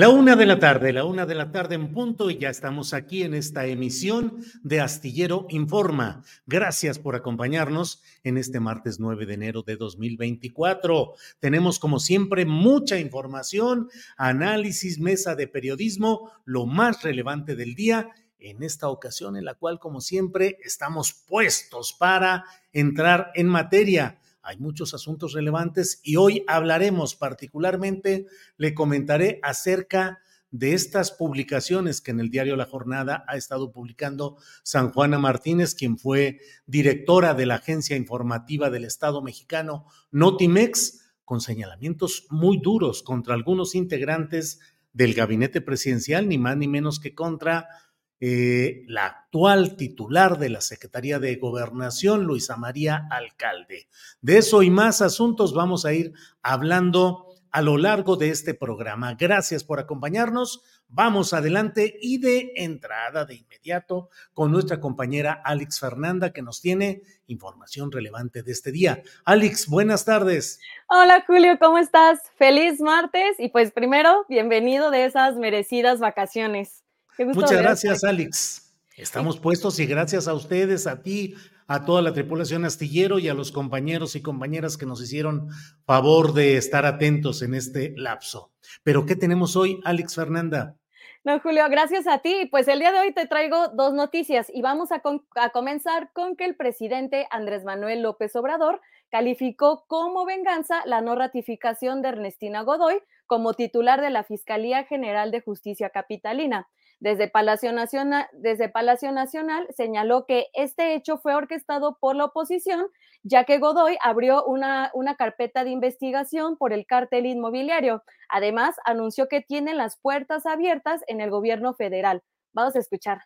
La una de la tarde, la una de la tarde en punto y ya estamos aquí en esta emisión de Astillero Informa. Gracias por acompañarnos en este martes 9 de enero de 2024. Tenemos como siempre mucha información, análisis, mesa de periodismo, lo más relevante del día en esta ocasión en la cual como siempre estamos puestos para entrar en materia. Hay muchos asuntos relevantes y hoy hablaremos particularmente, le comentaré acerca de estas publicaciones que en el diario La Jornada ha estado publicando San Juana Martínez, quien fue directora de la agencia informativa del Estado mexicano Notimex, con señalamientos muy duros contra algunos integrantes del gabinete presidencial, ni más ni menos que contra eh, la actual titular de la Secretaría de Gobernación, Luisa María Alcalde. De eso y más asuntos vamos a ir hablando a lo largo de este programa. Gracias por acompañarnos. Vamos adelante y de entrada de inmediato con nuestra compañera Alex Fernanda que nos tiene información relevante de este día. Alex, buenas tardes. Hola Julio, ¿cómo estás? Feliz martes y pues primero, bienvenido de esas merecidas vacaciones. Muchas gracias, Alex. Estamos puestos y gracias a ustedes, a ti, a toda la tripulación astillero y a los compañeros y compañeras que nos hicieron favor de estar atentos en este lapso. Pero, ¿qué tenemos hoy, Alex Fernanda? No, Julio, gracias a ti. Pues el día de hoy te traigo dos noticias y vamos a, a comenzar con que el presidente Andrés Manuel López Obrador calificó como venganza la no ratificación de Ernestina Godoy como titular de la Fiscalía General de Justicia Capitalina. Desde Palacio, Nacional, señaló que este hecho fue orquestado por la oposición, ya que Godoy abrió una, una carpeta de investigación por el cártel inmobiliario. Además, anunció que tienen las puertas abiertas en el gobierno federal. Vamos a escuchar.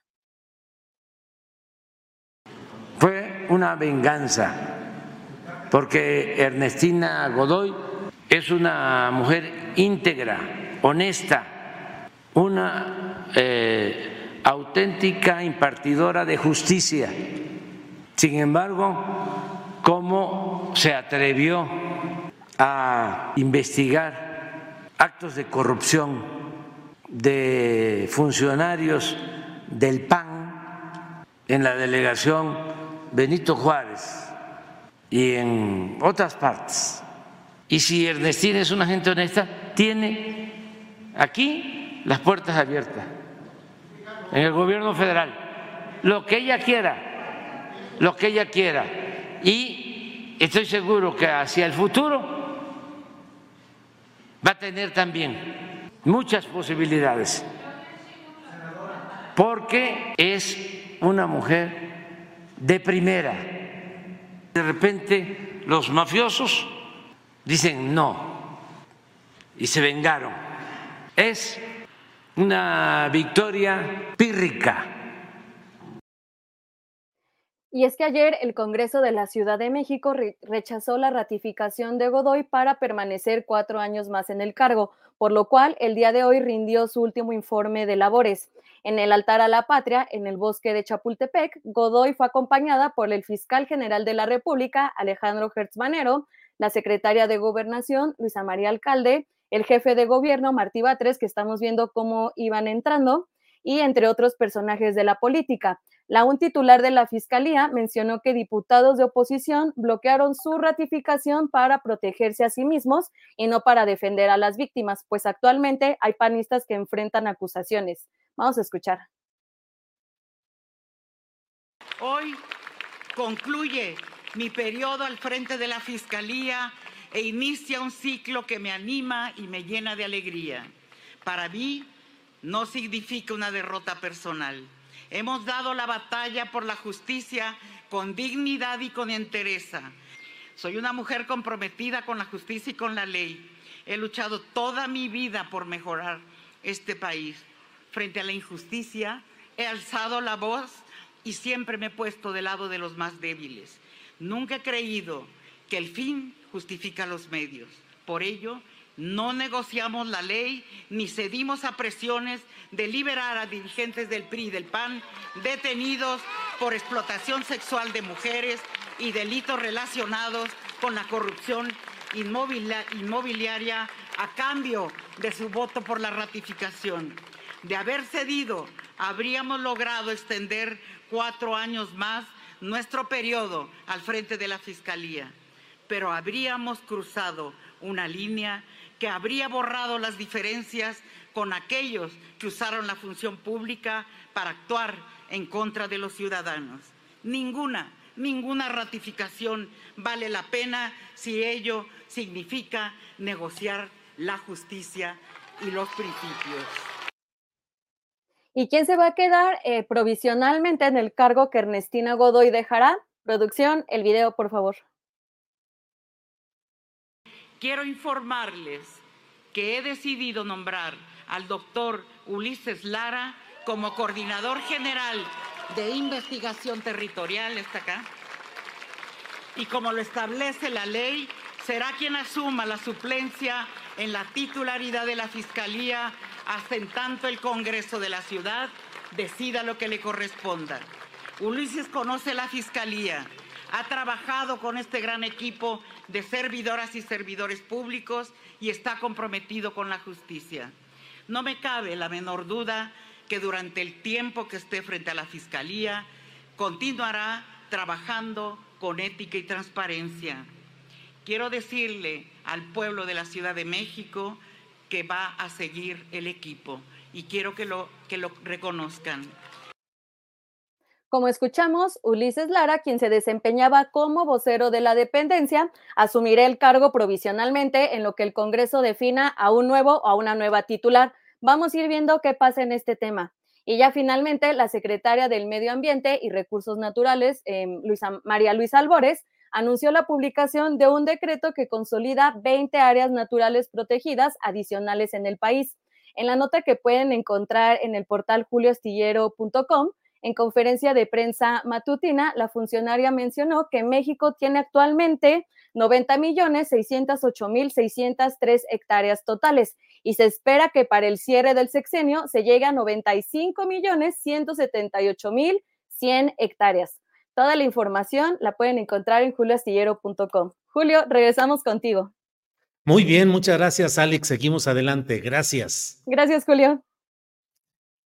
Fue una venganza, porque Ernestina Godoy es una mujer íntegra, honesta, una eh, auténtica impartidora de justicia. Sin embargo, ¿cómo se atrevió a investigar actos de corrupción de funcionarios del PAN en la delegación Benito Juárez y en otras partes? Y si Ernestina es una gente honesta, tiene aquí las puertas abiertas en el gobierno federal, lo que ella quiera, lo que ella quiera. Y estoy seguro que hacia el futuro va a tener también muchas posibilidades, porque es una mujer de primera. De repente los mafiosos dicen no y se vengaron. Es una victoria pírrica. Y es que ayer el Congreso de la Ciudad de México re rechazó la ratificación de Godoy para permanecer cuatro años más en el cargo, por lo cual el día de hoy rindió su último informe de labores. En el altar a la patria, en el bosque de Chapultepec, Godoy fue acompañada por el fiscal general de la República, Alejandro Hertz Manero, la secretaria de Gobernación, Luisa María Alcalde, el jefe de gobierno, Martí Batres, que estamos viendo cómo iban entrando, y entre otros personajes de la política. La un titular de la Fiscalía mencionó que diputados de oposición bloquearon su ratificación para protegerse a sí mismos y no para defender a las víctimas, pues actualmente hay panistas que enfrentan acusaciones. Vamos a escuchar. Hoy concluye mi periodo al frente de la Fiscalía e inicia un ciclo que me anima y me llena de alegría. Para mí no significa una derrota personal. Hemos dado la batalla por la justicia con dignidad y con entereza. Soy una mujer comprometida con la justicia y con la ley. He luchado toda mi vida por mejorar este país. Frente a la injusticia, he alzado la voz y siempre me he puesto del lado de los más débiles. Nunca he creído que el fin justifica los medios. Por ello, no negociamos la ley ni cedimos a presiones de liberar a dirigentes del PRI y del PAN detenidos por explotación sexual de mujeres y delitos relacionados con la corrupción inmobiliaria a cambio de su voto por la ratificación. De haber cedido, habríamos logrado extender cuatro años más nuestro periodo al frente de la Fiscalía, pero habríamos cruzado una línea que habría borrado las diferencias con aquellos que usaron la función pública para actuar en contra de los ciudadanos. Ninguna, ninguna ratificación vale la pena si ello significa negociar la justicia y los principios. ¿Y quién se va a quedar eh, provisionalmente en el cargo que Ernestina Godoy dejará? Producción, el video, por favor. Quiero informarles que he decidido nombrar al doctor Ulises Lara como coordinador general de investigación territorial, está acá, y como lo establece la ley, será quien asuma la suplencia en la titularidad de la Fiscalía hasta en tanto el Congreso de la Ciudad decida lo que le corresponda. Ulises conoce la Fiscalía, ha trabajado con este gran equipo de servidoras y servidores públicos y está comprometido con la justicia. No me cabe la menor duda que durante el tiempo que esté frente a la Fiscalía continuará trabajando con ética y transparencia. Quiero decirle al pueblo de la Ciudad de México que va a seguir el equipo y quiero que lo, que lo reconozcan. Como escuchamos, Ulises Lara, quien se desempeñaba como vocero de la dependencia, asumirá el cargo provisionalmente en lo que el Congreso defina a un nuevo o a una nueva titular. Vamos a ir viendo qué pasa en este tema. Y ya finalmente, la secretaria del Medio Ambiente y Recursos Naturales, eh, Luisa, María Luisa Albores, anunció la publicación de un decreto que consolida 20 áreas naturales protegidas adicionales en el país. En la nota que pueden encontrar en el portal julioastillero.com, en conferencia de prensa matutina, la funcionaria mencionó que México tiene actualmente 90 millones 608 mil 603 hectáreas totales y se espera que para el cierre del sexenio se llegue a 95 millones 178 mil 100 hectáreas. Toda la información la pueden encontrar en julioastillero.com. Julio, regresamos contigo. Muy bien, muchas gracias, Alex. Seguimos adelante. Gracias. Gracias, Julio.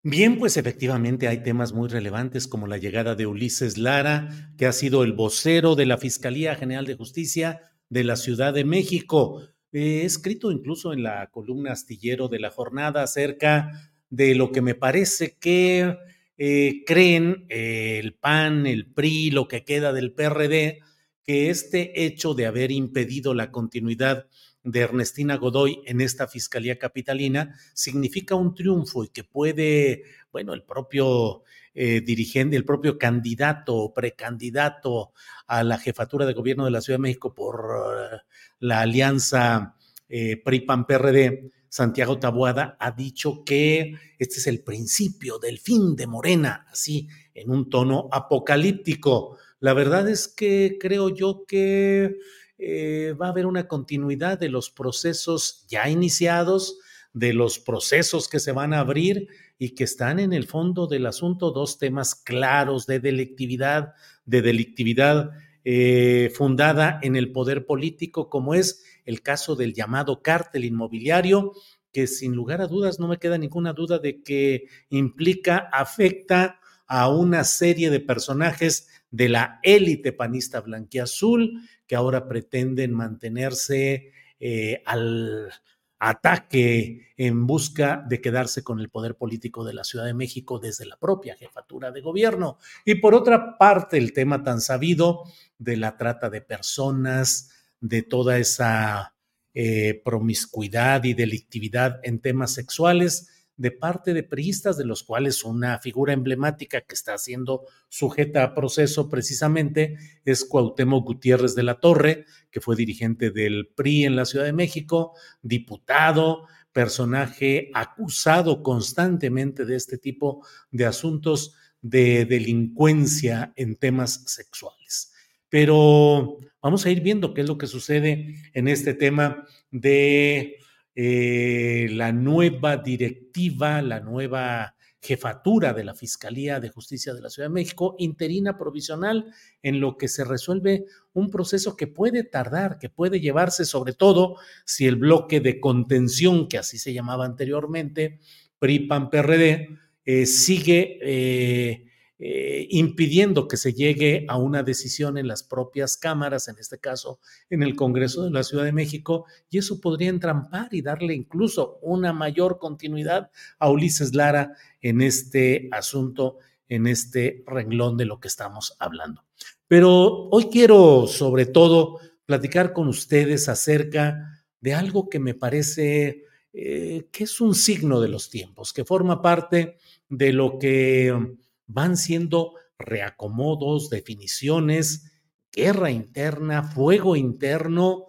Bien, pues efectivamente hay temas muy relevantes como la llegada de Ulises Lara, que ha sido el vocero de la Fiscalía General de Justicia de la Ciudad de México. He escrito incluso en la columna astillero de la jornada acerca de lo que me parece que eh, creen el PAN, el PRI, lo que queda del PRD, que este hecho de haber impedido la continuidad de Ernestina Godoy en esta Fiscalía Capitalina significa un triunfo y que puede, bueno, el propio eh, dirigente, el propio candidato o precandidato a la jefatura de gobierno de la Ciudad de México por uh, la alianza eh, PRI-PAN-PRD, Santiago Tabuada ha dicho que este es el principio del fin de Morena, así en un tono apocalíptico. La verdad es que creo yo que eh, va a haber una continuidad de los procesos ya iniciados, de los procesos que se van a abrir y que están en el fondo del asunto dos temas claros de delictividad, de delictividad eh, fundada en el poder político, como es el caso del llamado cártel inmobiliario, que sin lugar a dudas no me queda ninguna duda de que implica, afecta a una serie de personajes de la élite panista blanquiazul que ahora pretenden mantenerse eh, al ataque en busca de quedarse con el poder político de la Ciudad de México desde la propia jefatura de gobierno. Y por otra parte, el tema tan sabido de la trata de personas, de toda esa eh, promiscuidad y delictividad en temas sexuales de parte de priistas, de los cuales una figura emblemática que está siendo sujeta a proceso precisamente es Cuauhtémoc Gutiérrez de la Torre, que fue dirigente del PRI en la Ciudad de México, diputado, personaje acusado constantemente de este tipo de asuntos de delincuencia en temas sexuales. Pero vamos a ir viendo qué es lo que sucede en este tema de eh, la nueva directiva, la nueva jefatura de la Fiscalía de Justicia de la Ciudad de México, interina provisional, en lo que se resuelve un proceso que puede tardar, que puede llevarse sobre todo si el bloque de contención, que así se llamaba anteriormente, PRI-PAN-PRD, eh, sigue eh, eh, impidiendo que se llegue a una decisión en las propias cámaras, en este caso en el Congreso de la Ciudad de México, y eso podría entrampar y darle incluso una mayor continuidad a Ulises Lara en este asunto, en este renglón de lo que estamos hablando. Pero hoy quiero sobre todo platicar con ustedes acerca de algo que me parece eh, que es un signo de los tiempos, que forma parte de lo que van siendo reacomodos, definiciones, guerra interna, fuego interno,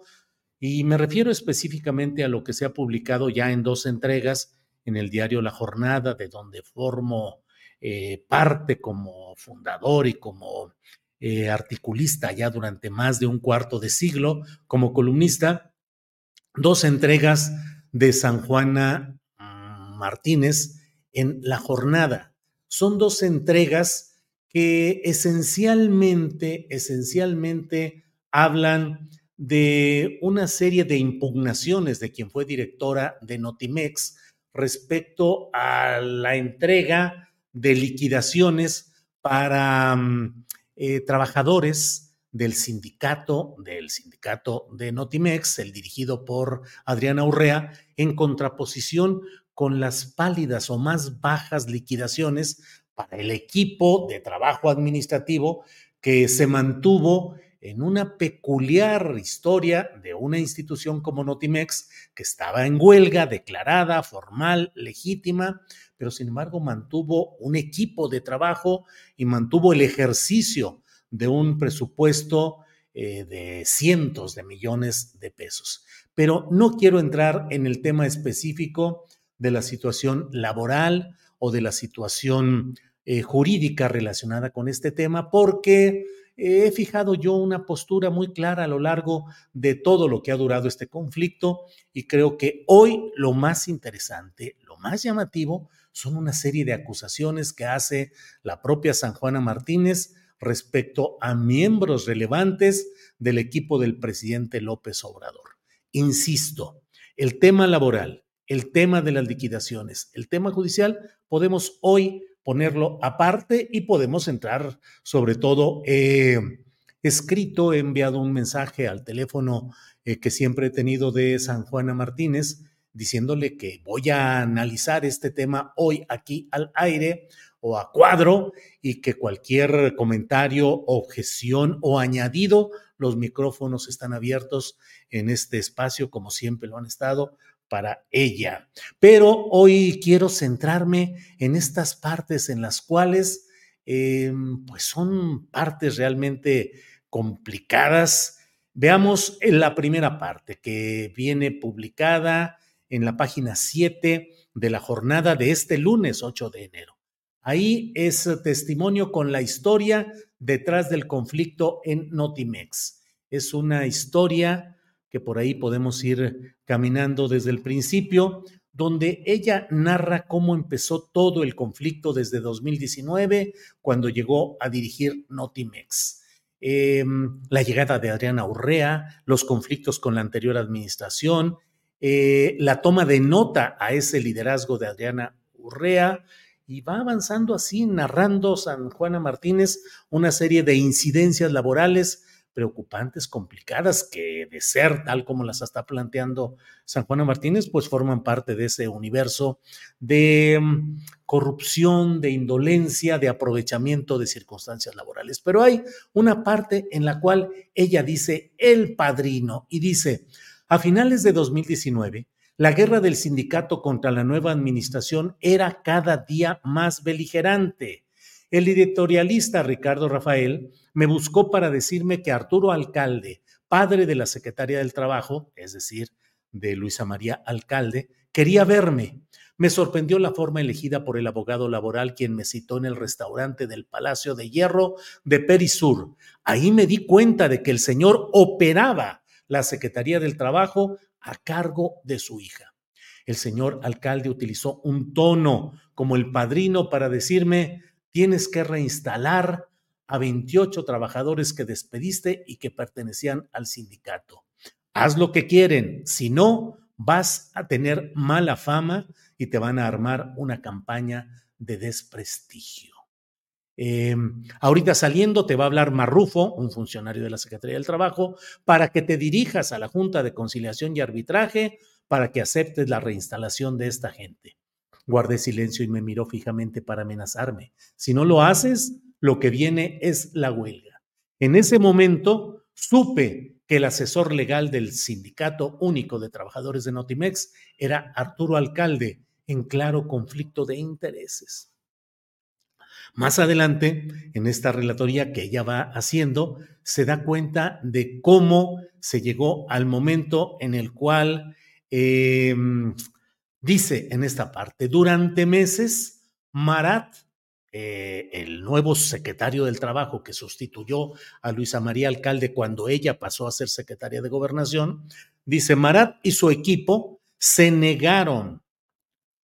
y me refiero específicamente a lo que se ha publicado ya en dos entregas en el diario La Jornada, de donde formo eh, parte como fundador y como eh, articulista ya durante más de un cuarto de siglo, como columnista, dos entregas de San Juana mm, Martínez en La Jornada son dos entregas que esencialmente, esencialmente hablan de una serie de impugnaciones de quien fue directora de Notimex respecto a la entrega de liquidaciones para mm, eh, trabajadores del sindicato, del sindicato de Notimex, el dirigido por Adriana Urrea, en contraposición con las pálidas o más bajas liquidaciones para el equipo de trabajo administrativo que se mantuvo en una peculiar historia de una institución como Notimex que estaba en huelga declarada, formal, legítima, pero sin embargo mantuvo un equipo de trabajo y mantuvo el ejercicio de un presupuesto eh, de cientos de millones de pesos. Pero no quiero entrar en el tema específico de la situación laboral o de la situación eh, jurídica relacionada con este tema, porque he fijado yo una postura muy clara a lo largo de todo lo que ha durado este conflicto y creo que hoy lo más interesante, lo más llamativo, son una serie de acusaciones que hace la propia San Juana Martínez respecto a miembros relevantes del equipo del presidente López Obrador. Insisto, el tema laboral, el tema de las liquidaciones, el tema judicial, podemos hoy ponerlo aparte y podemos entrar, sobre todo, eh, escrito, he enviado un mensaje al teléfono eh, que siempre he tenido de San Juana Martínez, diciéndole que voy a analizar este tema hoy aquí al aire o a cuadro y que cualquier comentario, objeción o añadido, los micrófonos están abiertos en este espacio como siempre lo han estado para ella. Pero hoy quiero centrarme en estas partes en las cuales, eh, pues son partes realmente complicadas. Veamos en la primera parte que viene publicada en la página 7 de la jornada de este lunes 8 de enero. Ahí es testimonio con la historia detrás del conflicto en Notimex. Es una historia que por ahí podemos ir caminando desde el principio, donde ella narra cómo empezó todo el conflicto desde 2019, cuando llegó a dirigir Notimex. Em, la llegada de Adriana Urrea, los conflictos con la anterior administración, eh, la toma de nota a ese liderazgo de Adriana Urrea, y va avanzando así, narrando San Juana Martínez una serie de incidencias laborales preocupantes, complicadas, que de ser tal como las está planteando San Juana Martínez, pues forman parte de ese universo de mm, corrupción, de indolencia, de aprovechamiento de circunstancias laborales. Pero hay una parte en la cual ella dice el padrino y dice, a finales de 2019, la guerra del sindicato contra la nueva administración era cada día más beligerante. El editorialista Ricardo Rafael me buscó para decirme que Arturo Alcalde, padre de la secretaria del Trabajo, es decir, de Luisa María Alcalde, quería verme. Me sorprendió la forma elegida por el abogado laboral quien me citó en el restaurante del Palacio de Hierro de Perisur. Ahí me di cuenta de que el señor operaba la Secretaría del Trabajo a cargo de su hija. El señor alcalde utilizó un tono como el padrino para decirme, tienes que reinstalar a 28 trabajadores que despediste y que pertenecían al sindicato. Haz lo que quieren, si no, vas a tener mala fama y te van a armar una campaña de desprestigio. Em, ahorita saliendo te va a hablar Marrufo, un funcionario de la Secretaría del Trabajo, para que te dirijas a la Junta de Conciliación y Arbitraje para que aceptes la reinstalación de esta gente. Guardé silencio y me miró fijamente para amenazarme. Si no lo haces, lo que viene es la huelga. En ese momento supe que el asesor legal del Sindicato Único de Trabajadores de Notimex era Arturo Alcalde, en claro conflicto de intereses. Más adelante, en esta relatoría que ella va haciendo, se da cuenta de cómo se llegó al momento en el cual em, dice en esta parte, durante meses, Marat, eh, el nuevo secretario del Trabajo que sustituyó a Luisa María Alcalde cuando ella pasó a ser secretaria de Gobernación, dice, Marat y su equipo se negaron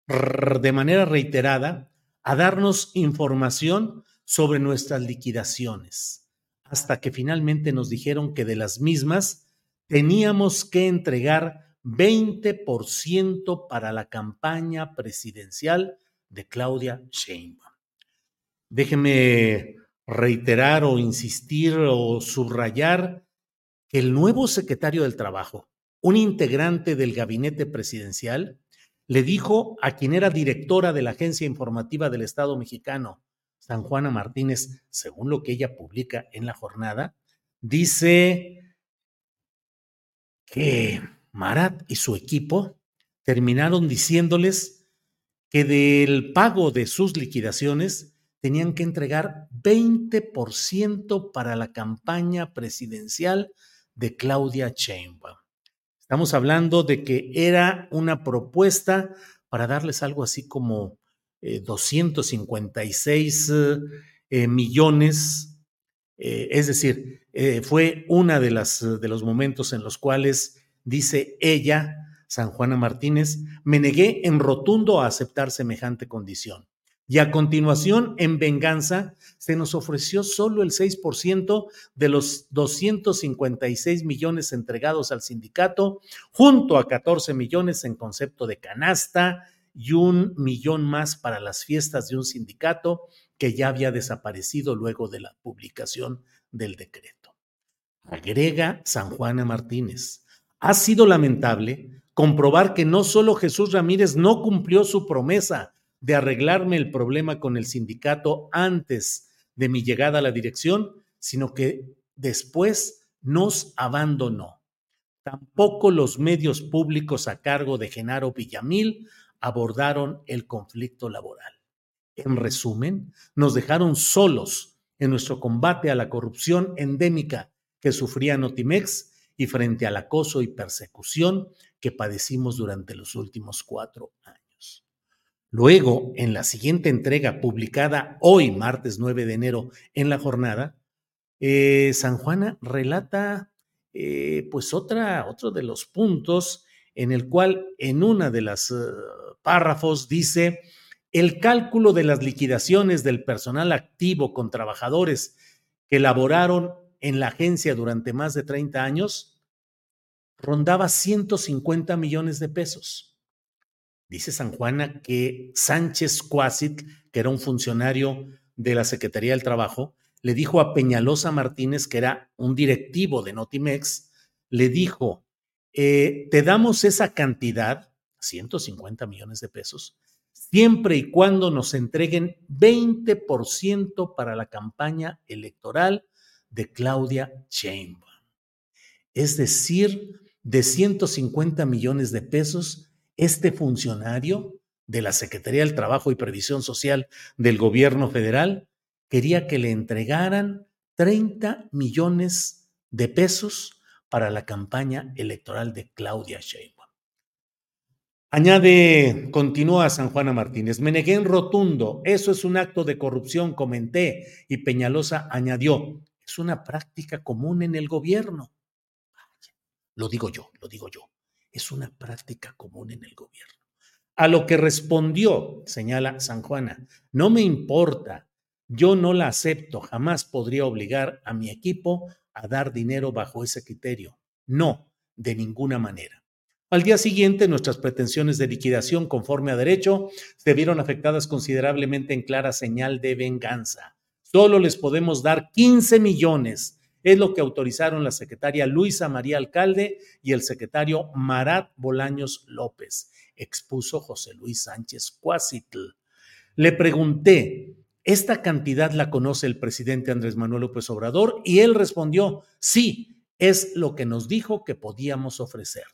de manera reiterada a darnos información sobre nuestras liquidaciones, hasta que finalmente nos dijeron que de las mismas teníamos que entregar 20% para la campaña presidencial de Claudia Sheinbaum. Déjeme reiterar o insistir o subrayar que el nuevo secretario del Trabajo, un integrante del gabinete presidencial, le dijo a quien era directora de la Agencia Informativa del Estado mexicano, San Juana Martínez, según lo que ella publica en la jornada, dice que Marat y su equipo terminaron diciéndoles que del pago de sus liquidaciones tenían que entregar 20% para la campaña presidencial de Claudia Sheinbaum. Estamos hablando de que era una propuesta para darles algo así como 256 eh, eh, millones. Eh, es decir, fue uno de, de los momentos en los cuales dice ella, San Juana Martínez, me negué en rotundo a aceptar semejante condición. Y a continuación, en venganza, se nos ofreció solo el 6% de los 256 millones entregados al sindicato, junto a 14 millones en concepto de canasta y un millón más para las fiestas de un sindicato que ya había desaparecido luego de la publicación del decreto. Agrega San Juana Martínez. Ha sido lamentable comprobar que no solo Jesús Ramírez no cumplió su promesa, de arreglarme el problema con el sindicato antes de mi llegada a la dirección, sino que después nos abandonó. Tampoco los medios públicos a cargo de Genaro Villamil abordaron el conflicto laboral. En resumen, nos dejaron solos en nuestro combate a la corrupción endémica que sufría Notimex y frente al acoso y persecución que padecimos durante los últimos cuatro años. Luego, en la siguiente entrega publicada hoy, martes 9 de enero, en la jornada, eh, San Juana relata eh, pues otra, otro de los puntos en el cual en una de las uh, párrafos dice el cálculo de las liquidaciones del personal activo con trabajadores que laboraron en la agencia durante más de 30 años rondaba 150 millones de pesos. Dice San Juana que Sánchez Cuasit, que era un funcionario de la Secretaría del Trabajo, le dijo a Peñalosa Martínez, que era un directivo de Notimex, le dijo, eh, te damos esa cantidad, 150 millones de pesos, siempre y cuando nos entreguen 20% para la campaña electoral de Claudia Sheinbaum. Es decir, de 150 millones de pesos, este funcionario de la Secretaría del Trabajo y Previsión Social del gobierno federal quería que le entregaran 30 millones de pesos para la campaña electoral de Claudia Sheinbaum. Añade, continúa San Juana Martínez, me negué en rotundo, eso es un acto de corrupción, comenté, y Peñalosa añadió, es una práctica común en el gobierno. Lo digo yo, lo digo yo, es una práctica común en el gobierno. A lo que respondió, señala San Juana, no me importa, yo no la acepto, jamás podría obligar a mi equipo a dar dinero bajo ese criterio. No, de ninguna manera. Al día siguiente, nuestras pretensiones de liquidación conforme a derecho se vieron afectadas considerablemente en clara señal de venganza. Solo les podemos dar 15 millones. Es lo que autorizaron la secretaria Luisa María Alcalde y el secretario Marat Bolaños López, expuso José Luis Sánchez Cuasitl. Le pregunté, ¿esta cantidad la conoce el presidente Andrés Manuel López Obrador? Y él respondió, sí, es lo que nos dijo que podíamos ofrecer.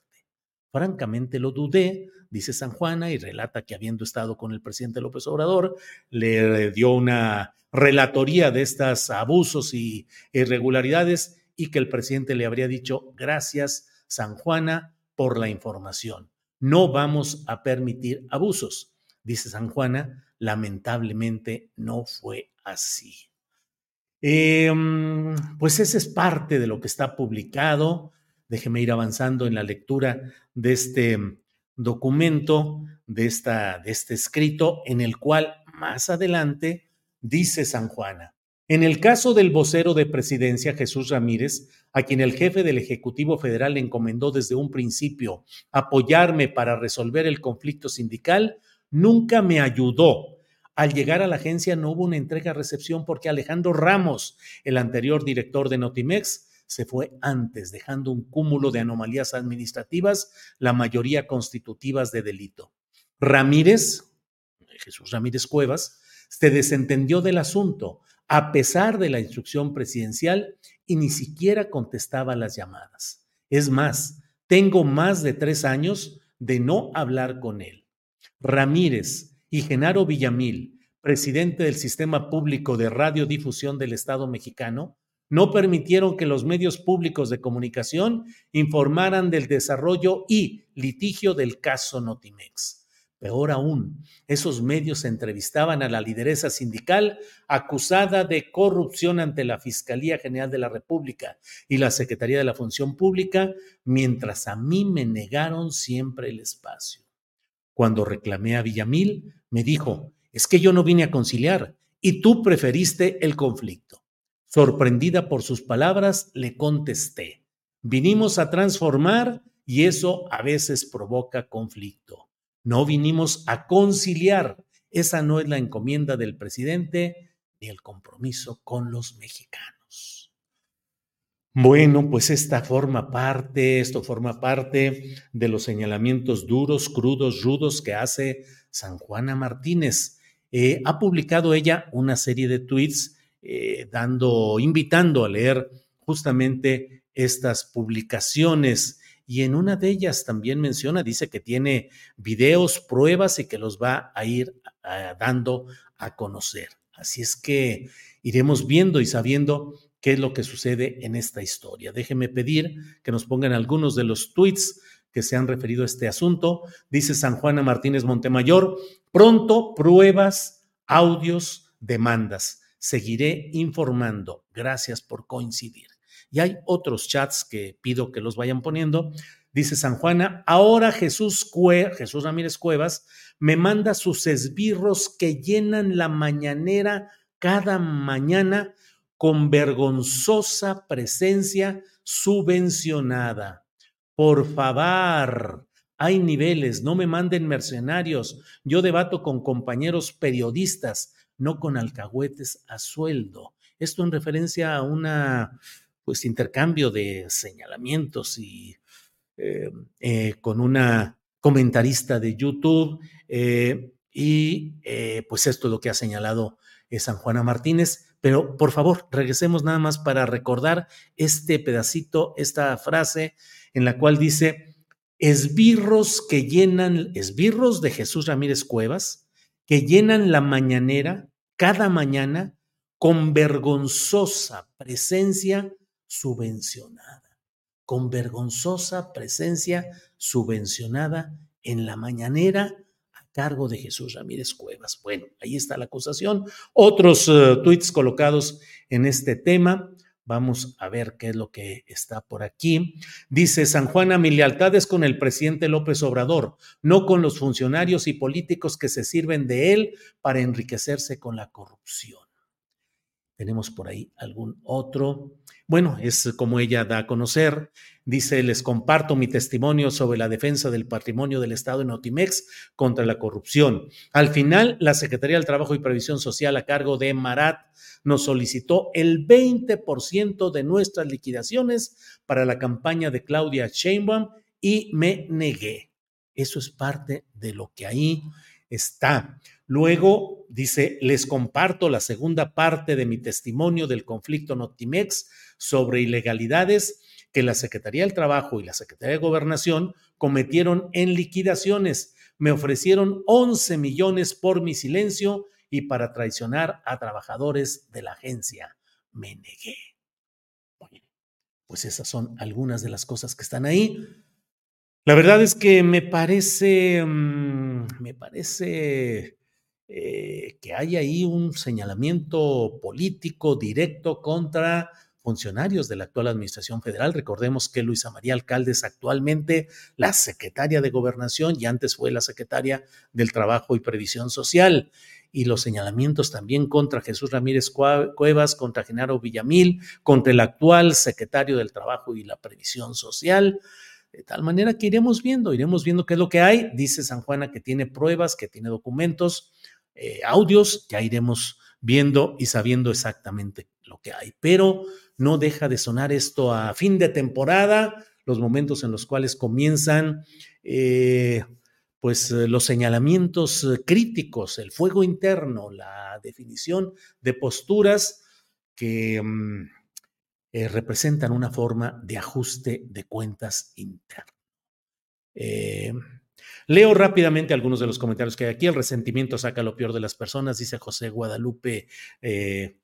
Francamente lo dudé, dice San Juana, y relata que habiendo estado con el presidente López Obrador, le dio una relatoría de estos abusos y irregularidades y que el presidente le habría dicho, gracias San Juana por la información. No vamos a permitir abusos. Dice San Juana, lamentablemente no fue así. Em, pues ese es parte de lo que está publicado. Déjeme ir avanzando en la lectura de este documento, de, esta, de este escrito, en el cual más adelante dice San Juana. En el caso del vocero de presidencia, Jesús Ramírez, a quien el jefe del Ejecutivo Federal encomendó desde un principio apoyarme para resolver el conflicto sindical, nunca me ayudó. Al llegar a la agencia no hubo una entrega-recepción porque Alejandro Ramos, el anterior director de Notimex, se fue antes, dejando un cúmulo de anomalías administrativas, la mayoría constitutivas de delito. Ramírez, Jesús Ramírez Cuevas, se desentendió del asunto, a pesar de la instrucción presidencial, y ni siquiera contestaba las llamadas. Es más, tengo más de tres años de no hablar con él. Ramírez y Genaro Villamil, presidente del Sistema Público de Radiodifusión del Estado mexicano, no permitieron que los medios públicos de comunicación informaran del desarrollo y litigio del caso Notimex. Peor aún, esos medios entrevistaban a la lideresa sindical acusada de corrupción ante la Fiscalía General de la República y la Secretaría de la Función Pública, mientras a mí me negaron siempre el espacio. Cuando reclamé a Villamil, me dijo, es que yo no vine a conciliar y tú preferiste el conflicto. Sorprendida por sus palabras, le contesté, vinimos a transformar y eso a veces provoca conflicto. No vinimos a conciliar. Esa no es la encomienda del presidente ni el compromiso con los mexicanos. Bueno, pues esta forma parte, esto forma parte de los señalamientos duros, crudos, rudos que hace San Juana Martínez. Eh, ha publicado ella una serie de tweets eh, dando, invitando a leer justamente estas publicaciones. Y en una de ellas también menciona, dice que tiene videos, pruebas y que los va a ir dando a conocer. Así es que iremos viendo y sabiendo qué es lo que sucede en esta historia. Déjeme pedir que nos pongan algunos de los tweets que se han referido a este asunto. Dice San Juana Martínez Montemayor, pronto pruebas, audios, demandas. Seguiré informando. Gracias por coincidir. Y hay otros chats que pido que los vayan poniendo. Dice San Juana, ahora Jesús, Jesús Ramírez Cuevas me manda sus esbirros que llenan la mañanera cada mañana con vergonzosa presencia subvencionada. Por favor, hay niveles, no me manden mercenarios. Yo debato con compañeros periodistas, no con alcahuetes a sueldo. Esto en referencia a una pues intercambio de señalamientos y eh, eh, con una comentarista de YouTube eh, y pues esto es lo que ha señalado San Juana Martínez. Pero por favor, regresemos nada más para recordar este pedacito, esta frase en la cual dice, esbirros que llenan, esbirros de Jesús Ramírez Cuevas, que llenan la mañanera cada mañana con vergonzosa presencia subvencionada, con vergonzosa presencia subvencionada en la mañanera a cargo de Jesús Ramírez Cuevas. Bueno, ahí está la acusación. Otros uh, tweets colocados en este tema. Vamos a ver qué es lo que está por aquí. Dice San Juana, mi lealtad es con el presidente López Obrador, no con los funcionarios y políticos que se sirven de él para enriquecerse con la corrupción. Tenemos por ahí algún otro. Bueno, es como ella da a conocer. Dice, les comparto mi testimonio sobre la defensa del patrimonio del Estado en Otimex contra la corrupción. Al final, la Secretaría del Trabajo y Previsión Social a cargo de Marat nos solicitó el 20% de nuestras liquidaciones para la campaña de Claudia Sheinbaum y me negué. Eso es parte de lo que ahí está. Luego dice, les comparto la segunda parte de mi testimonio del conflicto Notimex sobre ilegalidades que la Secretaría del Trabajo y la Secretaría de Gobernación cometieron en liquidaciones. Me ofrecieron 11 millones por mi silencio y para traicionar a trabajadores de la agencia. Me negué. Pues esas son algunas de las cosas que están ahí. La verdad es que me parece, mm, me parece eh, que hay ahí un señalamiento político directo contra funcionarios de la actual Administración Federal. Recordemos que Luisa María Alcalde es actualmente la secretaria de Gobernación y antes fue la secretaria del Trabajo y Previsión Social. Y los señalamientos también contra Jesús Ramírez Cuevas, contra Genaro Villamil, contra el actual secretario del Trabajo y la Previsión Social. De tal manera que iremos viendo, iremos viendo qué es lo que hay. Dice San Juana que tiene pruebas, que tiene documentos, eh, audios, ya iremos viendo y sabiendo exactamente lo que hay. Pero no deja de sonar esto a fin de temporada, los momentos en los cuales comienzan eh, pues eh, los señalamientos críticos, el fuego interno, la definición de posturas que mm, eh, representan una forma de ajuste de cuentas interno. Eh, leo rápidamente algunos de los comentarios que hay aquí. El resentimiento saca lo peor de las personas, dice José Guadalupe. Eh,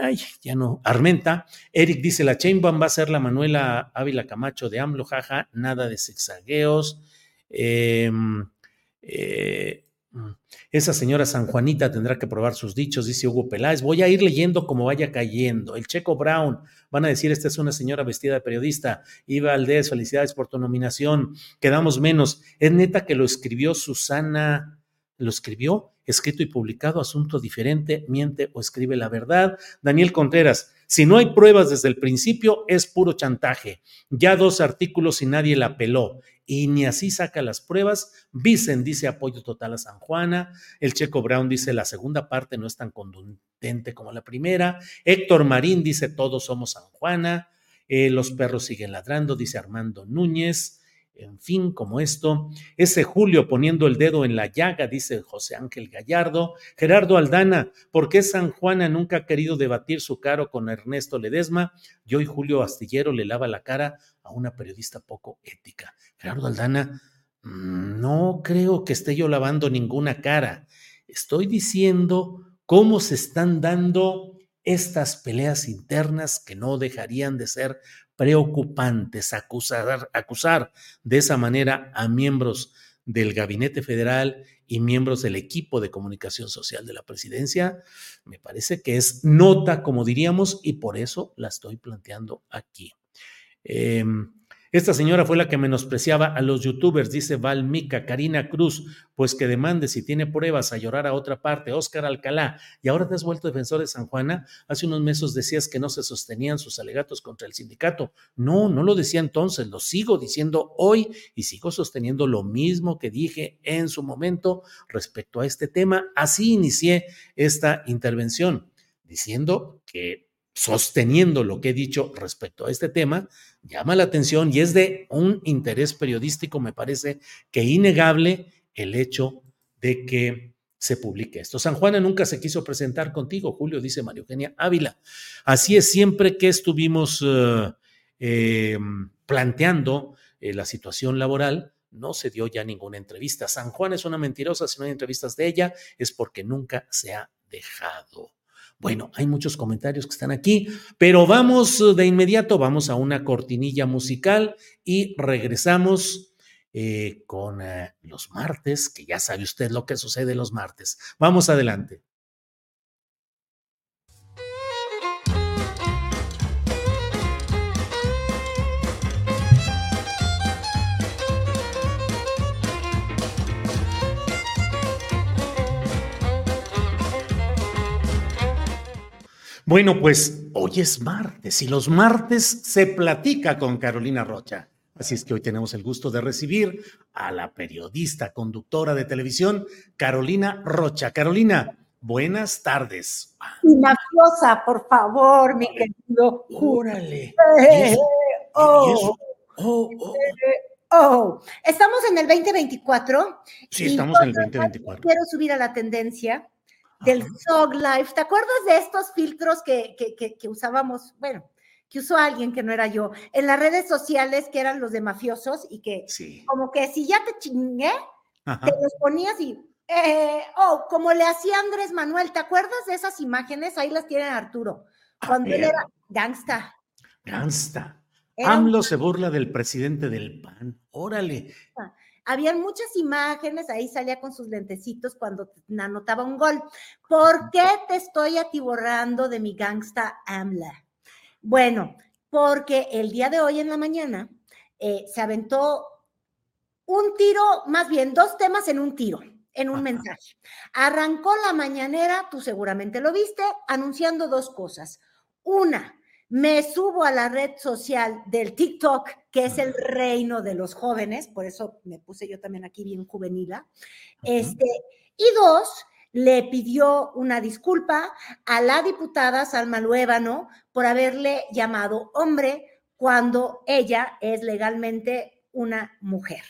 ay, ya no. Armenta. Eric dice: La Chainbaum va a ser la Manuela Ávila Camacho de AMLO, jaja, nada de zigzagueos. Em, Mm. Esa señora San Juanita tendrá que probar sus dichos, dice Hugo Peláez. Voy a ir leyendo como vaya cayendo. El Checo Brown, van a decir, esta es una señora vestida de periodista. Iba Aldez, felicidades por tu nominación. Quedamos menos. Es neta que lo escribió Susana, lo escribió, escrito y publicado, asunto diferente, miente o escribe la verdad. Daniel Contreras, si no hay pruebas desde el principio, es puro chantaje. Ya dos artículos y nadie la peló y ni así saca las pruebas. Vicen dice apoyo total a San Juana. El Checo Brown dice la segunda parte no es tan contundente como la primera. Héctor Marín dice todos somos San Juana. Eh, los perros siguen ladrando, dice Armando Núñez. En fin, como esto. Ese Julio poniendo el dedo en la llaga, dice José Ángel Gallardo. Gerardo Aldana, ¿por qué San Juana nunca ha querido debatir su caro con Ernesto Ledesma? Y Julio Astillero le lava la cara a una periodista poco ética. Gerardo Aldana, mm, no creo que esté yo lavando ninguna cara. Estoy diciendo cómo se están dando estas peleas internas que no dejarían de ser preocupantes acusar, acusar de esa manera a miembros del gabinete federal y miembros del equipo de comunicación social de la presidencia, me parece que es nota, como diríamos, y por eso la estoy planteando aquí. Eh, esta señora fue la que menospreciaba a los youtubers, dice Valmica, Karina Cruz, pues que demande si tiene pruebas a llorar a otra parte, Óscar Alcalá, y ahora te has vuelto defensor de San Juana. Hace unos meses decías que no se sostenían sus alegatos contra el sindicato. No, no lo decía entonces, lo sigo diciendo hoy y sigo sosteniendo lo mismo que dije en su momento respecto a este tema. Así inicié esta intervención, diciendo que sosteniendo lo que he dicho respecto a este tema, llama la atención y es de un interés periodístico, me parece que innegable el hecho de que se publique esto. San Juana nunca se quiso presentar contigo, Julio, dice María Eugenia Ávila. Así es, siempre que estuvimos eh, planteando eh, la situación laboral, no se dio ya ninguna entrevista. San Juan es una mentirosa, si no hay entrevistas de ella, es porque nunca se ha dejado. Bueno, hay muchos comentarios que están aquí, pero vamos eh, de inmediato, vamos a una cortinilla musical y regresamos eh, con eh, los martes, que ya sabe usted lo que sucede los martes. Vamos adelante. Bueno, pues hoy es martes y los martes se platica con Carolina Rocha. Así es que hoy tenemos el gusto de recibir a la periodista, conductora de televisión, Carolina Rocha. Carolina, buenas tardes. Y mafiosa, por favor, mi querido. Órale. Eh, oh, oh, oh. oh, estamos en el 2024. Sí, estamos en el 2024. Quiero subir a la tendencia del Zog Life. ¿Te acuerdas de estos filtros que, que, usábamos? Bueno, que usó alguien que no era yo, en las redes sociales que eran los de mafiosos y que como que si ya te chingué, te los ponías y, eh, oh, como le hacía Andrés Manuel, ¿te acuerdas de esas imágenes? Ahí las tiene Arturo, cuando él era gangsta. Gangsta. AMLO se burla del presidente del PAN. Órale. Ah, habían muchas imágenes, ahí salía con sus lentecitos cuando anotaba un gol. ¿Por qué te estoy atiborrando de mi gangsta AMLA? Bueno, porque el día de hoy en la mañana eh, se aventó un tiro, más bien dos temas en un tiro, en un mensaje. Arrancó la mañanera, tú seguramente lo viste, anunciando dos cosas. Una, me subo a la red social del TikTok, que es el reino de los jóvenes, por eso me puse yo también aquí bien juvenila. Este, y dos, le pidió una disculpa a la diputada Salma Luébano por haberle llamado hombre cuando ella es legalmente una mujer.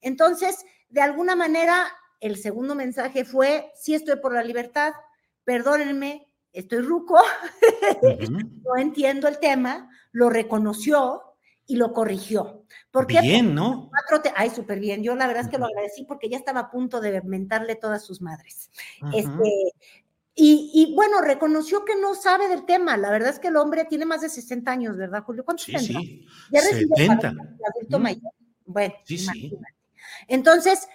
Entonces, de alguna manera, el segundo mensaje fue, sí estoy por la libertad, perdónenme, estoy ruco, no entiendo el tema, lo reconoció y lo corrigió. ¿Por qué? Bien, ¿no? Ay, súper bien. Yo la verdad es que lo agradecí porque ya estaba a punto de mentarle todas sus madres. Este, y, bueno, reconoció que no sabe del tema. La verdad es que el hombre tiene más de 60 años, ¿verdad, Julio? ¿Cuántos sí, Sí, Ya recibió adulto mayor. Bueno, sí, sí. Entonces,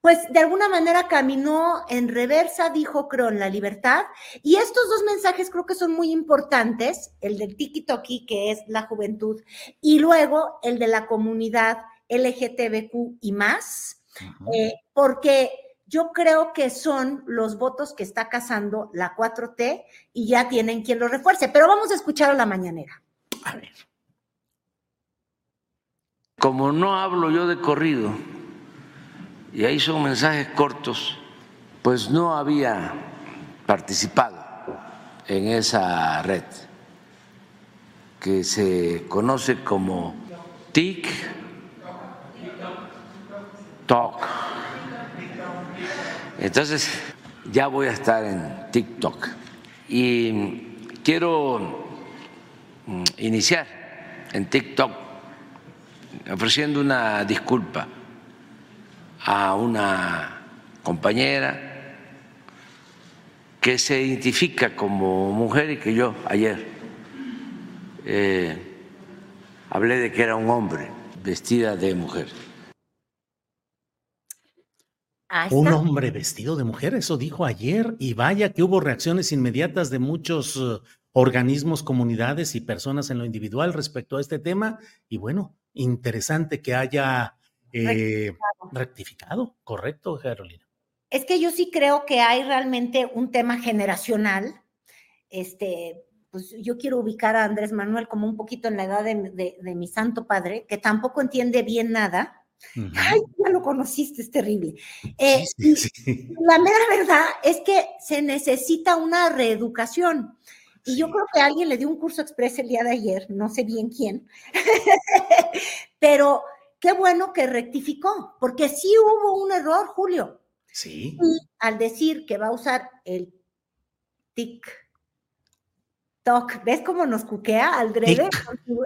pues de alguna manera caminó en reversa, dijo Cron, la libertad. Y estos dos mensajes creo que son muy importantes, el del tiki-toki, que es la juventud, y luego el de la comunidad LGTBQ y más, eh, porque yo creo que son los votos que está cazando la 4T y ya tienen quien lo refuerce. Pero vamos a escuchar a la mañanera. A ver. Como no hablo yo de corrido, y ahí son mensajes cortos, pues no había participado en esa red que se conoce como TIC Talk. Entonces ya voy a estar en TikTok y quiero mm, iniciar en TikTok ofreciendo una disculpa a una compañera que se identifica como mujer y que yo ayer eh, hablé de que era un hombre vestida de mujer. Un hombre vestido de mujer, eso dijo ayer, y vaya que hubo reacciones inmediatas de muchos uh, organismos, comunidades y personas en lo individual respecto a este tema. Y bueno, interesante que haya eh, rectificado. rectificado. Correcto, Carolina. Es que yo sí creo que hay realmente un tema generacional. Este, pues yo quiero ubicar a Andrés Manuel como un poquito en la edad de, de mi santo padre, que tampoco entiende bien nada Ay, ya lo conociste, es terrible. Eh, la mera verdad es que se necesita una reeducación. Y yo creo que alguien le dio un curso express el día de ayer, no sé bien quién, pero qué bueno que rectificó, porque sí hubo un error, Julio. Sí. Y al decir que va a usar el TikTok, ¿ves cómo nos cuquea al drede?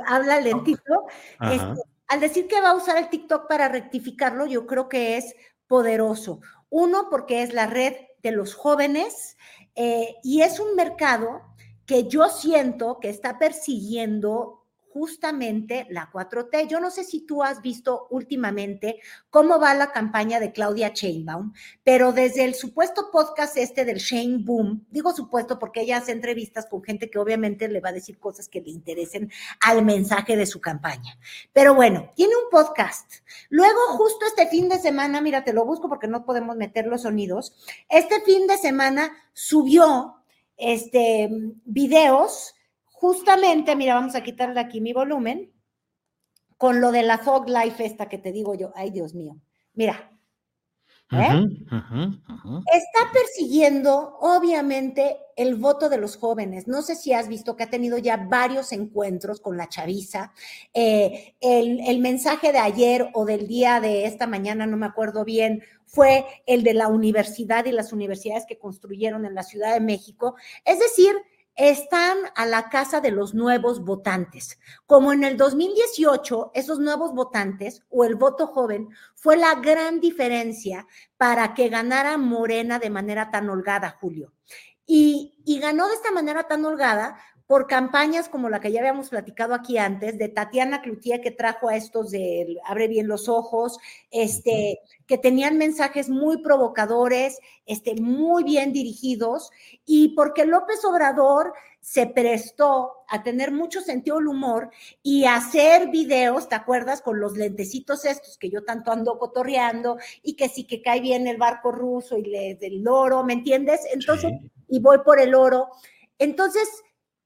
Habla lentito. Este, al decir que va a usar el TikTok para rectificarlo, yo creo que es poderoso. Uno, porque es la red de los jóvenes eh, y es un mercado que yo siento que está persiguiendo justamente la 4T. Yo no sé si tú has visto últimamente cómo va la campaña de Claudia Sheinbaum, pero desde el supuesto podcast este del Shane Boom, digo supuesto porque ella hace entrevistas con gente que obviamente le va a decir cosas que le interesen al mensaje de su campaña. Pero bueno, tiene un podcast. Luego, justo este fin de semana, mira, te lo busco porque no podemos meter los sonidos. Este fin de semana subió este videos justamente, mira, vamos a quitarle aquí mi volumen, con lo de la Fog Life esta que te digo yo, ay Dios mío, mira. ¿eh? Está persiguiendo, obviamente, el voto de los jóvenes. No sé si has visto que ha tenido ya varios encuentros con la chaviza. Eh, el, el mensaje de ayer o del día de esta mañana, no me acuerdo bien, fue el de la universidad y las universidades que construyeron en la Ciudad de México. Es decir, están a la casa de los nuevos votantes. Como en el 2018, esos nuevos votantes o el voto joven fue la gran diferencia para que ganara Morena de manera tan holgada, Julio. Y, y ganó de esta manera tan holgada por campañas como la que ya habíamos platicado aquí antes, de Tatiana Cloutier, que trajo a estos de Abre bien los ojos, este, que tenían mensajes muy provocadores, este, muy bien dirigidos, y porque López Obrador se prestó a tener mucho sentido del humor y hacer videos, ¿te acuerdas? Con los lentecitos estos que yo tanto ando cotorreando y que sí que cae bien el barco ruso y le del oro, ¿me entiendes? Entonces, y voy por el oro. Entonces,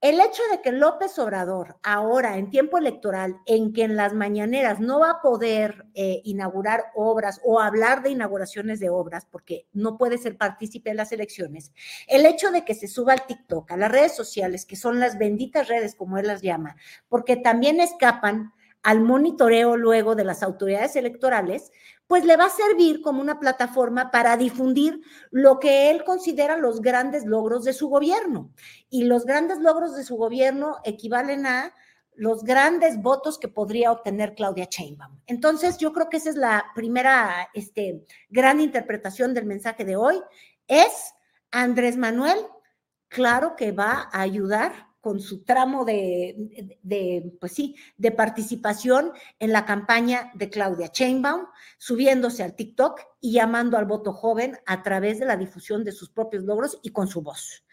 el hecho de que López Obrador ahora en tiempo electoral, en que en las mañaneras no va a poder eh, inaugurar obras o hablar de inauguraciones de obras, porque no puede ser partícipe de las elecciones, el hecho de que se suba al TikTok, a las redes sociales, que son las benditas redes como él las llama, porque también escapan al monitoreo luego de las autoridades electorales, pues le va a servir como una plataforma para difundir lo que él considera los grandes logros de su gobierno. Y los grandes logros de su gobierno equivalen a los grandes votos que podría obtener Claudia Sheinbaum. Entonces, yo creo que esa es la primera este, gran interpretación del mensaje de hoy. Es Andrés Manuel, claro que va a ayudar con su tramo de, pues sí, de participación en la campaña de Claudia Sheinbaum, subiéndose al TikTok y llamando al voto joven a través de la difusión de sus propios logros y con su voz.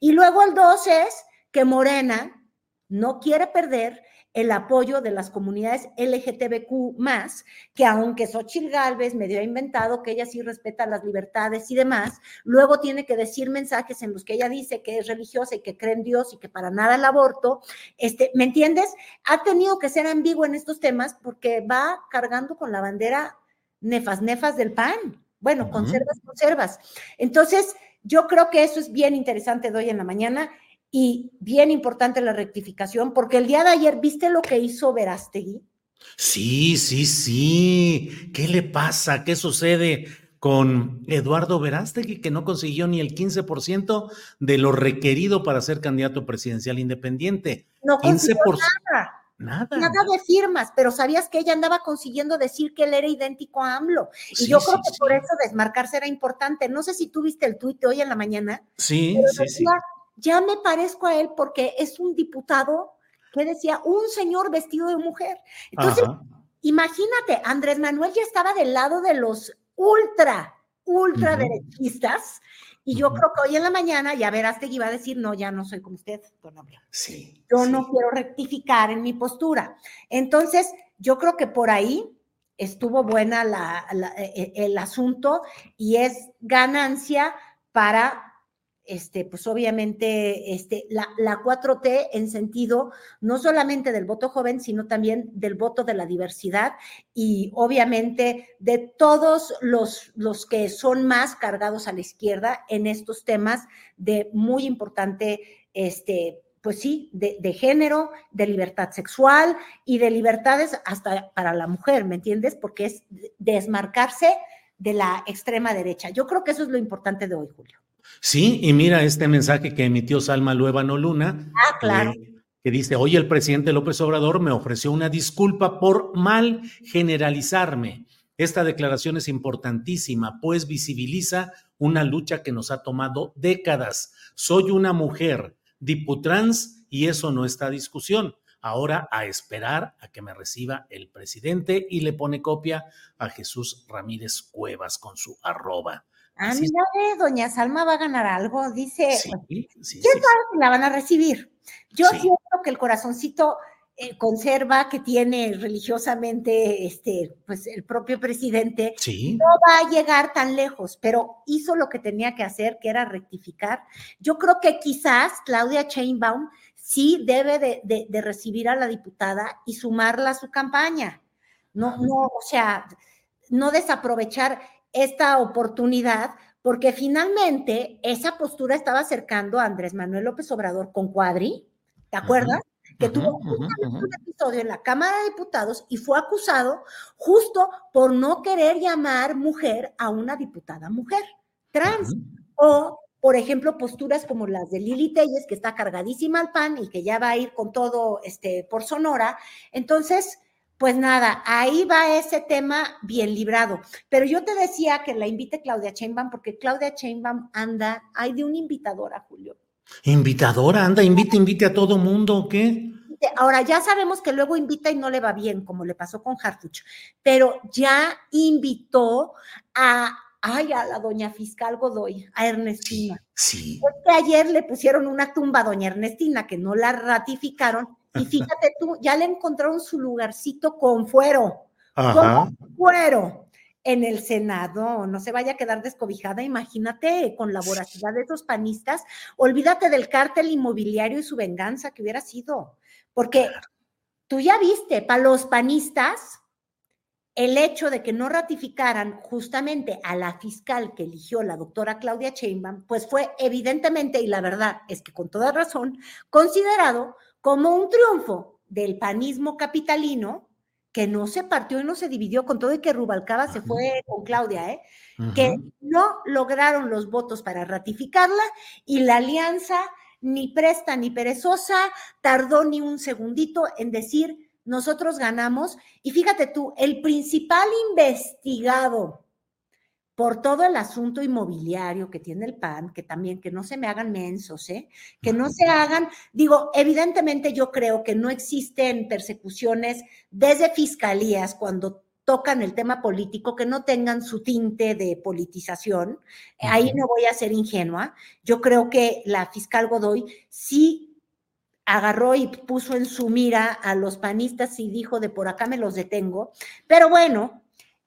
Y luego el dos es que Morena no quiere perder el apoyo de las comunidades LGTBQ más, que aunque Xochitl Galvez medio ha inventado que ella sí respeta las libertades y demás, luego tiene que decir mensajes en los que ella dice que es religiosa y que cree en Dios y que para nada el aborto, este, ¿me entiendes? Ha tenido que ser ambiguo en estos temas porque va cargando con la bandera nefas, nefas del pan. Bueno, conservas, conservas. Entonces, yo creo que eso es bien interesante de hoy en la mañana y bien importante la rectificación, porque el día de ayer, ¿viste lo que hizo Verástegui? Sí, sí, sí. ¿Qué le pasa? ¿Qué sucede con Eduardo Verástegui, que no consiguió ni el 15% de lo requerido para ser candidato presidencial independiente? No consiguió nada. Nada. Nada de firmas, pero sabías que ella andaba consiguiendo decir que él era idéntico a AMLO. Y yo creo que por eso desmarcarse era importante. No sé si tú viste el tuit hoy en la mañana. Sí, sí, sí ya me parezco a él porque es un diputado que decía un señor vestido de mujer. Entonces, imagínate, Andrés Manuel ya estaba del lado de los ultra, ultra derechistas. Y yo creo que hoy en la mañana ya verás que iba a decir, no, ya no soy como usted, don Sí. Yo no quiero rectificar en mi postura. Entonces, yo creo que por ahí estuvo buena e, e, el asunto y es ganancia para este, pues obviamente este, la, la 4T en sentido no solamente del voto joven, sino también del voto de la diversidad y obviamente de todos los, los que son más cargados a la izquierda en estos temas de muy importante, este, pues sí, de, de, género, de libertad sexual y de libertades hasta para la mujer, ¿me entiendes? Porque es desmarcarse de la extrema derecha. Yo creo que eso es lo importante de hoy, Julio. Sí, y mira este mensaje que emitió Salma Luevano Luna. Ah, claro. que dice, hoy el presidente López Obrador me ofreció una disculpa por mal generalizarme. Esta declaración es importantísima, pues visibiliza una lucha que nos ha tomado décadas. Soy una mujer, diputrans, y eso no está a discusión. Ahora a esperar a que me reciba el presidente y le pone copia a Jesús Ramírez Cuevas con su arroba. Ah, mira, doña Salma va a ganar algo, dice. Sí, sí, ¿Quién sabe si la van a recibir? Yo siento que el corazoncito eh, conserva que tiene religiosamente este, pues el propio presidente, no va a llegar tan lejos, pero hizo lo que tenía que hacer, que era rectificar. Yo creo que quizás Claudia Chainbaum sí debe de, de recibir a la diputada y sumarla a su campaña. No, no, o sea, no desaprovechar esta oportunidad porque finalmente esa postura estaba acercando a Andrés Manuel López Obrador con Cuadri, ¿te acuerdas? que tuvo un episodio en la Cámara de Diputados y fue acusado justo por no querer llamar mujer a una diputada mujer trans. O, por ejemplo, posturas como las de Lili Telles, que está cargadísima al pan y que ya va a ir con todo este, por Sonora. Entonces, pues nada, ahí va ese tema bien librado. Pero yo te decía que la invite Claudia Chainbaum, porque Claudia Chainbaum anda, hay de una invitadora, Julio. Invitadora, anda, invite, invite a todo mundo, ¿qué? Ahora ya sabemos que luego invita y no le va bien, como le pasó con Harfuch, pero ya invitó a, ay, a la doña fiscal Godoy, a Ernestina. Sí. Porque ayer le pusieron una tumba a doña Ernestina que no la ratificaron y fíjate tú, ya le encontraron su lugarcito con fuero. Con fuero en el Senado, no se vaya a quedar descobijada, imagínate con la voracidad de esos panistas, olvídate del cártel inmobiliario y su venganza que hubiera sido, porque tú ya viste, para los panistas, el hecho de que no ratificaran justamente a la fiscal que eligió la doctora Claudia Sheinbaum, pues fue evidentemente, y la verdad es que con toda razón, considerado como un triunfo del panismo capitalino que no se partió y no se dividió con todo y que Rubalcaba se fue con Claudia, ¿eh? que no lograron los votos para ratificarla y la alianza ni presta ni perezosa tardó ni un segundito en decir nosotros ganamos y fíjate tú, el principal investigado por todo el asunto inmobiliario que tiene el PAN, que también que no se me hagan mensos, ¿eh? que no se hagan, digo, evidentemente yo creo que no existen persecuciones desde fiscalías cuando tocan el tema político, que no tengan su tinte de politización. Ahí no voy a ser ingenua. Yo creo que la fiscal Godoy sí agarró y puso en su mira a los panistas y dijo de por acá me los detengo. Pero bueno,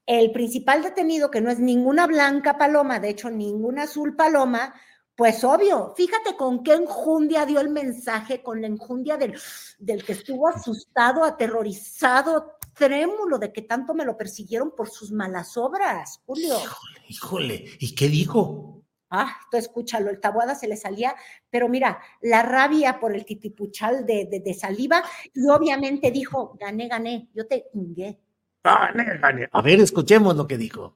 el principal detenido, que no es ninguna blanca paloma, de hecho ninguna azul paloma, pues obvio, fíjate con qué enjundia dio el mensaje, con la enjundia del, del que estuvo asustado, aterrorizado, trémulo de que tanto me lo persiguieron por sus malas obras, Julio. Híjole, híjole, ¿y qué dijo? Ah, tú escúchalo, el tabuada se le salía, pero mira, la rabia por el titipuchal de, de, de saliva, y obviamente dijo, gané, gané, yo te ingué. A ver, escuchemos lo que dijo.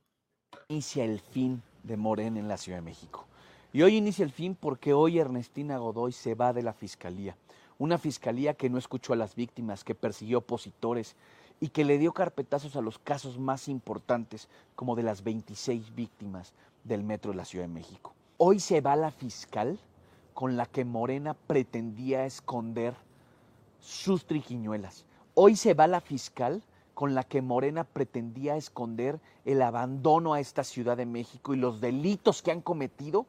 Inicia el fin de Morena en la Ciudad de México. Y hoy inicia el fin porque hoy Ernestina Godoy se va de la fiscalía. Una fiscalía que no escuchó a las víctimas, que persiguió opositores y que le dio carpetazos a los casos más importantes, como de las 26 víctimas del metro de la Ciudad de México. Hoy se va la fiscal con la que Morena pretendía esconder sus triquiñuelas. Hoy se va la fiscal con la que Morena pretendía esconder el abandono a esta Ciudad de México y los delitos que han cometido,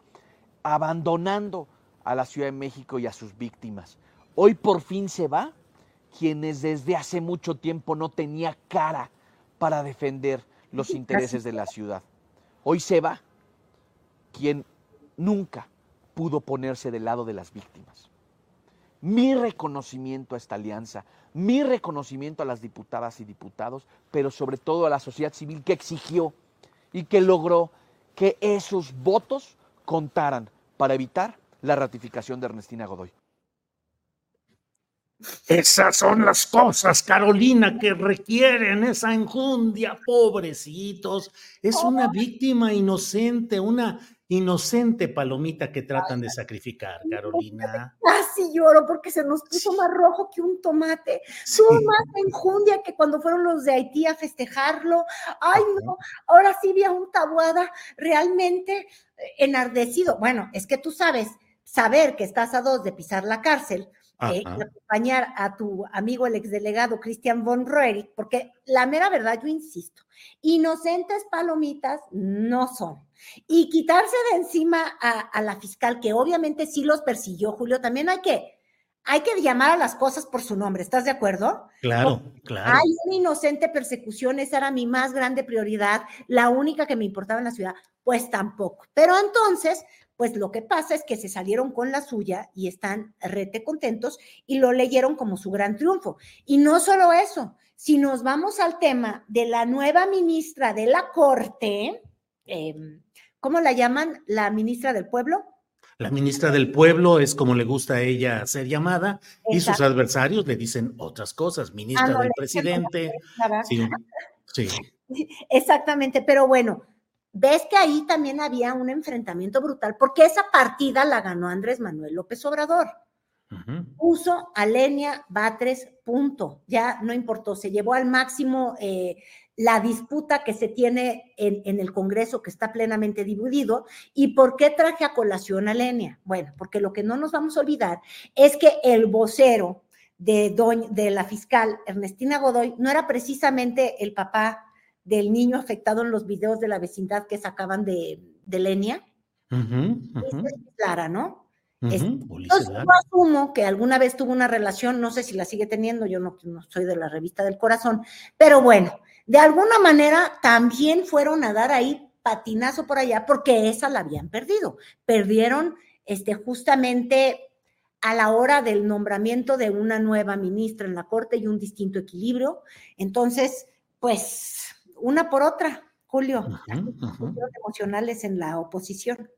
abandonando a la Ciudad de México y a sus víctimas. Hoy por fin se va quienes desde hace mucho tiempo no tenía cara para defender los intereses de la ciudad. Hoy se va quien nunca pudo ponerse del lado de las víctimas. Mi reconocimiento a esta alianza, mi reconocimiento a las diputadas y diputados, pero sobre todo a la sociedad civil que exigió y que logró que esos votos contaran para evitar la ratificación de Ernestina Godoy. Esas son las cosas, Carolina, que requieren esa enjundia, pobrecitos. Es una víctima inocente, una inocente palomita que tratan de sacrificar, Carolina. Casi lloro porque se nos puso más rojo que un tomate. Tuvo más enjundia que cuando fueron los de Haití a festejarlo. Ay, no, ahora sí vi a un tabuada realmente enardecido. Bueno, es que tú sabes, saber que estás a dos de pisar la cárcel eh, y acompañar a tu amigo el exdelegado Christian von Roerich, porque la mera verdad, yo insisto, inocentes palomitas no son. Y quitarse de encima a, la fiscal, que obviamente sí los persiguió, Julio, también hay que, hay que llamar a las cosas por su nombre, ¿estás de acuerdo? Claro, claro. Hay una inocente persecución, esa era mi más grande prioridad, la única que me importaba en la ciudad, pues tampoco. Pero entonces, pues lo que pasa es que se salieron con la suya y están rete contentos y lo leyeron como su gran triunfo. Y no solo eso, si nos vamos al tema de la nueva ministra de la Corte, em, ¿cómo la llaman? ¿La ministra del Pueblo? La ministra del Pueblo es como le gusta a ella ser llamada y sus adversarios le dicen otras cosas, ministra ah, del presidente. sí. Exactamente, pero bueno, ves que ahí también había un enfrentamiento brutal, porque esa partida la ganó Andrés Manuel López Obrador. Puso a Lenia Batres, punto. Ya no importó, se llevó al máximo eh, la disputa que se tiene en, el Congreso, que está plenamente dividido. ¿Y por qué traje a colación a Lenia? Bueno, porque lo que no nos vamos a olvidar es que el vocero de, de la fiscal Ernestina Godoy no era precisamente el papá del niño afectado en los videos de la vecindad que sacaban de, de Lenia. es Clara, ¿no? entonces, yo asumo que alguna vez tuvo una relación, no sé si la sigue teniendo, yo no, no, soy de la revista del corazón, pero bueno, de alguna manera también fueron a dar ahí patinazo por allá porque esa la habían perdido. Perdieron este, justamente a la hora del nombramiento de una nueva ministra en la Corte y un distinto equilibrio. Entonces, pues una por otra, Julio. emocionales en la oposición.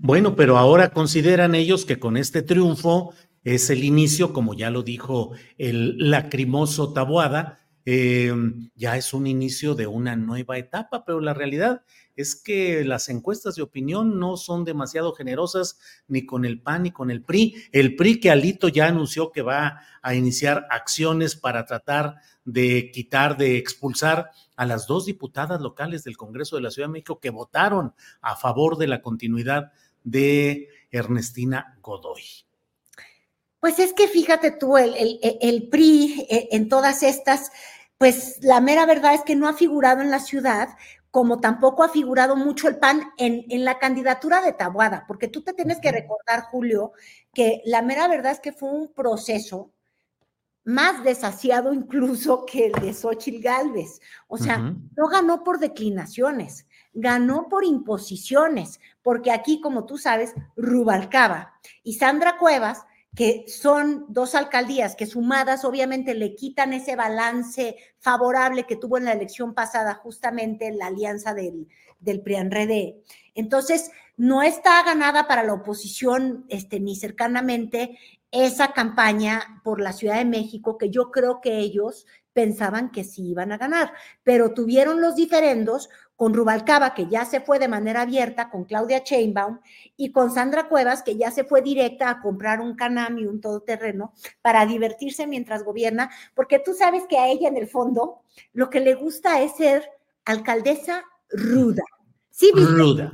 Bueno, pero ahora consideran ellos que con este triunfo es el inicio, como ya lo dijo el lacrimoso Tabuada, eh, ya es un inicio de una nueva etapa, pero la realidad es que las encuestas de opinión no son demasiado generosas ni con el PAN ni con el PRI. El PRI que Alito ya anunció que va a iniciar acciones para tratar de quitar, de expulsar a las dos diputadas locales del Congreso de la Ciudad de México que votaron a favor de la continuidad de Ernestina Godoy. Pues es que fíjate tú, el, el, PRI eh, en todas estas, pues la mera verdad es que no ha figurado en la ciudad como tampoco ha figurado mucho el PAN en, en, la candidatura de Tabuada, porque tú te tienes que recordar, Julio, que la mera verdad es que fue un proceso más desasiado incluso que el de Xochitl Galvez. O sea, no ganó por declinaciones, ganó por imposiciones, porque aquí, como tú sabes, Rubalcaba y Sandra Cuevas que son dos alcaldías que sumadas obviamente le quitan ese balance favorable que tuvo en la elección pasada justamente la alianza del, del PRIAN-RD. Entonces, no está ganada para la oposición este, ni cercanamente esa campaña por la Ciudad de México que yo creo que ellos pensaban que sí iban a ganar, pero tuvieron los diferendos con Rubalcaba, que ya se fue de manera abierta, con Claudia Chainbaum, y con Sandra Cuevas, que ya se fue directa a comprar un Canam y un todoterreno para divertirse mientras gobierna, porque tú sabes que a ella en el fondo lo que le gusta es ser alcaldesa ruda, Sí, ¿viste? Ruda.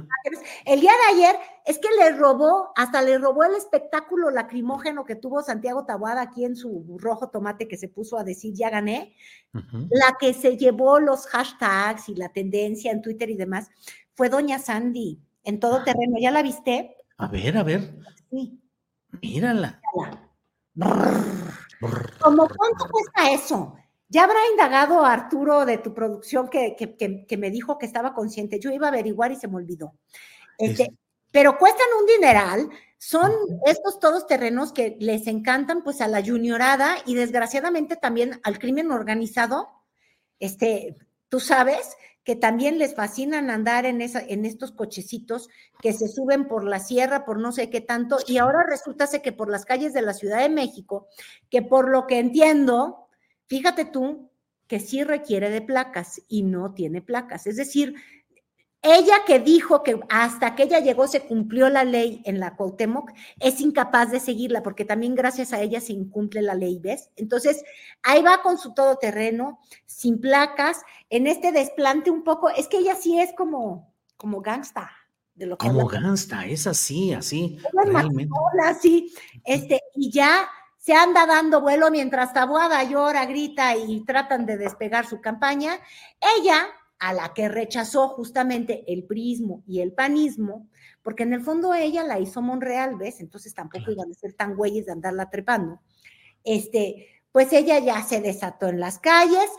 El día de ayer es que le robó, hasta le robó el espectáculo lacrimógeno que tuvo Santiago Tabuada aquí en su rojo tomate que se puso a decir ya gané. La que se llevó los hashtags y la tendencia en Twitter y demás fue Doña Sandy en todo terreno. ¿Ya la viste? A ver, a ver, Sí. mírala. ¿Cómo cuánto cuesta eso? Ya habrá indagado Arturo de tu producción que, que- que- que me dijo que estaba consciente. Yo iba a averiguar y se me olvidó. Este, Es- pero cuestan un dineral. Son estos todos terrenos que les encantan pues a la juniorada y desgraciadamente también al crimen organizado. Este, tú sabes que también les fascinan andar en, esa, en estos cochecitos que se suben por la sierra, por no sé qué tanto, y ahora resulta que por las calles de la Ciudad de México, que por lo que entiendo, fíjate tú, que sí requiere de placas y no tiene placas. Es decir, ella que dijo que hasta que ella llegó se cumplió la ley en la Cuauhtémoc, es incapaz de seguirla porque también gracias a ella se incumple la ley, ¿ves? Entonces, ahí va con su todoterreno, sin placas, en este desplante un poco, es que ella sí es como, como gangsta, de lo que Como gangsta, es así, así, realmente. matonas, sí, este, y ya se anda dando vuelo mientras Tabuada llora, grita y tratan de despegar su campaña. Ella, a la que rechazó justamente el prismo y el panismo, porque en el fondo ella la hizo Monreal, ¿ves? Entonces tampoco iban a ser tan güeyes de andarla trepando. Este, pues ella ya se desató en las calles,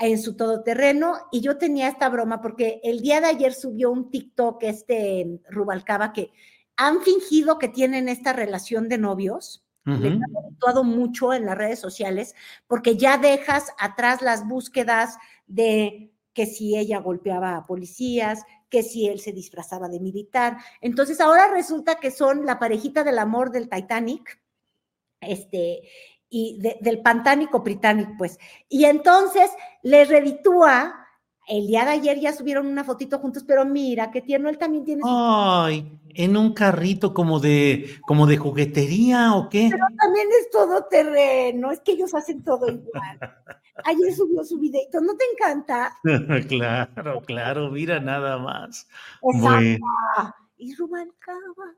en su todoterreno, y yo tenía esta broma porque el día de ayer subió un TikTok este Rubalcaba que han fingido que tienen esta relación de novios. Les han actuado mucho en las redes sociales porque ya dejas atrás las búsquedas de que si ella golpeaba a policías, que si él se disfrazaba de militar. Entonces ahora resulta que son la parejita del amor del Titanic, este, y de- del pantánico británico, pues. Y entonces les reditúa, el día de ayer ya subieron una fotito juntos, pero mira, que tierno, él también tiene Ay, en un carrito como de, como de juguetería o qué. también es todo terreno, es que ellos hacen todo igual. Ayer subió su videito, ¿no te encanta? Claro, claro, mira nada más. Exacto. Bueno, Y Rubalcaba,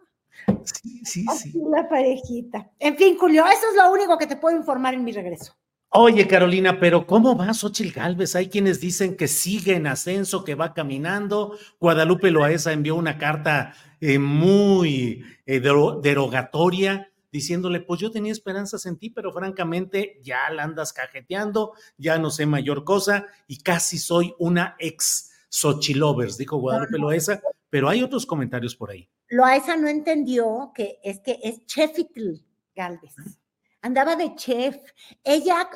sí, sí, así sí. la parejita. En fin, Julio, eso es lo único que te puedo informar en mi regreso. Oye, Carolina, pero ¿cómo va Xochitl Gálvez? Hay quienes dicen que sigue en ascenso, que va caminando. Guadalupe Loaesa envió una carta eh, muy eh, dero- derogatoria diciéndole, pues yo tenía esperanzas en ti, pero francamente ya la andas cajeteando, ya no sé mayor cosa y casi soy una ex Xochilovers, dijo Guadalupe Loaesa, pero hay otros comentarios por ahí. Loaesa no entendió que es que es Chefitl Galvez. Andaba de chef. Ella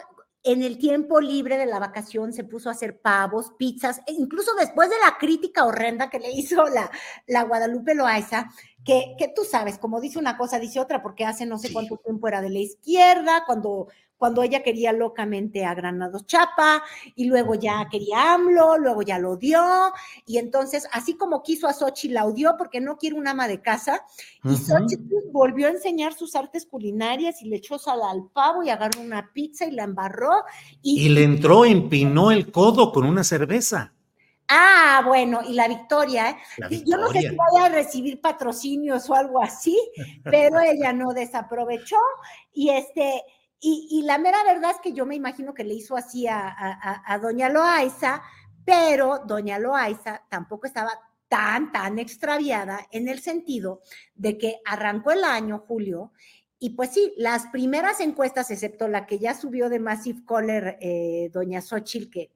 en el tiempo libre de la vacación se puso a hacer pavos, pizzas, e incluso después de la crítica horrenda que le hizo la, la Guadalupe Loaiza, que, que tú sabes, como dice una cosa, dice otra, porque hace no sé Sí. cuánto tiempo era de la izquierda, cuando, cuando ella quería locamente a Granados Chapa, y luego ya quería AMLO, luego ya lo dio, y entonces, así como quiso a Xochitl, la odió porque no quiere un ama de casa, y Ujú. Xochitl volvió a enseñar sus artes culinarias y le echó sal al pavo y agarró una pizza y la embarró. Y, Y le entró, empinó el codo con una cerveza. Ah, bueno, y la victoria, ¿eh? La Yo no sé si victoria. vaya a recibir patrocinios o algo así, pero ella no desaprovechó. Y este, y, y la mera verdad es que yo me imagino que le hizo así a, a- a- a doña Loaiza, pero doña Loaiza tampoco estaba tan, tan extraviada en el sentido de que arrancó el año, Julio, y pues sí, las primeras encuestas, excepto la que ya subió de Massive Caller, eh, doña Xochitl, que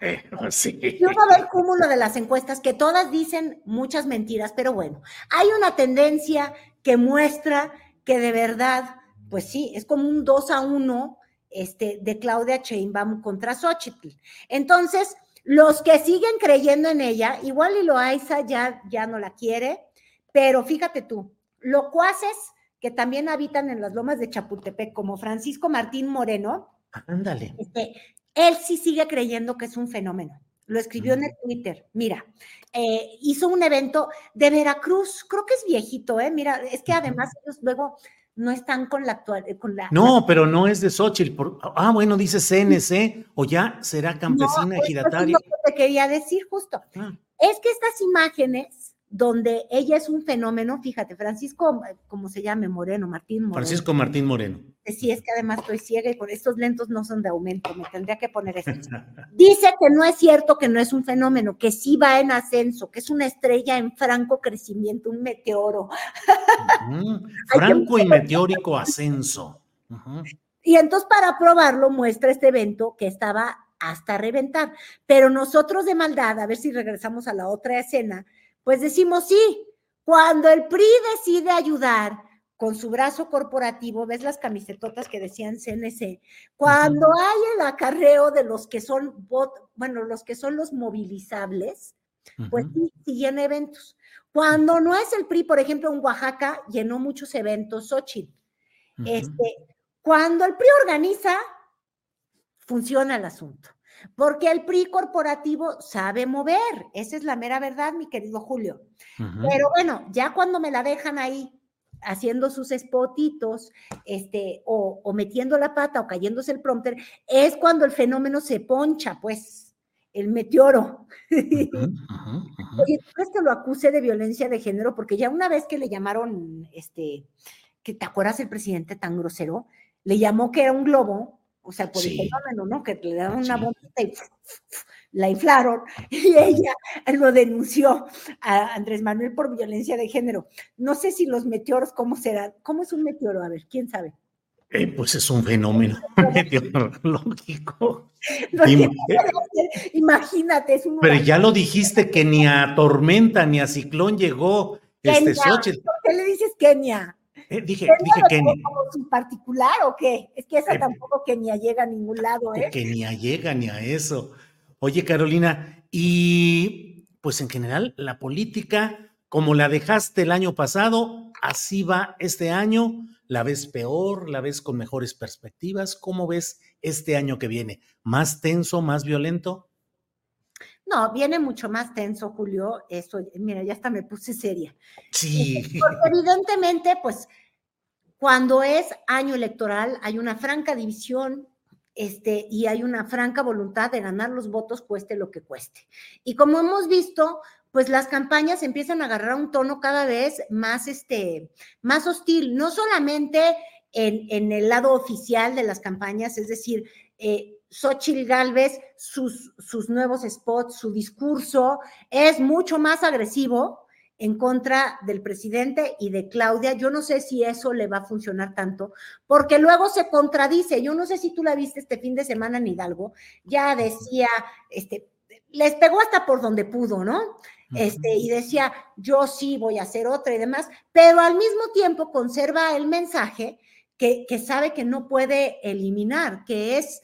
Eh, sí. y uno ve el cúmulo de las encuestas que todas dicen muchas mentiras, pero bueno, hay una tendencia que muestra que de verdad, pues sí, es como un 2 a 1 este, de Claudia Sheinbaum contra Xochitl. Entonces, los que siguen creyendo en ella, igual y Loaiza ya, ya no la quiere, pero fíjate tú, locuaces que también habitan en las lomas de Chapultepec, como Francisco Martín Moreno, Ándale. este, él sí sigue creyendo que es un fenómeno. Lo escribió en el Twitter. Mira, eh, hizo un evento de Veracruz, creo que es viejito, ¿eh? Mira, es que además ellos luego no están con la actual, eh, con la. No, pero no es de Xochitl. ah, bueno, dice CNC, o ya será campesina girataria. Es lo que te quería decir justo. Ah. Es que estas imágenes donde ella es un fenómeno, fíjate, Francisco, ¿cómo se llame? Moreno, Martín Moreno. Francisco Martín Moreno. Sí, es que además estoy ciega y con estos lentos no son de aumento, me tendría que poner eso. Dice que no es cierto que no es un fenómeno, que sí va en ascenso, que es una estrella en franco crecimiento, un meteoro. franco y meteórico ascenso. Y entonces para probarlo muestra este evento que estaba hasta reventar, pero nosotros de maldad, a ver si regresamos a la otra escena, pues decimos sí, cuando el PRI decide ayudar con su brazo corporativo, ves las camisetotas que decían CNC, cuando hay el acarreo de los que son, bueno, los que son los movilizables, pues sí, siguen eventos. Cuando no es el PRI, por ejemplo, en Oaxaca llenó muchos eventos Xochitl. Este, cuando el PRI organiza, funciona el asunto. Porque el PRI corporativo sabe mover, esa es la mera verdad, mi querido Julio. Pero bueno, ya cuando me la dejan ahí haciendo sus spotitos, este, o, metiendo la pata o cayéndose el prompter, es cuando el fenómeno se poncha, pues, el meteoro. Oye, ¿tú crees que lo acuse de violencia de género? Porque ya una vez que le llamaron, este, que te acuerdas el presidente tan grosero, le llamó que era un globo o sea, por el fenómeno, ¿no? Que le daban una bombita y la inflaron y ella lo denunció a Andrés Manuel por violencia de género. No sé si los meteoros, ¿cómo serán? ¿Cómo es un meteoro? A ver, ¿quién sabe? Eh, pues es un fenómeno meteorológico. Imagínate, es un Pero ya lo dijiste que ni a tormenta ni a ciclón llegó este Xochitl. ¿Por qué le dices Kenia? Eh, dije, dije Kenia. ¿Como su particular o qué? Es que esa eh, tampoco Kenia llega a ningún lado, ¿eh? Kenia llega ni a eso. Oye, Carolina, y pues en general, la política, como la dejaste el año pasado, así va este año. ¿La ves peor? ¿La ves con mejores perspectivas? ¿Cómo ves este año que viene? ¿Más tenso, más violento? No, viene mucho más tenso, Julio. Eso, mira, ya hasta me puse seria. Sí. Porque evidentemente, pues, cuando es año electoral, hay una franca división este, y hay una franca voluntad de ganar los votos, cueste lo que cueste. Y como hemos visto, pues las campañas empiezan a agarrar un tono cada vez más, este, más hostil, no solamente en, en el lado oficial de las campañas, es decir, eh, Xochitl Galvez, sus, sus nuevos spots, su discurso es mucho más agresivo en contra del presidente y de Claudia. Yo no sé si eso le va a funcionar tanto, porque luego se contradice. Yo no sé si tú la viste este fin de semana en Hidalgo, ya decía, este, les pegó hasta por donde pudo, ¿no? Este, y decía, yo sí voy a hacer otra y demás, pero al mismo tiempo conserva el mensaje que, que sabe que no puede eliminar, que es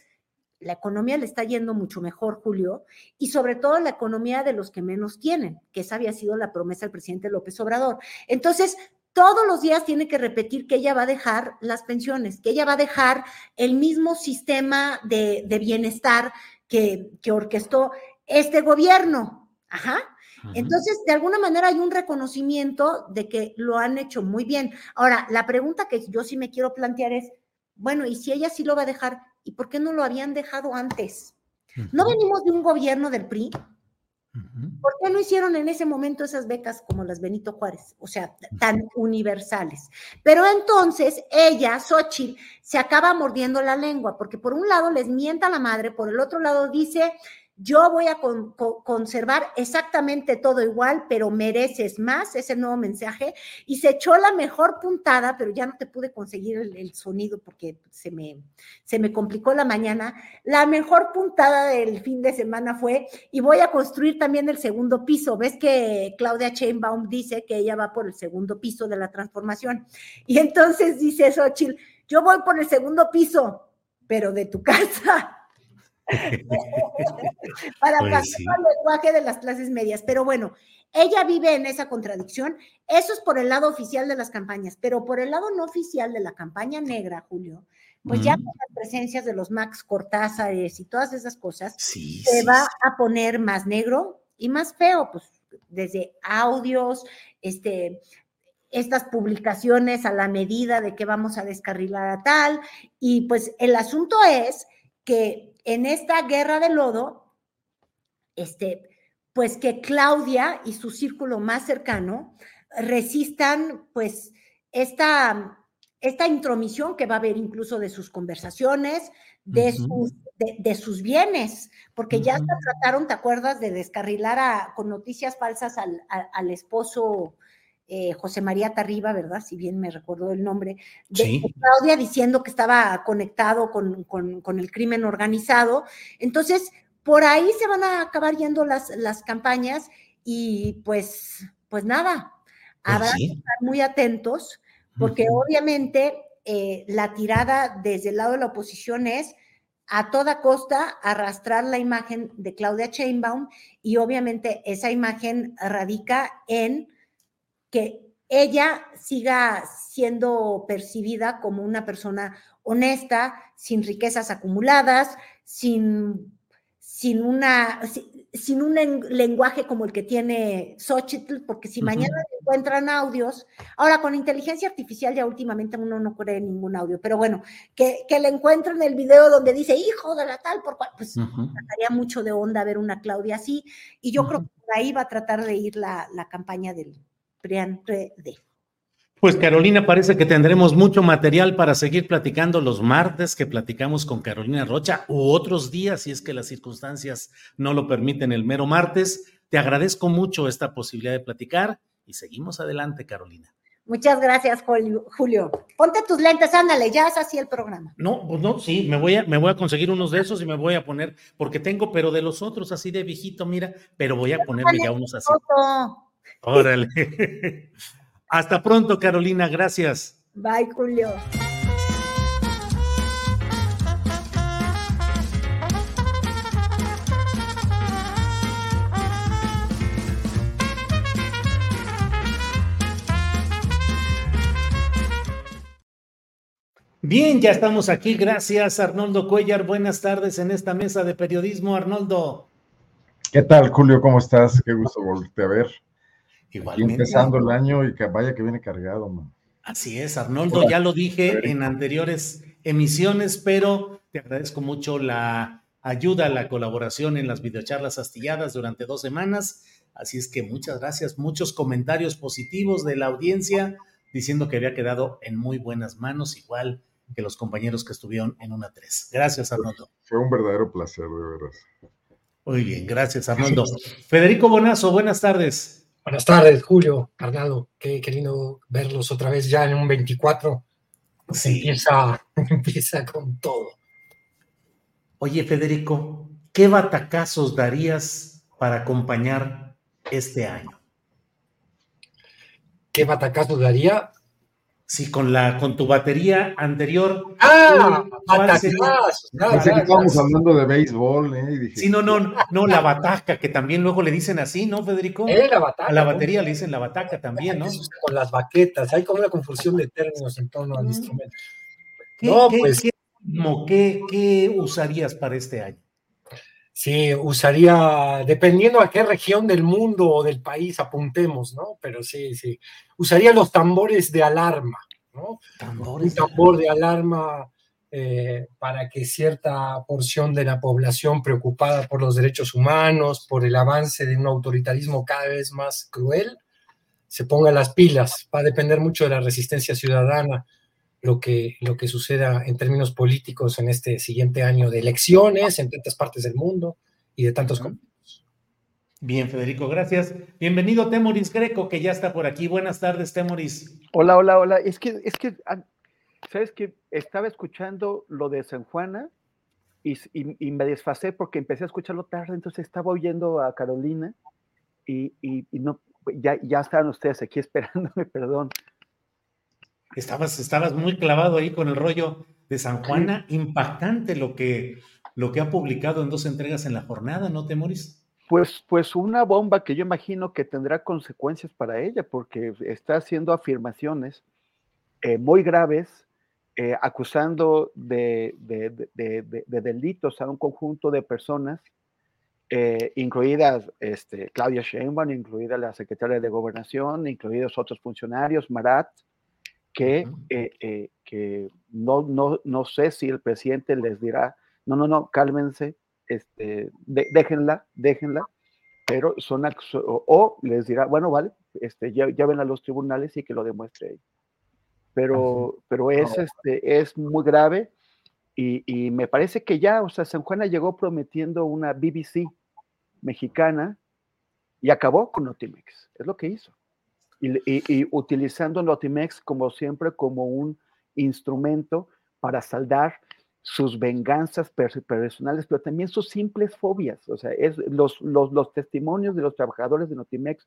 la economía le está yendo mucho mejor, Julio, y sobre todo la economía de los que menos tienen, que esa había sido la promesa del presidente López Obrador. Entonces, todos los días tiene que repetir que ella va a dejar las pensiones, que ella va a dejar el mismo sistema de, bienestar que, que orquestó este gobierno. Ajá. Entonces, de alguna manera hay un reconocimiento de que lo han hecho muy bien. Ahora, la pregunta que yo sí me quiero plantear es, bueno, ¿y si ella sí lo va a dejar? ¿Y por qué no lo habían dejado antes? ¿No venimos de un gobierno del PRI? ¿Por qué no hicieron en ese momento esas becas como las Benito Juárez? O sea, tan universales. Pero entonces ella, Xochitl, se acaba mordiendo la lengua, porque por un lado les mienta la madre, por el otro lado dice, yo voy a conservar exactamente todo igual, pero mereces más, ese nuevo mensaje. Y se echó la mejor puntada, pero ya no te pude conseguir el, sonido porque se me, se me complicó la mañana. La mejor puntada del fin de semana fue, y voy a construir también el segundo piso. ¿Ves que Claudia Chainbaum dice que ella va por el segundo piso de la transformación? Y entonces dice Xochitl, yo voy por el segundo piso, pero de tu casa. para pues pasar al lenguaje de las clases medias. Pero bueno, ella vive en esa contradicción. Eso es por el lado oficial de las campañas, pero por el lado no oficial de la campaña negra, Julio, pues ya con las presencias de los Max Cortázares y todas esas cosas, se va a poner más negro y más feo, pues desde audios, este, estas publicaciones a la medida de que vamos a descarrilar a tal. Y pues el asunto es que en esta guerra de lodo, este, pues que Claudia y su círculo más cercano resistan pues esta, esta intromisión que va a haber incluso de sus conversaciones, de, sus, de, sus bienes, porque ya trataron, ¿te acuerdas?, de descarrilar con noticias falsas al, esposo eh, José María Tarriba, ¿verdad? Si bien me recuerdo el nombre, de, Claudia diciendo que estaba conectado con, con, el crimen organizado. Entonces, por ahí se van a acabar yendo las, las campañas y pues, pues nada, pues habrá que estar muy atentos, porque obviamente eh, la tirada desde el lado de la oposición es a toda costa arrastrar la imagen de Claudia Chainbaum y obviamente esa imagen radica en que ella siga siendo percibida como una persona honesta, sin riquezas acumuladas, sin, sin una, sin un lenguaje como el que tiene Xochitl, porque si mañana encuentran audios, ahora con inteligencia artificial ya últimamente uno no cree ningún audio, pero bueno, que, que le encuentren el video donde dice hijo de la tal, por cual, pues trataría mucho de onda ver una Claudia así, y yo creo que por ahí va a tratar de ir la, la campaña del De pues Carolina, parece que tendremos mucho material para seguir platicando los martes que platicamos con Carolina Rocha u otros días, si es que las circunstancias no lo permiten el mero martes. Te agradezco mucho esta posibilidad de platicar y seguimos adelante, Carolina. Muchas gracias, Julio. Ponte tus lentes, ándale, ya es así el programa. No, pues no, sí, me voy a, me voy a conseguir unos de esos y me voy a poner, porque tengo, pero de los otros así de viejito, mira, pero voy a ponerme ya unos así. Órale. Hasta pronto, Carolina. Gracias. Bye, Julio. Bien, ya estamos aquí. Gracias, Arnoldo Cuellar. Buenas tardes en esta mesa de periodismo, Arnoldo. ¿Qué tal, Julio? ¿Cómo estás? Qué gusto volverte a ver. Igualmente. empezando el año y que vaya que viene cargado, man. Así es, Arnoldo, ya lo dije en anteriores emisiones, pero te agradezco mucho la ayuda, la colaboración en las videocharlas astilladas durante dos semanas. Así es que muchas gracias, muchos comentarios positivos de la audiencia diciendo que había quedado en muy buenas manos, igual que los compañeros que estuvieron en una tres. Gracias, Arnoldo. Fue un verdadero placer, de verdad. Muy bien, gracias, Arnoldo. Federico Bonazo, buenas tardes. Buenas tardes, Julio, Arnaldo. Qué, querido verlos otra vez ya en un 24. Sí. Empieza, empieza con todo. Oye, Federico, ¿qué batacazos darías para acompañar este año? ¿Qué batacazos daría? Sí, con la con tu batería anterior. Ah, estábamos hablando de béisbol, ¿eh? sí, no, no, no, la bataca, que también luego le dicen así, ¿no, Federico? Eh, la bataca. A la batería le dicen la bataca también, ¿no? Con las baquetas, hay como una confusión de términos en torno al instrumento. ¿Qué, no, pues. ¿qué, ¿Qué usarías para este año? Sí, usaría, dependiendo a qué región del mundo o del país apuntemos, ¿no? Pero sí, sí. Usaría los tambores de alarma, ¿no? Un tambor de alarma eh, para que cierta porción de la población preocupada por los derechos humanos, por el avance de un autoritarismo cada vez más cruel, se ponga las pilas. Va a depender mucho de la resistencia ciudadana lo que, lo que suceda en términos políticos en este siguiente año de elecciones en tantas partes del mundo y de tantos conflictos. Bien, Federico, gracias. Bienvenido Temoris Greco, que ya está por aquí. Buenas tardes, Temoris. Hola, hola, hola. Es que, es que, ah, ¿sabes que Estaba escuchando lo de San Juana y, me desfasé porque empecé a escucharlo tarde, entonces estaba oyendo a Carolina y, y no, ya, ya estaban ustedes aquí esperándome, perdón. Estabas, estabas muy clavado ahí con el rollo de San Juana. Impactante lo que, lo que ha publicado en dos entregas en la jornada, ¿no, Temoris? Pues, pues una bomba que yo imagino que tendrá consecuencias para ella, porque está haciendo afirmaciones eh, muy graves, eh, acusando de, de, delitos a un conjunto de personas eh, incluidas este, Claudia Sheinbaum, incluida la secretaria de Gobernación, incluidos otros funcionarios, Marat, que, eh, eh, que no, no, no sé si el presidente les dirá, no, no, no, cálmense, este, déjenla, déjenla, pero son, o, les dirá, bueno, vale, este, ya, ven a los tribunales y que lo demuestre Pero, pero es, este, es muy grave y, y, me parece que ya, o sea, San Juana llegó prometiendo una BBC mexicana y acabó con Notimex, es lo que hizo. Y, y, utilizando Notimex como siempre como un instrumento para saldar sus venganzas personales, pero también sus simples fobias. O sea, los, los, los testimonios de los trabajadores de Notimex,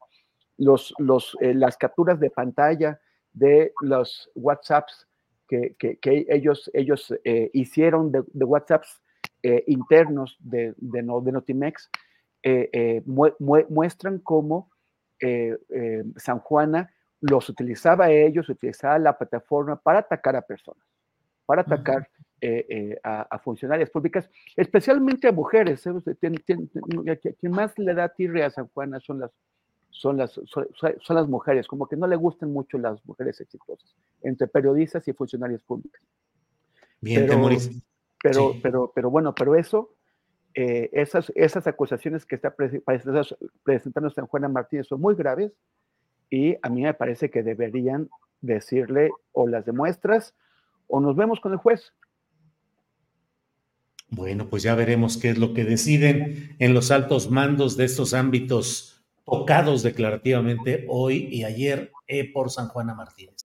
los, los, eh, las capturas de pantalla de los WhatsApps que, que, que ellos, ellos eh, hicieron de, de WhatsApps eh, internos de, de, de Notimex, muestran cómo San Juana los utilizaba a ellos, utilizaba la plataforma para atacar a personas, para atacar eh, eh, a, funcionarias públicas, especialmente a mujeres. ¿eh? Quien más le da tirre a San Juana son las, son, las, son, las mujeres, como que no le gustan mucho las mujeres exitosas, entre periodistas y funcionarios públicos. Bien, pero, pero, pero, pero, bueno, pero eso, esas, esas acusaciones que está presentando San Juana Martínez son muy graves y a mí me parece que deberían decirle o las demuestras o nos vemos con el juez. Bueno, pues ya veremos qué es lo que deciden en los altos mandos de estos ámbitos tocados declarativamente hoy y ayer eh, por San Juana Martínez.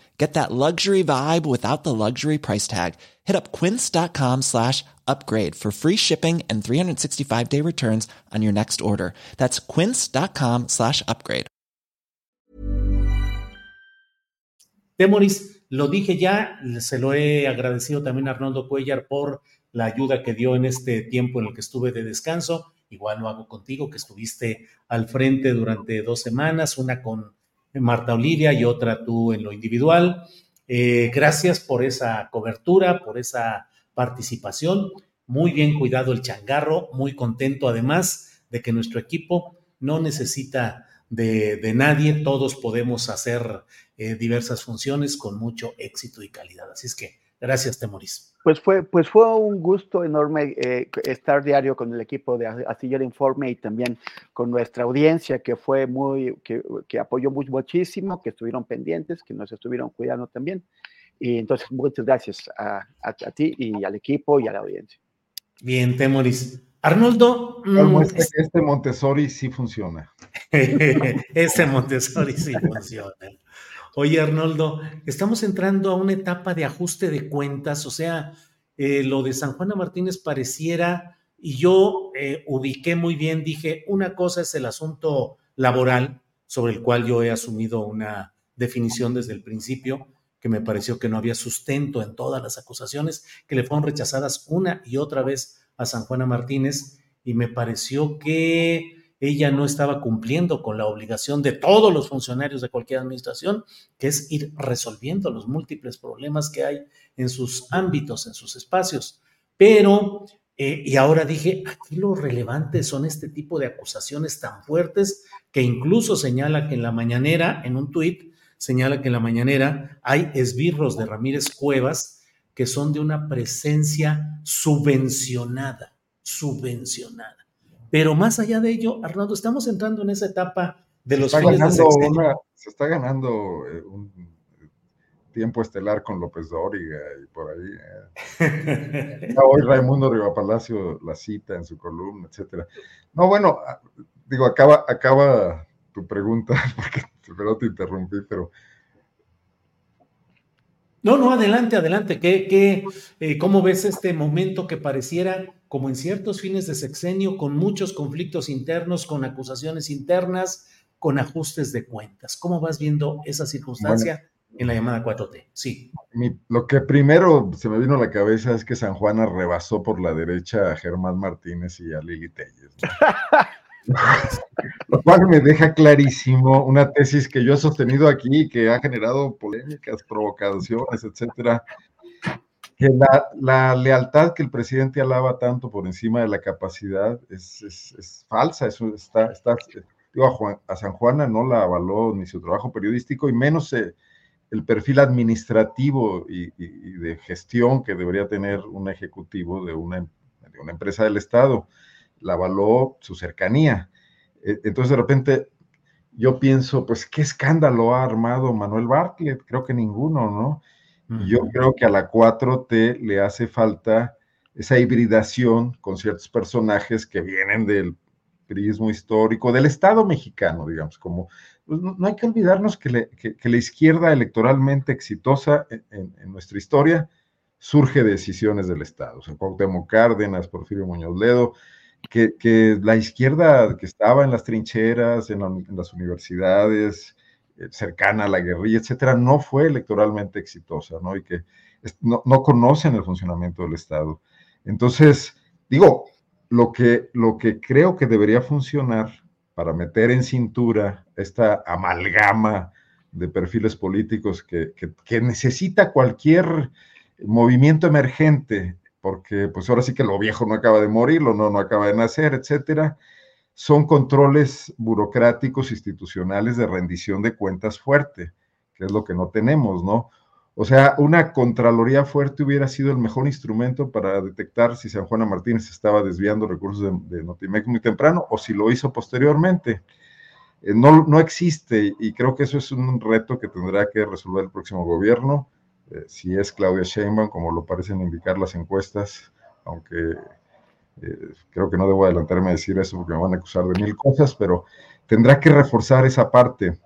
Get that luxury vibe without the luxury price tag. Hit up quince.com slash upgrade for free shipping and 365 day returns on your next order. That's quince.com slash upgrade. Temoris, Lo dije ya, se lo he agradecido también a Arnoldo Cuellar por la ayuda que dio en este tiempo en el que estuve de descanso. Igual lo hago contigo, que estuviste al frente durante dos semanas, una con Marta Olivia y otra tú en lo individual. Eh, gracias por esa cobertura, por esa participación. Muy bien cuidado el changarro, muy contento además de que nuestro equipo no necesita de, nadie, todos podemos hacer eh, diversas funciones con mucho éxito y calidad. Así es que gracias, Temoris. Pues fue, pues fue un gusto enorme eh, estar diario con el equipo de Astillero Informe y también con nuestra audiencia que fue muy, que, que apoyó muchísimo, que estuvieron pendientes, que nos estuvieron cuidando también. Y entonces, muchas gracias a, a ti y al equipo y a la audiencia. Bien, Temoris. Arnoldo. Mm, este Montessori sí funciona. este Montessori sí funciona. Oye, Arnoldo, estamos entrando a una etapa de ajuste de cuentas, o sea, eh, lo de San Juana Martínez pareciera, y yo eh, ubiqué muy bien, dije, una cosa es el asunto laboral, sobre el cual yo he asumido una definición desde el principio, que me pareció que no había sustento en todas las acusaciones, que le fueron rechazadas una y otra vez a San Juana Martínez y me pareció que ella no estaba cumpliendo con la obligación de todos los funcionarios de cualquier administración, que es ir resolviendo los múltiples problemas que hay en sus ámbitos, en sus espacios. Pero, eh, y ahora dije, aquí lo relevante son este tipo de acusaciones tan fuertes que incluso señala que en la mañanera, en un tuit, señala que en la mañanera hay esbirros de Ramírez Cuevas, que son de una presencia subvencionada, subvencionada. Pero más allá de ello, Arnaldo, estamos entrando en esa etapa de los se está ganando, se está ganando tiempo estelar con López Dóriga y por ahí. Eh. hoy Raimundo Palacio la cita en su columna, etcétera. No, bueno, ah, digo, acaba, acaba tu pregunta, porque pero te interrumpí, pero no, no, adelante, adelante. ¿Qué, qué, eh, ¿Cómo ves este momento que pareciera como en ciertos fines de sexenio, con muchos conflictos internos, con acusaciones internas, con ajustes de cuentas? ¿Cómo vas viendo esa circunstancia en la llamada 4T? Sí. lo que primero se me vino a la cabeza es que San Juana rebasó por la derecha a Germán Martínez y a Lili Telles. Lo cual me deja clarísimo una tesis que yo he sostenido aquí, que ha generado polémicas, provocaciones, etcétera, que la, lealtad que el presidente alaba tanto por encima de la capacidad es, falsa, eso está, está a, San Juana no la avaló ni su trabajo periodístico y menos eh, el perfil administrativo y, de gestión que debería tener un ejecutivo de una, de una empresa del Estado la avaló su cercanía. E, entonces de repente yo pienso, pues, ¿qué escándalo ha armado Manuel Bartlett? Creo que ninguno, ¿no? Yo creo que a la 4T le hace falta esa hibridación con ciertos personajes que vienen del periodismo histórico, del Estado mexicano, digamos, como pues, no, hay que olvidarnos que, la izquierda electoralmente exitosa en, nuestra historia surge de decisiones del Estado. O sea, Cuauhtémoc Cárdenas, Porfirio Muñoz Ledo, que, la izquierda que estaba en las trincheras, en, las universidades, cercana a la guerrilla, etcétera, no fue electoralmente exitosa, ¿no? Y que no, conocen el funcionamiento del Estado. Entonces, digo, lo que, lo que creo que debería funcionar para meter en cintura esta amalgama de perfiles políticos que, que necesita cualquier movimiento emergente porque pues ahora sí que lo viejo no acaba de morir, lo no, no acaba de nacer, etcétera. Son controles burocráticos institucionales de rendición de cuentas fuerte, que es lo que no tenemos, ¿no? O sea, una Contraloría fuerte hubiera sido el mejor instrumento para detectar si San Juana Martínez estaba desviando recursos de, de Notimex muy temprano o si lo hizo posteriormente. Eh, no, no existe y creo que eso es un reto que tendrá que resolver el próximo gobierno eh, si es Claudia Sheinbaum, como lo parecen indicar las encuestas, aunque eh, creo que no debo adelantarme a decir eso porque me van a acusar de mil cosas, pero tendrá que reforzar esa parte.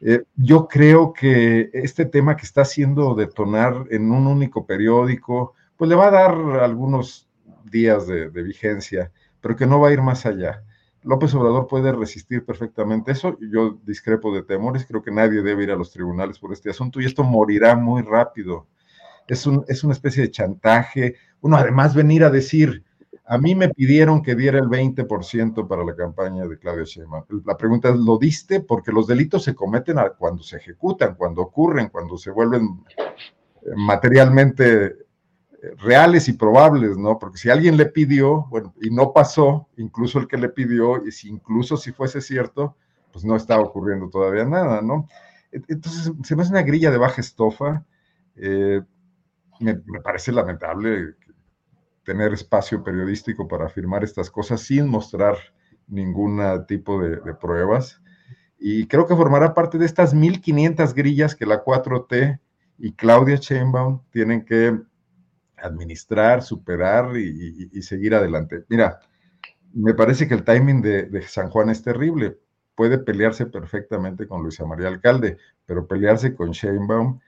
Eh, yo creo que este tema que está haciendo detonar en un único periódico, pues le va a dar algunos días de vigencia, pero que no va a ir más allá. López Obrador puede resistir perfectamente eso. Yo discrepo de temores, creo que nadie debe ir a los tribunales por este asunto y esto morirá muy rápido. Es, un, es una especie de chantaje. Uno, además, venir a decir, a mí me pidieron que diera el 20% para la campaña de Claudia Sheinbaum. La pregunta es, ¿lo diste? Porque los delitos se cometen cuando se ejecutan, cuando ocurren, cuando se vuelven eh, materialmente reales y probables, ¿no? Porque si alguien le pidió, bueno, y no pasó, incluso el que le pidió, y si incluso si fuese cierto, pues no está ocurriendo todavía nada, ¿no? Entonces, se me hace una grilla de baja estofa. Eh, me, parece lamentable tener espacio periodístico para afirmar estas cosas sin mostrar ningún tipo de, pruebas. Y creo que formará parte de estas 1.500 grillas que la 4T y Claudia Sheinbaum tienen que administrar, superar y, seguir adelante. Mira, me parece que el timing de, San Juan es terrible. Puede pelearse perfectamente con Luisa María Alcalde, pero pelearse con Sheinbaum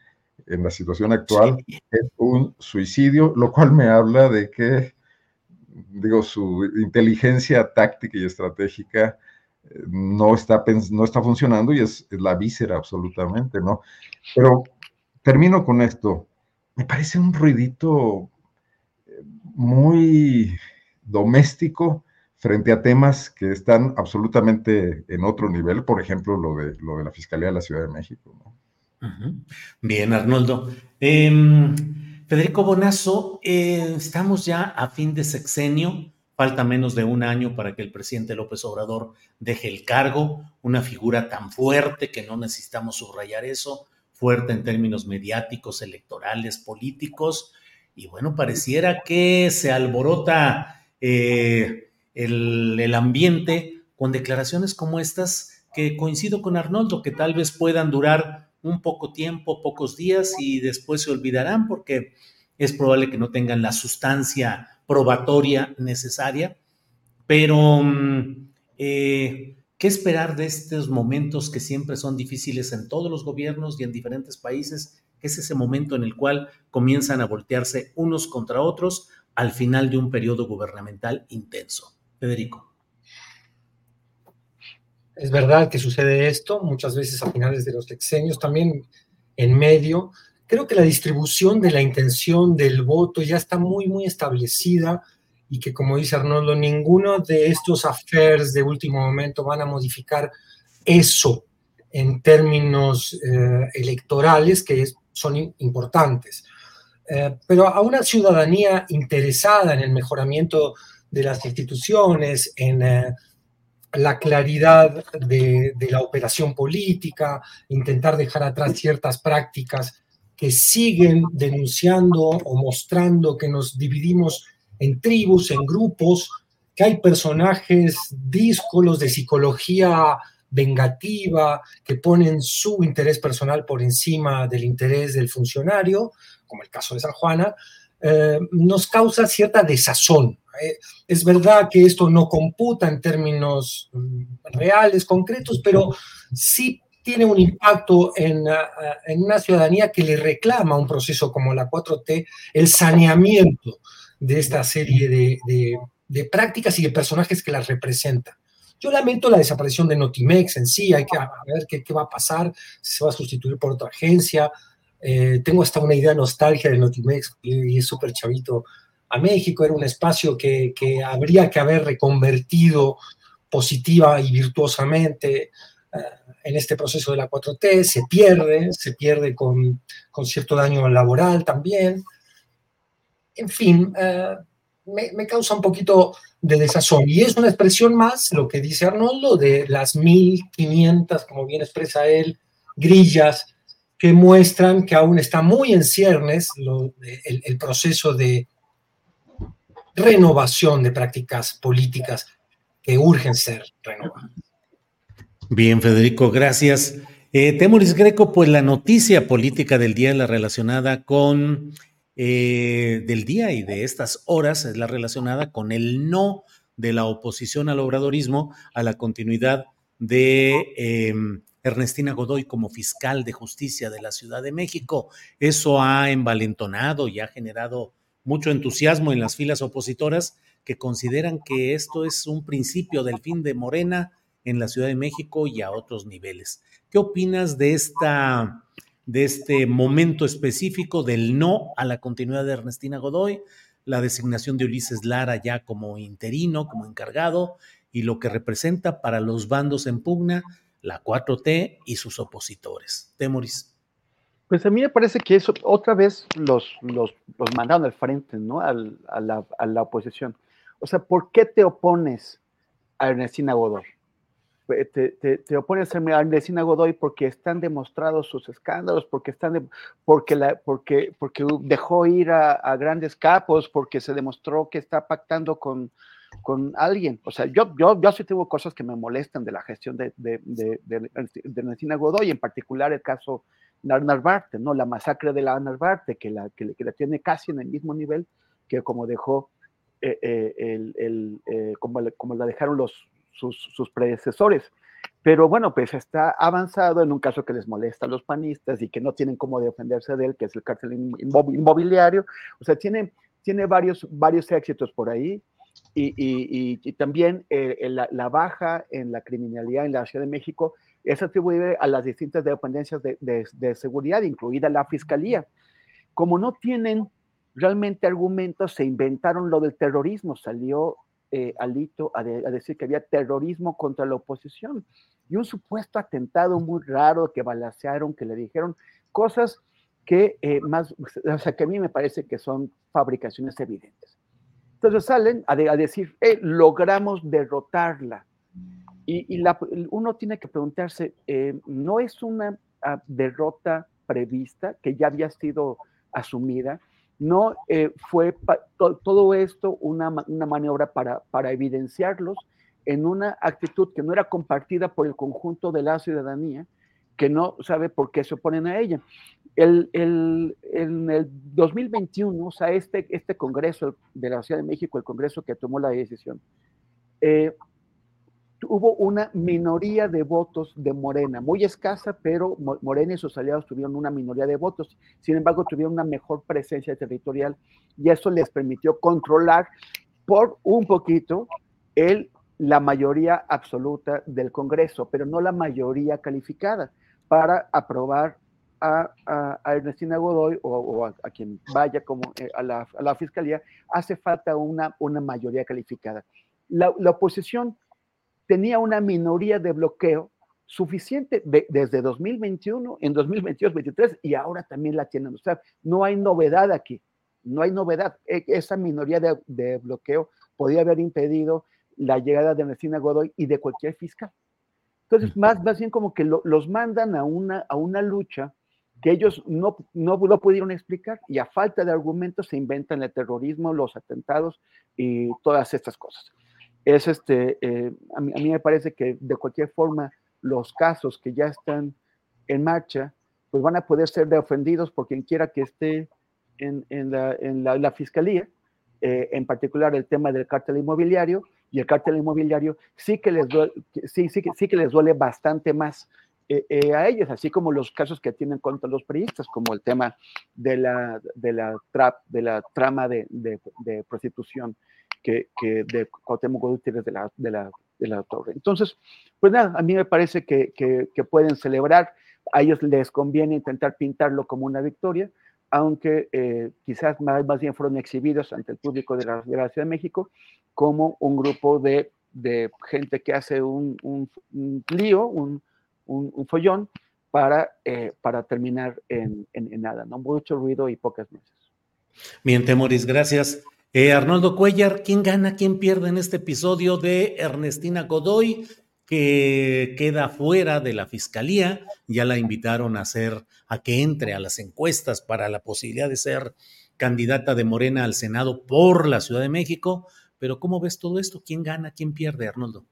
en la situación actual es un suicidio, lo cual me habla de que, digo, su inteligencia táctica y estratégica eh, no está, no está funcionando y es, es la víscera absolutamente, ¿no? Pero termino con esto me parece un ruidito eh, muy doméstico frente a temas que están absolutamente en otro nivel, por ejemplo, lo de, lo de la Fiscalía de la Ciudad de México. Bien, Arnoldo. Em, Federico Bonazo, eh, estamos ya a fin de sexenio, falta menos de un año para que el presidente López Obrador deje el cargo, una figura tan fuerte que no necesitamos subrayar eso, fuerte en términos mediáticos, electorales, políticos, y bueno, pareciera que se alborota eh, el, ambiente con declaraciones como estas que coincido con Arnoldo, que tal vez puedan durar un poco tiempo, pocos días y después se olvidarán porque es probable que no tengan la sustancia probatoria necesaria. Pero, mm, eh, ¿qué esperar de estos momentos que siempre son difíciles en todos los gobiernos y en diferentes países? Es ese momento en el cual comienzan a voltearse unos contra otros al final de un periodo gubernamental intenso. Federico. Es verdad que sucede esto muchas veces a finales de los sexenios, también en medio. Creo que la distribución de la intención del voto ya está muy, muy establecida y que, como dice Arnoldo, ninguno de estos affairs de último momento van a modificar eso en términos eh, electorales que son importantes. Eh, pero a una ciudadanía interesada en el mejoramiento de las instituciones, en eh, la claridad de, la operación política, intentar dejar atrás ciertas prácticas que siguen denunciando o mostrando que nos dividimos en tribus, en grupos, que hay personajes díscolos de psicología vengativa que ponen su interés personal por encima del interés del funcionario, como el caso de San Juana, eh, nos causa cierta desazón. Eh, es verdad que esto no computa en términos mm, reales, concretos, pero sí tiene un impacto en, ah, ah, en, una ciudadanía que le reclama un proceso como la 4T, el saneamiento de esta serie de, de, prácticas y de personajes que las representan. Yo lamento la desaparición de Notimex en sí, hay que ver qué, va a pasar, si se va a sustituir por otra agencia. Eh, tengo hasta una idea nostalgia de Notimex y es súper chavito a México, era un espacio que, habría que haber reconvertido positiva y virtuosamente eh, en este proceso de la 4T, se pierde, se pierde con, cierto daño laboral también. En fin, eh, me, me, causa un poquito de desazón. Y es una expresión más, lo que dice Arnoldo, de las 1500, como bien expresa él, grillas que muestran que aún está muy en ciernes el, proceso de renovación de prácticas políticas que urgen ser renovadas. Bien, Federico, gracias. Eh, Temoris Greco, pues la noticia política del día es la relacionada con, eh, del día y de estas horas, es la relacionada con el no de la oposición al obradorismo a la continuidad de em, Ernestina Godoy como fiscal de justicia de la Ciudad de México. Eso ha envalentonado y ha generado mucho entusiasmo en las filas opositoras que consideran que esto es un principio del fin de Morena en la Ciudad de México y a otros niveles. ¿Qué opinas de esta de este momento específico del no a la continuidad de Ernestina Godoy, la designación de Ulises Lara ya como interino, como encargado y lo que representa para los bandos en pugna la 4T y sus opositores. Temoris. Pues a mí me parece que eso otra vez los, los, mandaron al frente, ¿no? a, la, oposición. O sea, ¿por qué te opones a Ernestina Godoy? Eh, te, te, opones a Ernestina Godoy porque están demostrados sus escándalos, porque, están porque, la, porque, porque dejó ir a, a, grandes capos, porque se demostró que está pactando con, con alguien. O sea, yo, yo, yo sí tengo cosas que me molestan de la gestión de, de, de, de, Godoy, en particular el caso Narvarte, ¿no? La masacre de la Narvarte, que la, que, la tiene casi en el mismo nivel que como dejó, eh, eh, el, el, eh, como, como la dejaron los, sus, sus, predecesores. Pero bueno, pues está avanzado en un caso que les molesta a los panistas y que no tienen cómo defenderse de él, que es el cárcel inmobiliario. O sea, tiene, tiene varios, varios éxitos por ahí y, también eh, la, baja en la criminalidad en la Ciudad de México es atribuible a las distintas dependencias de, seguridad, incluida la Fiscalía. Como no tienen realmente argumentos, se inventaron lo del terrorismo, salió eh, Alito a, decir que había terrorismo contra la oposición y un supuesto atentado muy raro que balacearon, que le dijeron cosas que eh, más, o sea, que a mí me parece que son fabricaciones evidentes. Entonces salen a, decir, eh, logramos derrotarla. Y, uno tiene que preguntarse, eh, ¿no es una ah, derrota prevista que ya había sido asumida? ¿No eh, fue todo esto una, maniobra para, para evidenciarlos en una actitud que no era compartida por el conjunto de la ciudadanía que no sabe por qué se oponen a ella. El, en el 2021, o sea, este, este Congreso de la Ciudad de México, el Congreso que tomó la decisión, eh, hubo una minoría de votos de Morena, muy escasa, pero Morena y sus aliados tuvieron una minoría de votos. Sin embargo, tuvieron una mejor presencia territorial y eso les permitió controlar por un poquito el, la mayoría absoluta del Congreso, pero no la mayoría calificada para aprobar a, Ernestina Godoy o, a, quien vaya como eh, a, la, fiscalía, hace falta una, una mayoría calificada. La, la oposición tenía una minoría de bloqueo suficiente desde 2021, en 2022, 2023 y ahora también la tienen. O sea, no hay novedad aquí, no hay novedad. E, esa minoría de, bloqueo podía haber impedido la llegada de Ernestina Godoy y de cualquier fiscal. Entonces, más, más bien como que los mandan a una, a una lucha que ellos no, no lo pudieron explicar y a falta de argumentos se inventan el terrorismo, los atentados y todas estas cosas es este, eh, a, mí, me parece que de cualquier forma los casos que ya están en marcha, pues van a poder ser de ofendidos por quien quiera que esté en, en, la, en la, fiscalía, eh, en particular el tema del cártel inmobiliario, y el cártel inmobiliario sí que les duele, sí, sí, sí que les duele bastante más eh, a ellos, así como los casos que tienen contra los periodistas, como el tema de la, de la, de la trama de, de prostitución que, que de Cuauhtémoc Gutiérrez de la, de, la, de la Torre. Entonces, pues nada, a mí me parece que, que, pueden celebrar, a ellos les conviene intentar pintarlo como una victoria, aunque eh, quizás más, más, bien fueron exhibidos ante el público de la, de la Ciudad de México como un grupo de, de gente que hace un, un, lío, un, un, follón, para, eh, para terminar en, en, en, nada, ¿no? Mucho ruido y pocas meses. Bien, Temoris, gracias. Eh, Arnoldo Cuellar, ¿quién gana, quién pierde en este episodio de Ernestina Godoy, que queda fuera de la fiscalía? Ya la invitaron a hacer, a que entre a las encuestas para la posibilidad de ser candidata de Morena al Senado por la Ciudad de México. Pero ¿cómo ves todo esto? ¿Quién gana, quién pierde, Arnoldo?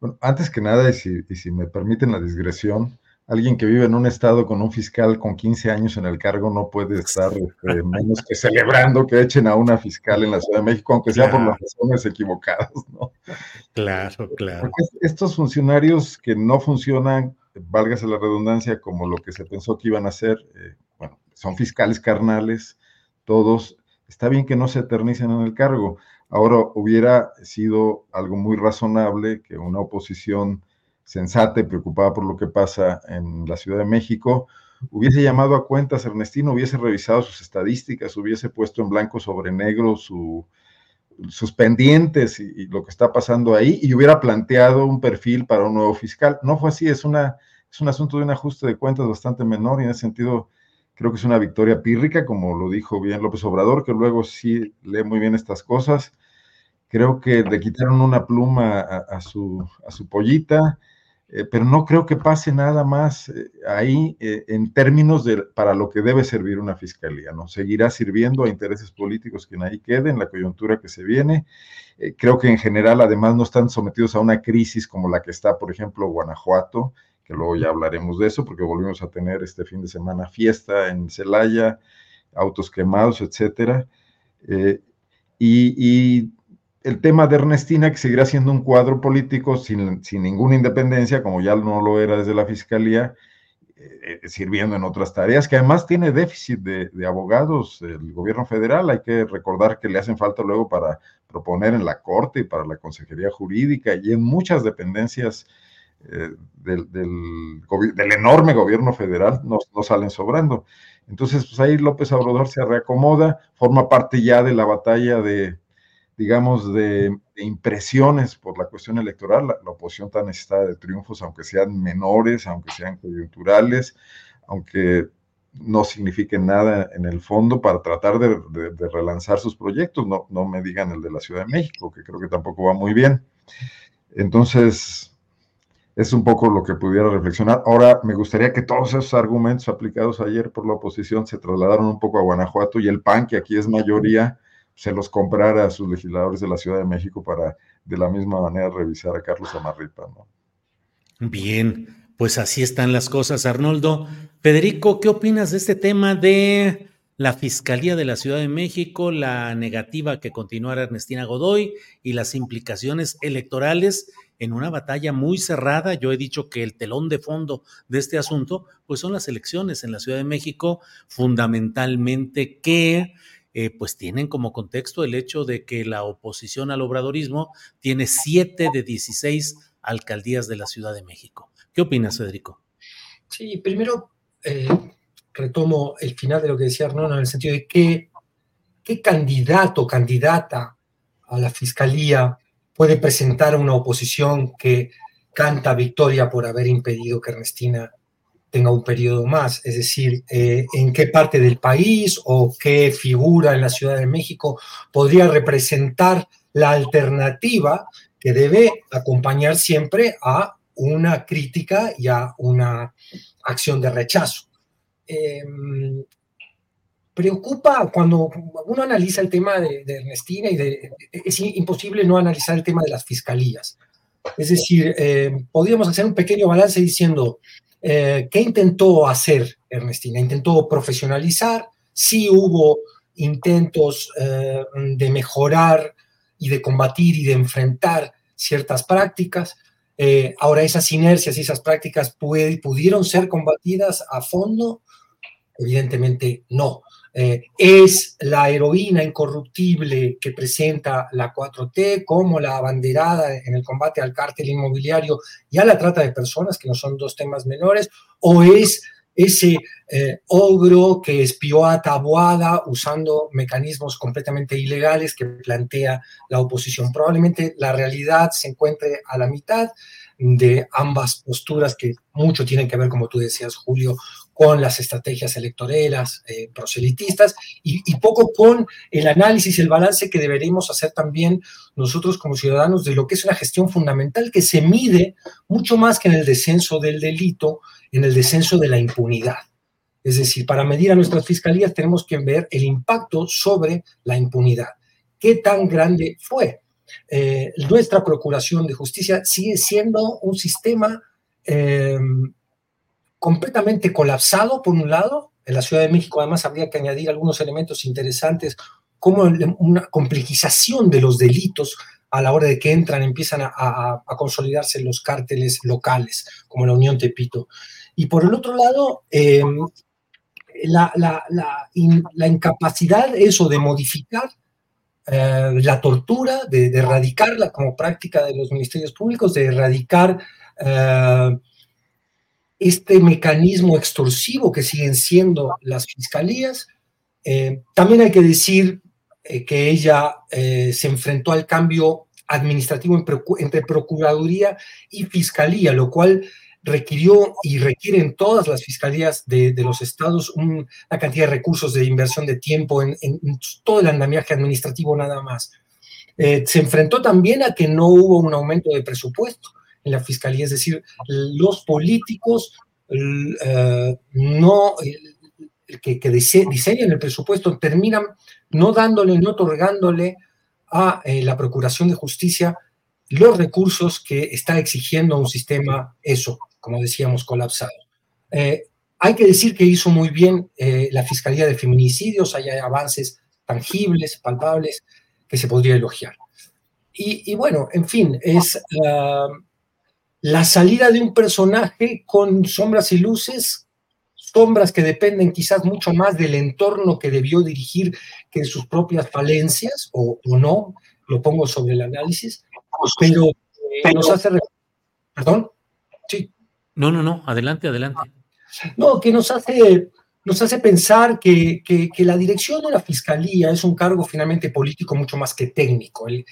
Bueno, antes que nada, y si, y si me permiten la digresión, alguien que vive en un estado con un fiscal con 15 años en el cargo no puede estar este, menos que celebrando que echen a una fiscal en la Ciudad de México, aunque sea por las razones equivocadas, ¿no? Claro, claro. Porque estos funcionarios que no funcionan, válgase la redundancia, como lo que se pensó que iban a hacer, eh, bueno, son fiscales carnales, todos, está bien que no se eternicen en el cargo. Ahora hubiera sido algo muy razonable que una oposición sensata y preocupada por lo que pasa en la Ciudad de México, hubiese llamado a cuentas Ernestino, hubiese revisado sus estadísticas, hubiese puesto en blanco sobre negro sus pendientes y, lo que está pasando ahí y hubiera planteado un perfil para un nuevo fiscal. No fue así, es, una, es un asunto de un ajuste de cuentas bastante menor y en ese sentido creo que es una victoria pírrica, como lo dijo bien López Obrador, que luego sí lee muy bien estas cosas. Creo que le quitaron una pluma a, su, a su pollita eh, pero no creo que pase nada más eh, ahí eh, en términos de para lo que debe servir una fiscalía, ¿no? Seguirá sirviendo a intereses políticos que ahí queden, la coyuntura que se viene. creo que en general, además, no están sometidos a una crisis como la que está, por ejemplo, Guanajuato, que luego ya hablaremos de eso, porque volvimos a tener este fin de semana fiesta en Celaya, autos quemados, etcétera. y el tema de Ernestina, que seguirá siendo un cuadro político sin, ninguna independencia, como ya no lo era desde la Fiscalía, eh, eh, sirviendo en otras tareas, que además tiene déficit de, abogados el gobierno federal. Hay que recordar que le hacen falta luego para proponer en la Corte y para la Consejería Jurídica y en muchas dependencias eh, del, enorme gobierno federal no, no, salen sobrando. Entonces, pues ahí López Obrador se reacomoda, forma parte ya de la batalla de digamos, de, impresiones por la cuestión electoral. La, oposición está necesitada de triunfos, aunque sean menores, aunque sean coyunturales, aunque no signifiquen nada en el fondo para tratar de, relanzar sus proyectos. No, no me digan el de la Ciudad de México, que creo que tampoco va muy bien. Entonces, es un poco lo que pudiera reflexionar. Ahora, me gustaría que todos esos argumentos aplicados ayer por la oposición se trasladaron un poco a Guanajuato y el PAN, que aquí es mayoría, se los comprara a sus legisladores de la Ciudad de México para de la misma manera revisar a Carlos Amarripa, ¿no? Bien, Pues así están las cosas, Arnoldo. Federico, ¿qué opinas de este tema de la Fiscalía de la Ciudad de México, la negativa que continuara Ernestina Godoy y las implicaciones electorales en una batalla muy cerrada. Yo he dicho que el telón de fondo de este asunto, pues son las elecciones en la Ciudad de México, fundamentalmente que eh, pues tienen como contexto el hecho de que la oposición al obradorismo tiene siete de 16 alcaldías de la Ciudad de México. ¿Qué opinas, Federico? Sí, primero eh, retomo el final de lo que decía Arnoldo en el sentido de que qué candidato o candidata a la fiscalía puede presentar una oposición que canta victoria por haber impedido que Ernestina tenga un periodo más, es decir, eh, en qué parte del país o qué figura en la Ciudad de México podría representar la alternativa que debe acompañar siempre a una crítica y a una acción de rechazo. Em, preocupa cuando uno analiza el tema de, Ernestina y de, es imposible no analizar el tema de las fiscalías. Es decir, eh, podríamos hacer un pequeño balance diciendo, eh, ¿qué intentó hacer Ernestina? Intentó profesionalizar, sí hubo intentos eh, de mejorar y de combatir y de enfrentar ciertas prácticas. ahora esas inercias y esas prácticas pudieron ser combatidas a fondo Evidentemente no. Eh, es la heroína incorruptible que presenta la 4T como la abanderada en el combate al cártel inmobiliario y a la trata de personas, que no son dos temas menores, o es ese eh, ogro que espió a Taboada usando mecanismos completamente ilegales que plantea la oposición. Probablemente la realidad se encuentre a la mitad de ambas posturas que mucho tienen que ver, como tú decías, Julio, con las estrategias electoreras, eh, proselitistas, y, poco con el análisis, el balance que deberíamos hacer también nosotros como ciudadanos de lo que es una gestión fundamental que se mide mucho más que en el descenso del delito, en el descenso de la impunidad. Es decir, para medir a nuestras fiscalías tenemos que ver el impacto sobre la impunidad. ¿Qué tan grande fue? Eh, nuestra Procuración de Justicia sigue siendo un sistema eh, completamente colapsado, por un lado. En la Ciudad de México, además, habría que añadir algunos elementos interesantes, como una complejización de los delitos a la hora de que entran, empiezan a, consolidarse los cárteles locales, como la Unión Tepito. Y por el otro lado, em, la, la, incapacidad, eso de modificar eh, la tortura, de, erradicarla como práctica de los ministerios públicos, de erradicar eh, este mecanismo extorsivo que siguen siendo las fiscalías. Eh, también hay que decir eh, que ella eh, se enfrentó al cambio administrativo entre Procuraduría y Fiscalía, lo cual requirió y requiere en todas las fiscalías de, los estados una cantidad de recursos de inversión de tiempo en, en todo el andamiaje administrativo nada más. se enfrentó también a que no hubo un aumento de presupuesto en la fiscalía, es decir, los políticos eh, no, que, diseñan el presupuesto terminan no dándole, no otorgándole a eh, la Procuración de Justicia los recursos que está exigiendo un sistema, eso, como decíamos, colapsado. Eh, hay que decir que hizo muy bien la Fiscalía de Feminicidios, hay avances tangibles, palpables, que se podría elogiar. Y, bueno, en fin, es la salida de un personaje con sombras y luces, sombras que dependen quizás mucho más del entorno que debió dirigir que de sus propias falencias, o, no, lo pongo sobre el análisis, pero, eh, nos hace... Perdón, sí. No, no, no, adelante, adelante. No, que nos hace, nos hace pensar que, la dirección de la fiscalía es un cargo finalmente político mucho más que técnico. el,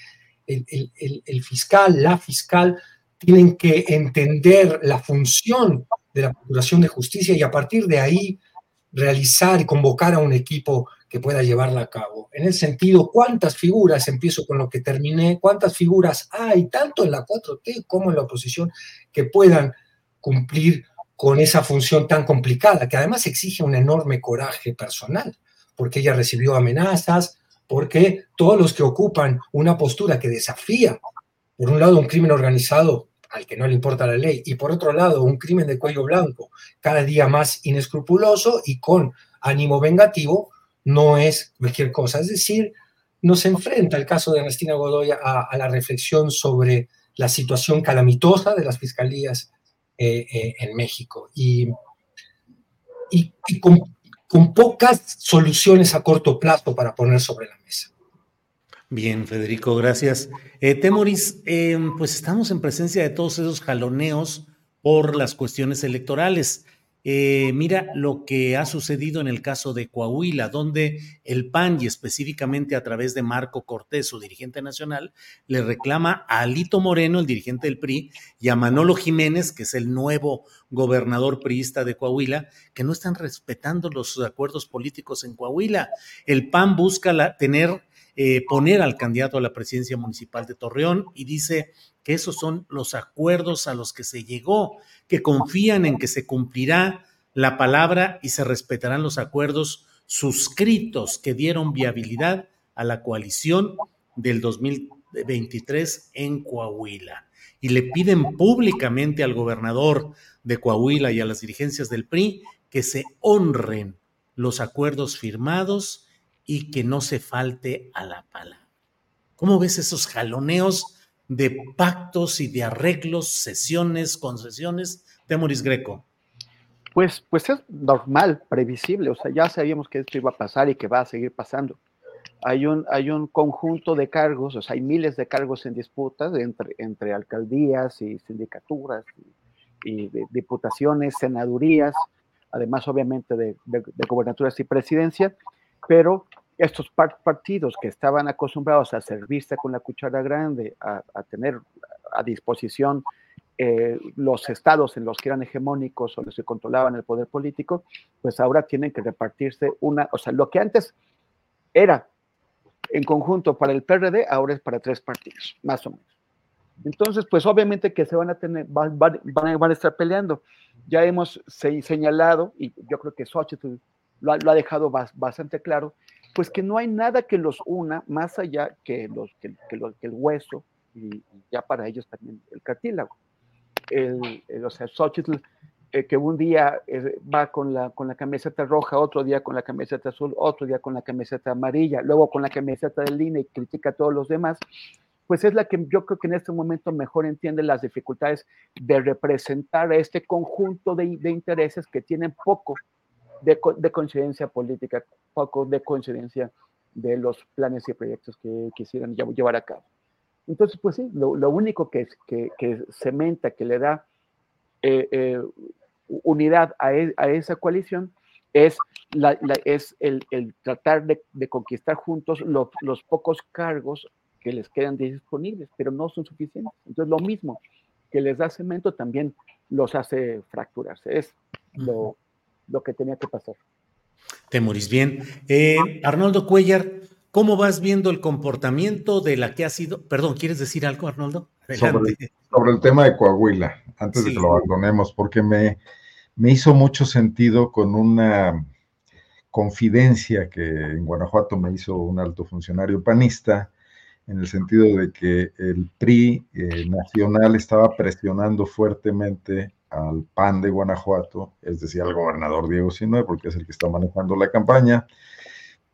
el fiscal, la fiscal, tienen que entender la función de la Procuración de Justicia y a partir de ahí realizar y convocar a un equipo que pueda llevarla a cabo. En el sentido, ¿cuántas figuras, empiezo con lo que terminé, cuántas figuras hay, tanto en la 4T como en la oposición, que puedan cumplir con esa función tan complicada, que además exige un enorme coraje personal, porque ella recibió amenazas, porque todos los que ocupan una postura que desafía por un lado, un crimen organizado al que no le importa la ley, y por otro lado, un crimen de cuello blanco, cada día más inescrupuloso y con ánimo vengativo, no es cualquier cosa. Es decir, nos enfrenta el caso de Ernestina Godoy a, la reflexión sobre la situación calamitosa de las fiscalías eh, eh, en México y, y, con, con pocas soluciones a corto plazo para poner sobre la mesa. Bien, Federico, gracias. Eh, Temoris, em, pues estamos en presencia de todos esos jaloneos por las cuestiones electorales. Eh, mira lo que ha sucedido en el caso de Coahuila, donde el PAN y específicamente a través de Marco Cortés, su dirigente nacional, le reclama a Alito Moreno, el dirigente del PRI, y a Manolo Jiménez, que es el nuevo gobernador priista de Coahuila, que no están respetando los acuerdos políticos en Coahuila. El PAN busca tener eh, poner al candidato a la presidencia municipal de Torreón y dice que esos son los acuerdos a los que se llegó, que confían en que se cumplirá la palabra y se respetarán los acuerdos suscritos que dieron viabilidad a la coalición del 2023 en Coahuila. Y le piden públicamente al gobernador de Coahuila y a las dirigencias del PRI que se honren los acuerdos firmados y que no se falte a la palabra. ¿Cómo ves esos jaloneos de pactos y de arreglos, sesiones, concesiones de Moris Greco? Pues, pues es normal, previsible, o sea, ya sabíamos que esto iba a pasar y que va a seguir pasando. Hay un, hay un conjunto de cargos, o sea, hay miles de cargos en disputa entre, entre alcaldías y sindicaturas y, diputaciones, senadurías, además obviamente de, de, de gobernaturas y presidencia, pero estos partidos que estaban acostumbrados a servirse con la cuchara grande, a, tener a disposición eh, los estados en los que eran hegemónicos o los que controlaban el poder político, pues ahora tienen que repartirse una, o sea, lo que antes era en conjunto para el PRD, ahora es para tres partidos, más o menos. Entonces, pues obviamente que se van a tener, van, van, a estar peleando. Ya hemos señalado, y yo creo que Xochitl lo ha, dejado bastante claro, pues que no hay nada que los una más allá que, los, que, el hueso y, ya para ellos también el cartílago. El, o sea, Xochitl, eh, que un día eh, va con la, con la camiseta roja, otro día con la camiseta azul, otro día con la camiseta amarilla, luego con la camiseta de línea y critica a todos los demás, pues es la que yo creo que en este momento mejor entiende las dificultades de representar a este conjunto de, de intereses que tienen poco de, coincidencia política, poco de coincidencia de los planes y proyectos que quisieran llevar a cabo. Entonces, pues sí, lo, único que, que, que, cementa, que le da eh, eh, unidad e, a, esa coalición es, es el, tratar de, conquistar juntos los pocos cargos que les quedan disponibles, pero no son suficientes. Entonces, lo mismo que les da cemento también los hace fracturarse. Es lo, lo que tenía que pasar. Te morís bien. Eh, Arnoldo Cuellar, ¿cómo vas viendo el comportamiento de la que ha sido? Perdón, ¿quieres decir algo, Arnoldo? Sobre, el tema de Coahuila, antes de que lo abandonemos, porque me, me hizo mucho sentido con una confidencia que en Guanajuato me hizo un alto funcionario panista, en el sentido de que el PRI eh, nacional estaba presionando fuertemente al PAN de Guanajuato, es decir, al gobernador Diego Sinue, porque es el que está manejando la campaña,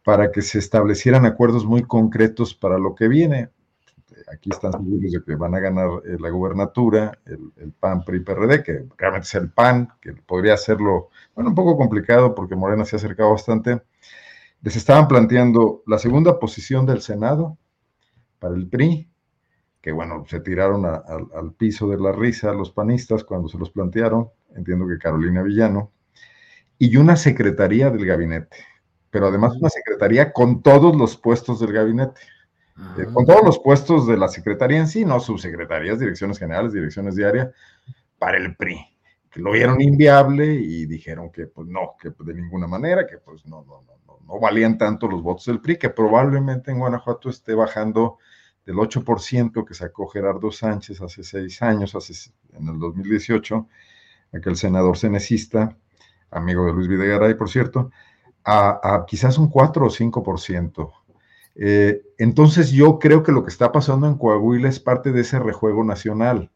para que se establecieran acuerdos muy concretos para lo que viene. Aquí están seguros de que van a ganar eh, la gubernatura, el, PAN, PRI, PRD, que realmente es el PAN, que podría hacerlo, bueno, un poco complicado porque Morena se ha acercado bastante. Les estaban planteando la segunda posición del Senado para el PRI, que bueno, se tiraron al piso de la risa los panistas cuando se los plantearon, entiendo que Carolina Villano, y una secretaría del gabinete, pero además una secretaría con todos los puestos del gabinete, eh, con todos los puestos de la secretaría en sí, no subsecretarías, direcciones generales, direcciones diarias, para el PRI, que lo vieron inviable y dijeron que pues no, que de ninguna manera, que pues no, no, no, no valían tanto los votos del PRI, que probablemente en Guanajuato esté bajando del 8% que sacó Gerardo Sánchez hace seis años, hace, en el 2018, aquel senador cenecista, amigo de Luis Videgaray, por cierto, a, quizás un 4 o 5%. Eh, entonces yo creo que lo que está pasando en Coahuila es parte de ese rejuego nacional,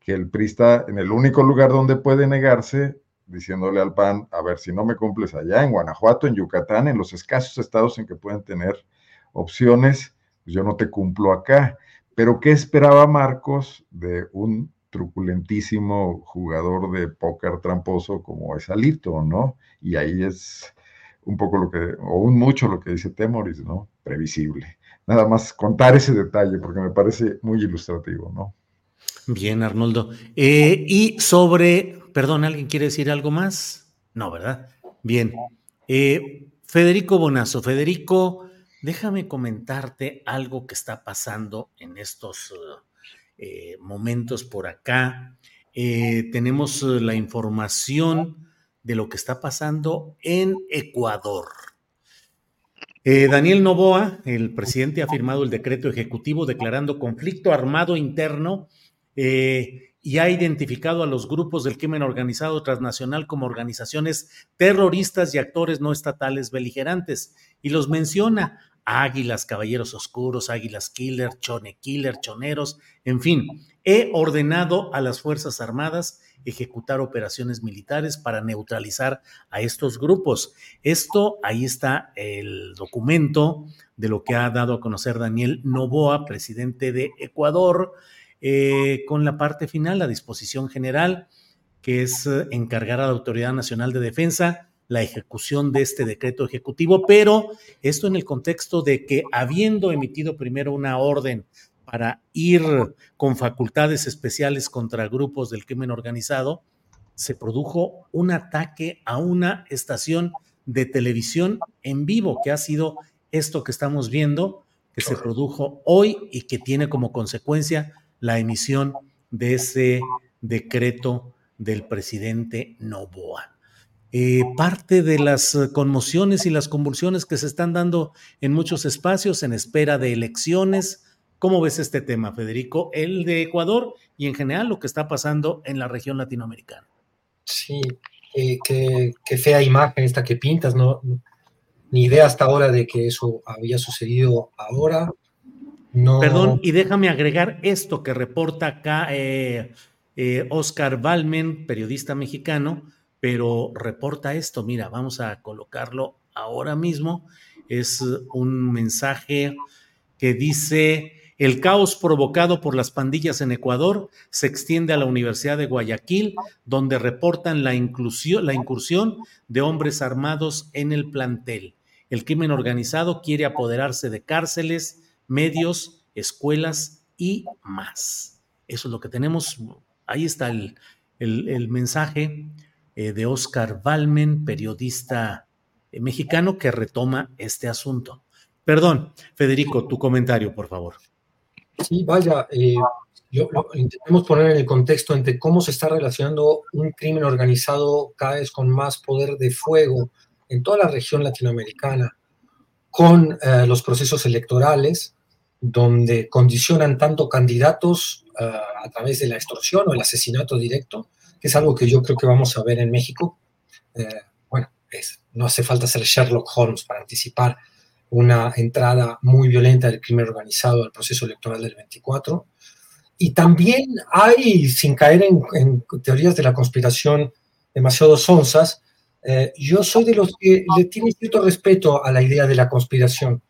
que el PRI está en el único lugar donde puede negarse, diciéndole al PAN, a ver, si no me cumples allá, en Guanajuato, en Yucatán, en los escasos estados en que pueden tener opciones, pues yo no te cumplo acá. Pero ¿qué esperaba Marcos de un truculentísimo jugador de póker tramposo como es Alito, ¿no? Y ahí es un poco lo que, o un mucho lo que dice Temoris, ¿no? Previsible. Nada más contar ese detalle porque me parece muy ilustrativo, ¿no? Bien, Arnoldo. Eh, y sobre, perdón, ¿alguien quiere decir algo más? No, ¿verdad? Bien. Eh, Federico Bonazo, Federico, déjame comentarte algo que está pasando en estos eh, momentos por acá. tenemos la información de lo que está pasando en Ecuador. Daniel Novoa, el presidente, ha firmado el decreto ejecutivo declarando conflicto armado interno eh, y ha identificado a los grupos del crimen organizado transnacional como organizaciones terroristas y actores no estatales beligerantes. Y los menciona Águilas, Caballeros Oscuros, Águilas Killer, Chone Killer, Choneros, en fin. He ordenado a las Fuerzas Armadas ejecutar operaciones militares para neutralizar a estos grupos. Esto, ahí está el documento de lo que ha dado a conocer Daniel Novoa, presidente de Ecuador, eh, con la parte final, la disposición general, que es eh, encargar a la Autoridad Nacional de Defensa la ejecución de este decreto ejecutivo, pero esto en el contexto de que habiendo emitido primero una orden para ir con facultades especiales contra grupos del crimen organizado, se produjo un ataque a una estación de televisión en vivo, que ha sido esto que estamos viendo, que se produjo hoy y que tiene como consecuencia la emisión de ese decreto del presidente Novoa. Eh, parte de las conmociones y las convulsiones que se están dando en muchos espacios en espera de elecciones. ¿Cómo ves este tema, Federico? El de Ecuador y en general lo que está pasando en la región latinoamericana. Sí, eh, qué, fea imagen esta que pintas, ¿no? Ni idea hasta ahora de que eso había sucedido ahora. Perdón, y déjame agregar esto que reporta acá eh, eh, Oscar Balmen, periodista mexicano, pero reporta esto. Mira, vamos a colocarlo ahora mismo. Es un mensaje que dice, el caos provocado por las pandillas en Ecuador se extiende a la Universidad de Guayaquil, donde reportan la, inclusión, la incursión de hombres armados en el plantel. El crimen organizado quiere apoderarse de cárceles, medios, escuelas y más. Eso es lo que tenemos. Ahí está el, mensaje eh, de Oscar Balmen, periodista eh, mexicano, que retoma este asunto. Perdón, Federico, tu comentario, por favor. Sí, vaya, eh, intentemos poner en el contexto entre cómo se está relacionando un crimen organizado cada vez con más poder de fuego en toda la región latinoamericana con los procesos electorales, donde condicionan tanto candidatos eh, a través de la extorsión o el asesinato directo, que es algo que yo creo que vamos a ver en México. Eh, bueno, no hace falta ser Sherlock Holmes para anticipar una entrada muy violenta del crimen organizado al proceso electoral del 24. Y también hay, sin caer en, teorías de la conspiración demasiado sonzas, eh, yo soy de los que le tiene cierto respeto a la idea de la conspiración.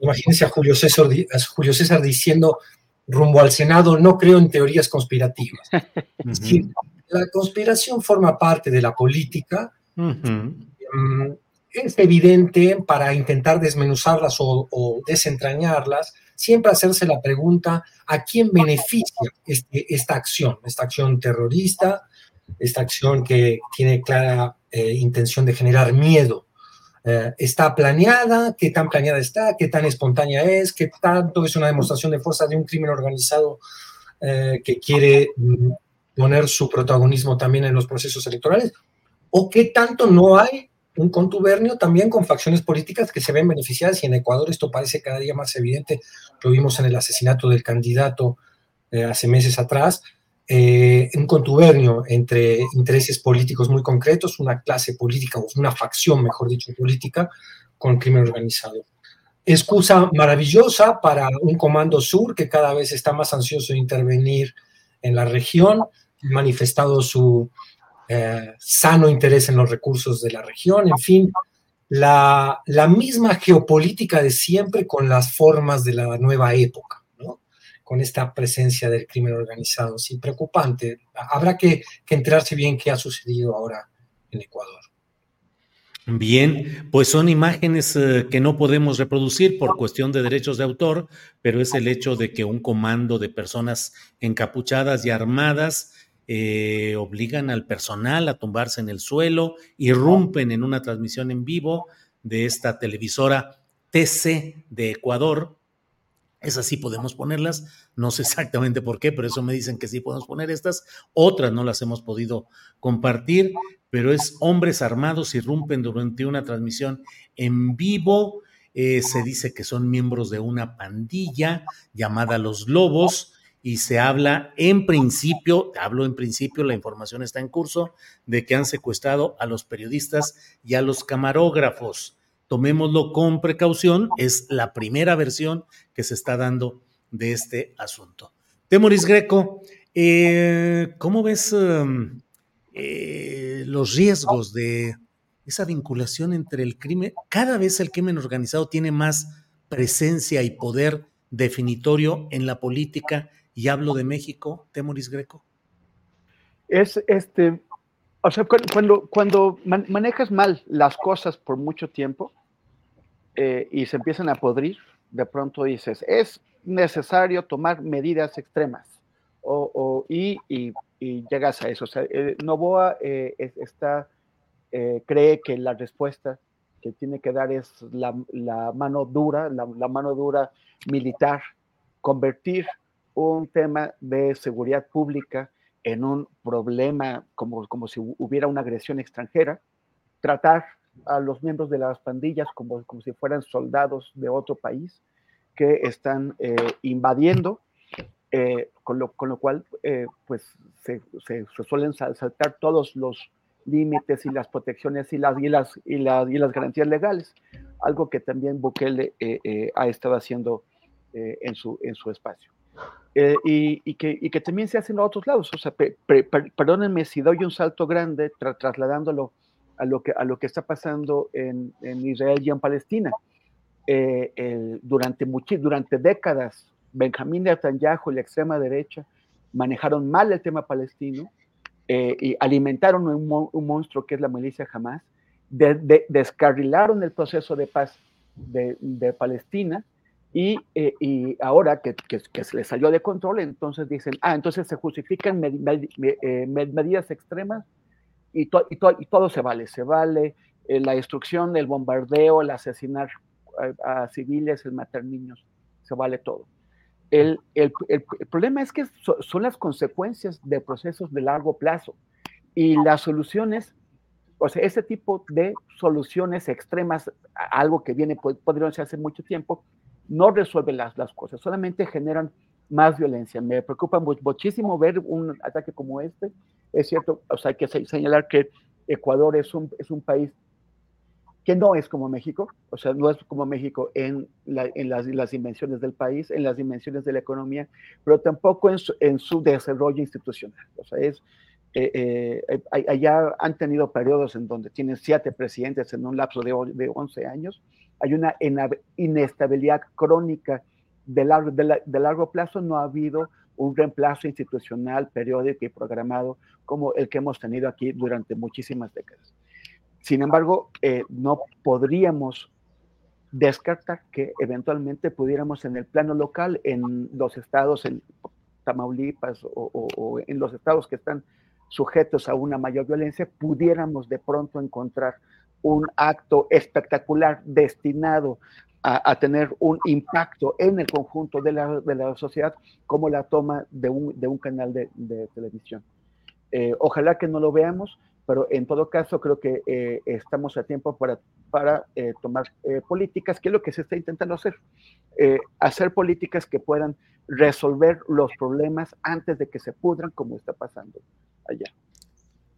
Imagínense a Julio, César, Julio César diciendo rumbo al Senado, no creo en teorías conspirativas. la conspiración forma parte de la política. Mm, es evidente para intentar desmenuzarlas o, desentrañarlas, siempre hacerse la pregunta a quién beneficia este, esta acción, esta acción terrorista, esta acción que tiene clara eh, intención de generar miedo eh, está planeada, qué tan planeada está, qué tan espontánea es, qué tanto es una demostración de fuerza de un crimen organizado eh, que quiere mm, poner su protagonismo también en los procesos electorales, o qué tanto no hay un contubernio también con facciones políticas que se ven beneficiadas. Y en Ecuador esto parece cada día más evidente, lo vimos en el asesinato del candidato eh, hace meses atrás, eh, un contubernio entre intereses políticos muy concretos, una clase política, o una facción, mejor dicho, política, con crimen organizado. Excusa maravillosa para un comando sur que cada vez está más ansioso de intervenir en la región, manifestado su eh, sano interés en los recursos de la región, en fin, la, misma geopolítica de siempre con las formas de la nueva época. Con esta presencia del crimen organizado. Sí, preocupante. Habrá que, que enterarse bien qué ha sucedido ahora en Ecuador. Bien, pues son imágenes eh, que no podemos reproducir por cuestión de derechos de autor, pero es el hecho de que un comando de personas encapuchadas y armadas eh, obligan al personal a tumbarse en el suelo, irrumpen en una transmisión en vivo de esta televisora TC de Ecuador. Esas sí podemos ponerlas, no sé exactamente por qué, pero eso me dicen que sí podemos poner estas. Otras no las hemos podido compartir, pero es hombres armados irrumpen durante una transmisión en vivo. Eh, se dice que son miembros de una pandilla llamada Los Lobos y se habla en principio, hablo en principio, la información está en curso, de que han secuestrado a los periodistas y a los camarógrafos. Tomémoslo con precaución, es la primera versión que se está dando de este asunto. Temoris Greco, eh, ¿cómo ves? Um, eh, los riesgos de esa vinculación entre el crimen, cada vez el crimen organizado tiene más presencia y poder definitorio en la política, y hablo de México, Temoris Greco. Es este, o sea, cuando, cuando manejas mal las cosas por mucho tiempo eh, y se empiezan a podrir, de pronto dices, es necesario tomar medidas extremas. O, y, y y llegas a eso. O sea, eh, Novoa eh, está, eh, cree que la respuesta que tiene que dar es la, mano dura, la, mano dura militar, convertir un tema de seguridad pública en un problema como, como si hubiera una agresión extranjera, tratar a los miembros de las pandillas como, como si fueran soldados de otro país que están invadiendo eh, con, lo, con, lo, cual eh, pues se, se, suelen saltar todos los límites y las protecciones y las, y las, y las, y las garantías legales, algo que también Bukele eh, ha estado haciendo en, su, en su espacio. Y, y, que, y, que, también se hace en otros lados. O sea, perdónenme si doy un salto grande trasladándolo a lo, que, a lo que está pasando en, en Israel y en Palestina. El, durante, durante décadas, Benjamín Netanyahu y la extrema derecha manejaron mal el tema palestino eh, y alimentaron un, monstruo que es la milicia Hamas, descarrilaron el proceso de paz de, Palestina y, eh, y ahora que, que, se les salió de control, entonces dicen, ah, entonces se justifican eh, medidas extremas y, y, y, todo se vale, se vale la destrucción, el bombardeo, el asesinar a civiles, el matar niños, se vale todo. El, problema es que son las consecuencias de procesos de largo plazo y las soluciones, o sea, ese tipo de soluciones extremas, algo que viene, podrían hace mucho tiempo, no resuelven las, las cosas, solamente generan más violencia. Me preocupa muchísimo ver un ataque como este. Es cierto, o sea, hay que señalar que Ecuador es un, es un país que no es como México, o sea, no es como México en, en las, dimensiones del país, en las dimensiones de la economía, pero tampoco en su, en su desarrollo institucional. O sea, es, eh, eh, allá han tenido periodos en donde tienen siete presidentes en un lapso de, de 11 años. Hay una inestabilidad crónica de largo, de, largo plazo, no ha habido un reemplazo institucional, periódico y programado como el que hemos tenido aquí durante muchísimas décadas. Sin embargo, eh, no podríamos descartar que eventualmente pudiéramos en el plano local, en los estados, en Tamaulipas o, en los estados que están sujetos a una mayor violencia, pudiéramos de pronto encontrar un acto espectacular destinado a, tener un impacto en el conjunto de la, sociedad, como la toma de un, canal de, televisión. Eh, ojalá que no lo veamos, pero en todo caso creo que eh, estamos a tiempo para, para eh, tomar políticas, que es lo que se está intentando hacer, hacer políticas que puedan resolver los problemas antes de que se pudran como está pasando allá.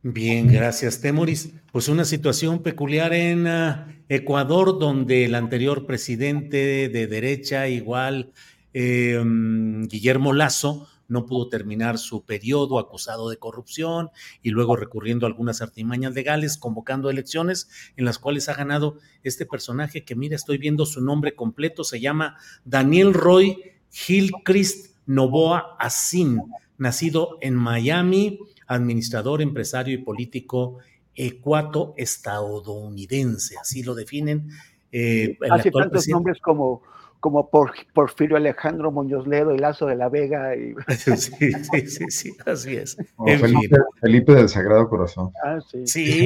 Bien, gracias, Temoris. Pues una situación peculiar en ah, Ecuador, donde el anterior presidente de derecha, igual, mm, Guillermo Lazo, no pudo terminar su periodo acusado de corrupción y luego recurriendo a algunas artimañas legales, convocando elecciones en las cuales ha ganado este personaje que mira, estoy viendo su nombre completo, se llama Daniel Roy Gilchrist Novoa Asin, nacido en Miami, administrador, empresario y político ecuato-estadounidense, así lo definen. Eh, Hace tantos nombres como como por, Porfirio Alejandro Muñoz Ledo y Lazo de la Vega. Y... Sí, sí, sí, sí, así es. Felipe, del Sagrado Corazón. Ah, sí. sí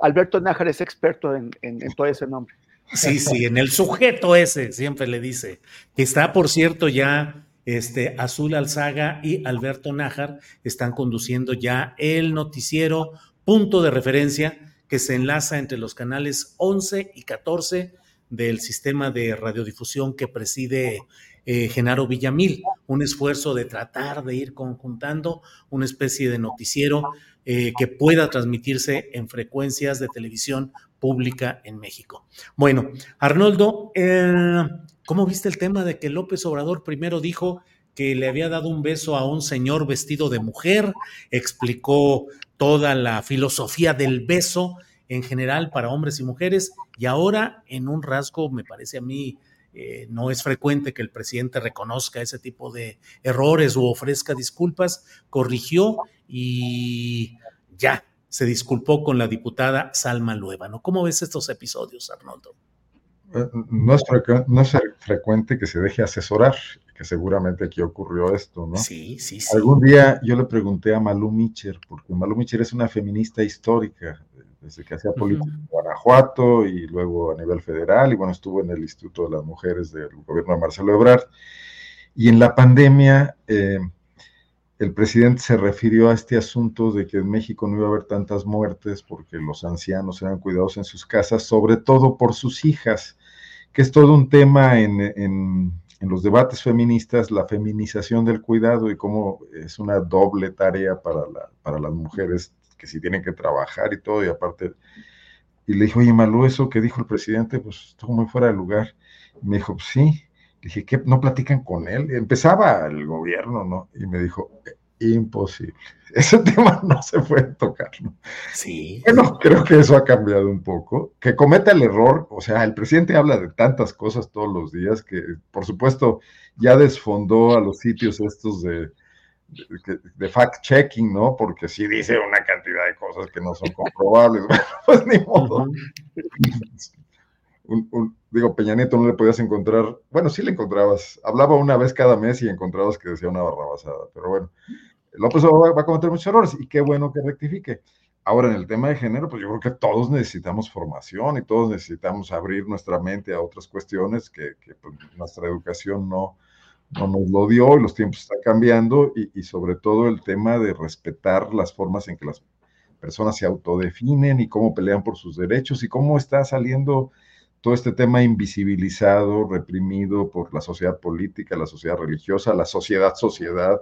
Alberto Nájar es experto en, todo ese nombre. Sí, sí, en el sujeto ese, siempre le dice. Está, por cierto, ya este, Azul Alzaga y Alberto Nájar están conduciendo ya el noticiero Punto de Referencia que se enlaza entre los canales 11 y 14 del sistema de radiodifusión que preside eh, Genaro Villamil, un esfuerzo de tratar de ir conjuntando una especie de noticiero eh, que pueda transmitirse en frecuencias de televisión pública en México. Bueno, Arnoldo, eh, ¿cómo viste el tema de que López Obrador primero dijo que le había dado un beso a un señor vestido de mujer, explicó toda la filosofía del beso en general para hombres y mujeres y ahora en un rasgo, me parece a mí, eh, no es frecuente que el presidente reconozca ese tipo de errores o ofrezca disculpas, corrigió y ya se disculpó con la diputada Salma Luébano. ¿Cómo ves estos episodios, Arnoldo? No es, no es frecuente que se deje asesorar, que seguramente aquí ocurrió esto, ¿no? Sí, sí, sí. Algún día yo le pregunté a Malú Micher, porque Malú Micher es una feminista histórica, desde que hacía política en Guanajuato y luego a nivel federal, y bueno, estuvo en el Instituto de las Mujeres del gobierno de Marcelo Ebrard. Y en la pandemia, eh, el presidente se refirió a este asunto de que en México no iba a haber tantas muertes porque los ancianos eran cuidados en sus casas, sobre todo por sus hijas, que es todo un tema en, en, en los debates feministas, la feminización del cuidado y cómo es una doble tarea para, la, para las mujeres que si tienen que trabajar y todo, y aparte, y le dijo, oye, Malú, eso que dijo el presidente, pues estuvo muy fuera de lugar. Y me dijo, pues sí. Le dije, ¿qué? ¿No platican con él? empezaba el gobierno, ¿no? Y me dijo, imposible. Ese tema no se puede tocar, ¿no? Sí. Bueno, creo que eso ha cambiado un poco. Que cometa el error, o sea, el presidente habla de tantas cosas todos los días que, por supuesto, ya desfondó a los sitios estos de, de, fact-checking, ¿no? Porque sí dice una cantidad de cosas que no son comprobables. pues ni modo. digo, Peña Nieto no le podías encontrar, bueno, sí le encontrabas, hablaba una vez cada mes y encontrabas que decía una barrabasada, pero bueno, López va, va a cometer muchos errores y qué bueno que rectifique. Ahora, en el tema de género, pues yo creo que todos necesitamos formación y todos necesitamos abrir nuestra mente a otras cuestiones que, pues, nuestra educación no, no nos lo dio y los tiempos están cambiando y, sobre todo el tema de respetar las formas en que las personas se autodefinen y cómo pelean por sus derechos y cómo está saliendo todo este tema invisibilizado, reprimido por la sociedad política, la sociedad religiosa, la sociedad sociedad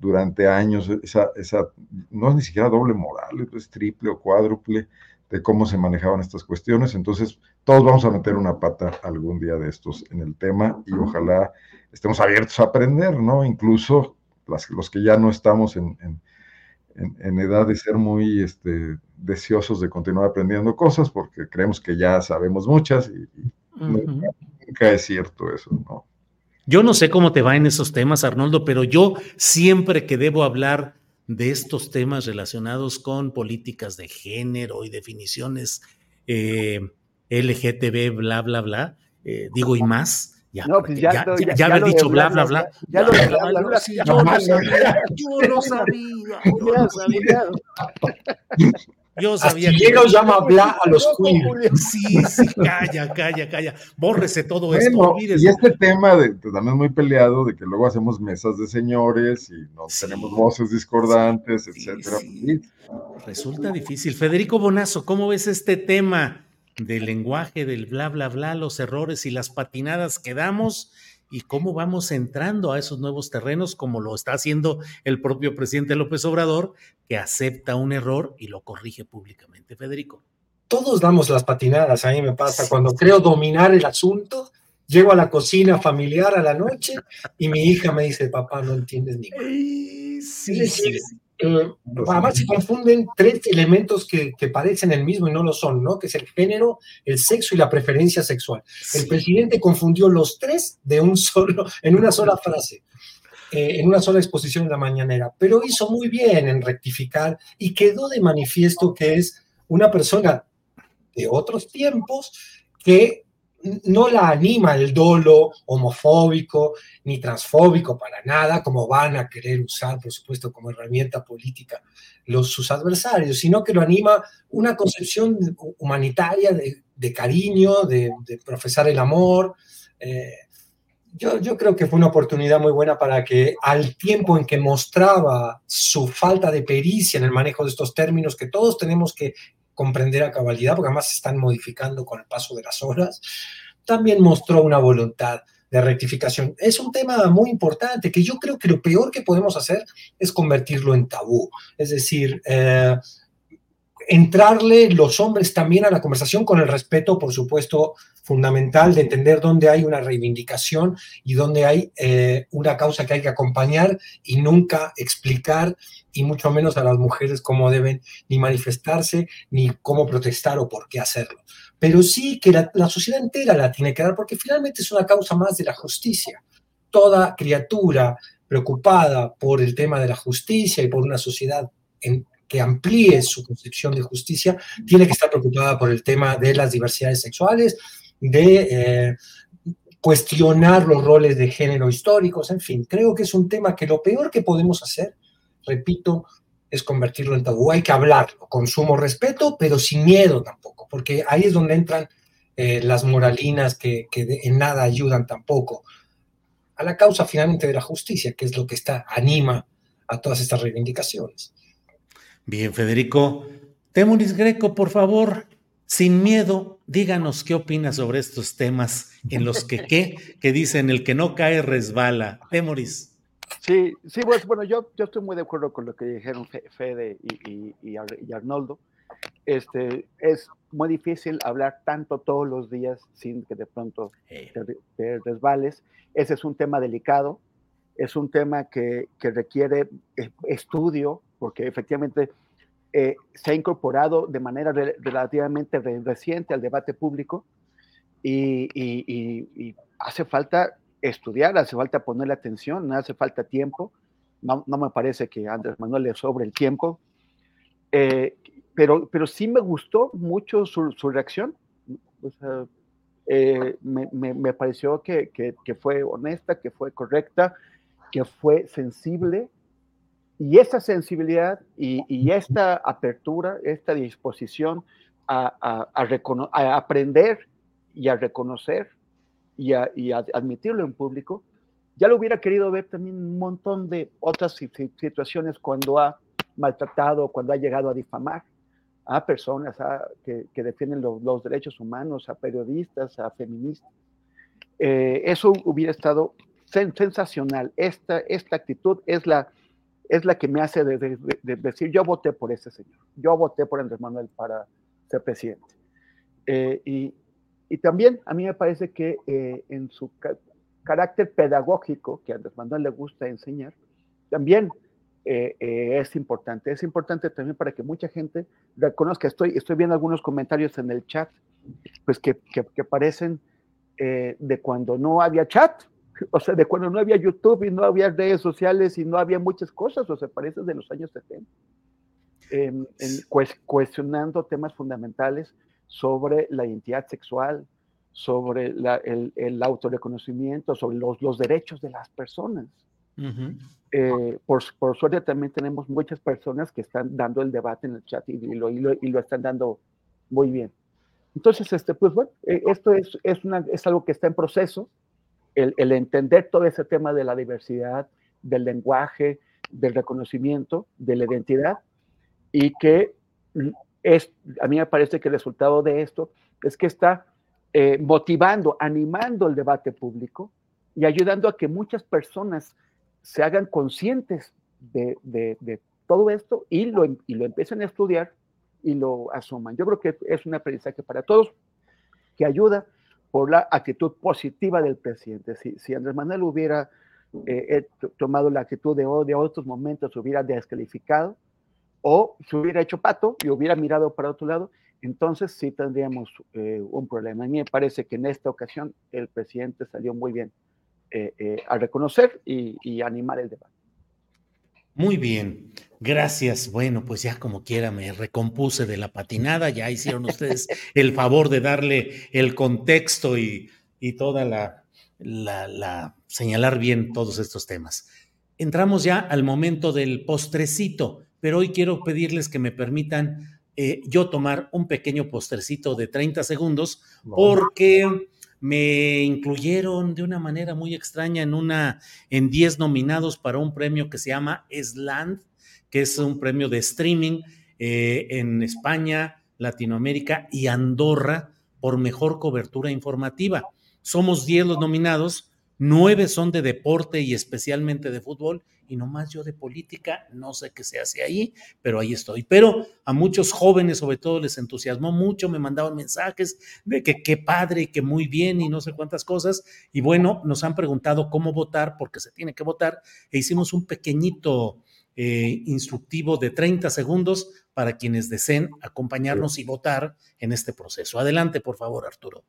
durante años, esa, esa no es ni siquiera doble moral, es triple o cuádruple de cómo se manejaban estas cuestiones. Entonces, todos vamos a meter una pata algún día de estos en el tema y ojalá estemos abiertos a aprender, ¿no? Incluso los que ya no estamos en, edad de ser muy este, deseosos de continuar aprendiendo cosas, porque creemos que ya sabemos muchas y, nunca, es cierto eso, ¿no? Yo no sé cómo te va en esos temas, Arnoldo, pero yo siempre que debo hablar de estos temas relacionados con políticas de género y definiciones eh, LGTB, bla, bla, bla, eh, digo y más, ya, no, pues ya, ya, ya, haber dicho bla, bla, bla. Ya, lo yo lo sabía, yo lo sabía, yo sabía. Yo sabía que. ¿Quién nos llama bla a los queer? Sí, sí, calla, calla, calla. Bórrese todo esto. Y este tema de, también muy peleado, de que luego hacemos mesas de señores y no tenemos voces discordantes, etcétera. Resulta difícil. Federico Bonazo, ¿cómo ves este tema? del lenguaje, del bla, bla, bla, los errores y las patinadas que damos y cómo vamos entrando a esos nuevos terrenos, como lo está haciendo el propio presidente López Obrador, que acepta un error y lo corrige públicamente. Federico. Todos damos las patinadas, a mí me pasa, cuando creo dominar el asunto, llego a la cocina familiar a la noche y mi hija me dice, papá, no entiendes ni nada. Sí, es decir, eh, además se confunden tres elementos que, que, parecen el mismo y no lo son, ¿no? Que es el género, el sexo y la preferencia sexual. Sí. El presidente confundió los tres de un solo, en una sola frase. Eh, en una sola exposición en la mañanera, pero hizo muy bien en rectificar y quedó de manifiesto que es una persona de otros tiempos que no la anima el dolo homofóbico ni transfóbico para nada, como van a querer usar, por supuesto, como herramienta política los, sus adversarios, sino que lo anima una concepción humanitaria de, cariño, de, de, profesar el amor. Eh, yo, yo, creo que fue una oportunidad muy buena para que al tiempo en que mostraba su falta de pericia en el manejo de estos términos que todos tenemos que comprender a cabalidad, porque además se están modificando con el paso de las horas, también mostró una voluntad de rectificación. Es un tema muy importante que yo creo que lo peor que podemos hacer es convertirlo en tabú. Es decir, eh, entrarle los hombres también a la conversación con el respeto, por supuesto, fundamental de entender dónde hay una reivindicación y dónde hay eh, una causa que hay que acompañar y nunca explicar, y mucho menos a las mujeres cómo deben ni manifestarse, ni cómo protestar o por qué hacerlo. Pero sí que la, la sociedad entera la tiene que dar, porque finalmente es una causa más de la justicia. Toda criatura preocupada por el tema de la justicia y por una sociedad en, que amplíe su concepción de justicia, tiene que estar preocupada por el tema de las diversidades sexuales, de eh, cuestionar los roles de género históricos, en fin, creo que es un tema que lo peor que podemos hacer, repito, es convertirlo en tabú. Hay que hablarlo con sumo respeto, pero sin miedo tampoco, porque ahí es donde entran eh, las moralinas que, en nada ayudan tampoco a la causa finalmente de la justicia, que es lo que está, anima a todas estas reivindicaciones. Bien, Federico. Temuris Greco, por favor, sin miedo, díganos qué opina sobre estos temas en los que qué, que dicen el que no cae resbala. Temoris. Sí, sí, pues bueno, yo, yo estoy muy de acuerdo con lo que dijeron Fede y, y, y, y Arnoldo. Este, es muy difícil hablar tanto todos los días sin que de pronto te, te resbales. Ese es un tema delicado, es un tema que, que requiere estudio, porque efectivamente eh, se ha incorporado de manera re relativamente re reciente al debate público y, y, y, y, hace falta estudiar, hace falta ponerle atención, hace falta tiempo. No, no me parece que Andrés Manuel le sobre el tiempo, eh, pero, pero sí me gustó mucho su, su reacción. O sea, eh, me, me, me, pareció que, que, que, fue honesta, que fue correcta, que fue sensible y esa sensibilidad y, esta apertura, esta disposición a, aprender y a reconocer y, a, admitirlo en público, ya lo hubiera querido ver también un montón de otras situaciones cuando ha maltratado, cuando ha llegado a difamar a personas que, que, defienden los, derechos humanos, a periodistas, a feministas. Eh, eso hubiera estado sen sensacional. Esta, esta actitud es la es la que me hace de, de, de decir, yo voté por ese señor, yo voté por Andrés Manuel para ser presidente. Eh, y, y, también a mí me parece que eh, en su ca carácter pedagógico, que a Andrés Manuel le gusta enseñar, también eh, es importante. Es importante también para que mucha gente reconozca, estoy, estoy viendo algunos comentarios en el chat, pues que, que, que parecen de cuando no había chat, o sea, de cuando no había YouTube y no había redes sociales y no había muchas cosas, o sea, parece de los años 70, eh, en, cuestionando temas fundamentales sobre la identidad sexual, sobre la, el, el, autorreconocimiento, sobre los, los, derechos de las personas. Uh -huh. eh, por, por, suerte también tenemos muchas personas que están dando el debate en el chat y, y, lo, y, lo, y lo, están dando muy bien. Entonces, este, pues bueno, eh, esto es, es, una, es algo que está en proceso el, entender todo ese tema de la diversidad, del lenguaje, del reconocimiento, de la identidad, y que es, a mí me parece que el resultado de esto es que está eh, motivando, animando el debate público y ayudando a que muchas personas se hagan conscientes de, de, todo esto y lo, y lo empiecen a estudiar y lo asuman. Yo creo que es un aprendizaje para todos que ayuda por la actitud positiva del presidente. Si, si Andrés Manuel hubiera eh, tomado la actitud de, de otros momentos, hubiera descalificado o se hubiera hecho pato y hubiera mirado para otro lado, entonces sí tendríamos eh, un problema. A mí me parece que en esta ocasión el presidente salió muy bien eh, a reconocer y, y animar el debate. Muy bien, gracias. Bueno, pues ya como quiera me recompuse de la patinada, ya hicieron ustedes el favor de darle el contexto y, toda la, la, señalar bien todos estos temas. Entramos ya al momento del postrecito, pero hoy quiero pedirles que me permitan eh, yo tomar un pequeño postrecito de 30 segundos porque me incluyeron de una manera muy extraña en una en 10 nominados para un premio que se llama Sland, que es un premio de streaming eh, en España, Latinoamérica y Andorra por mejor cobertura informativa. Somos 10 los nominados, nueve son de deporte y especialmente de fútbol, y nomás yo de política, no sé qué se hace ahí, pero ahí estoy. Pero a muchos jóvenes sobre todo les entusiasmó mucho, me mandaban mensajes de que qué padre que muy bien y no sé cuántas cosas. Y bueno, nos han preguntado cómo votar, porque se tiene que votar, e hicimos un pequeñito eh, instructivo de 30 segundos para quienes deseen acompañarnos y votar en este proceso. Adelante, por favor, Arturo.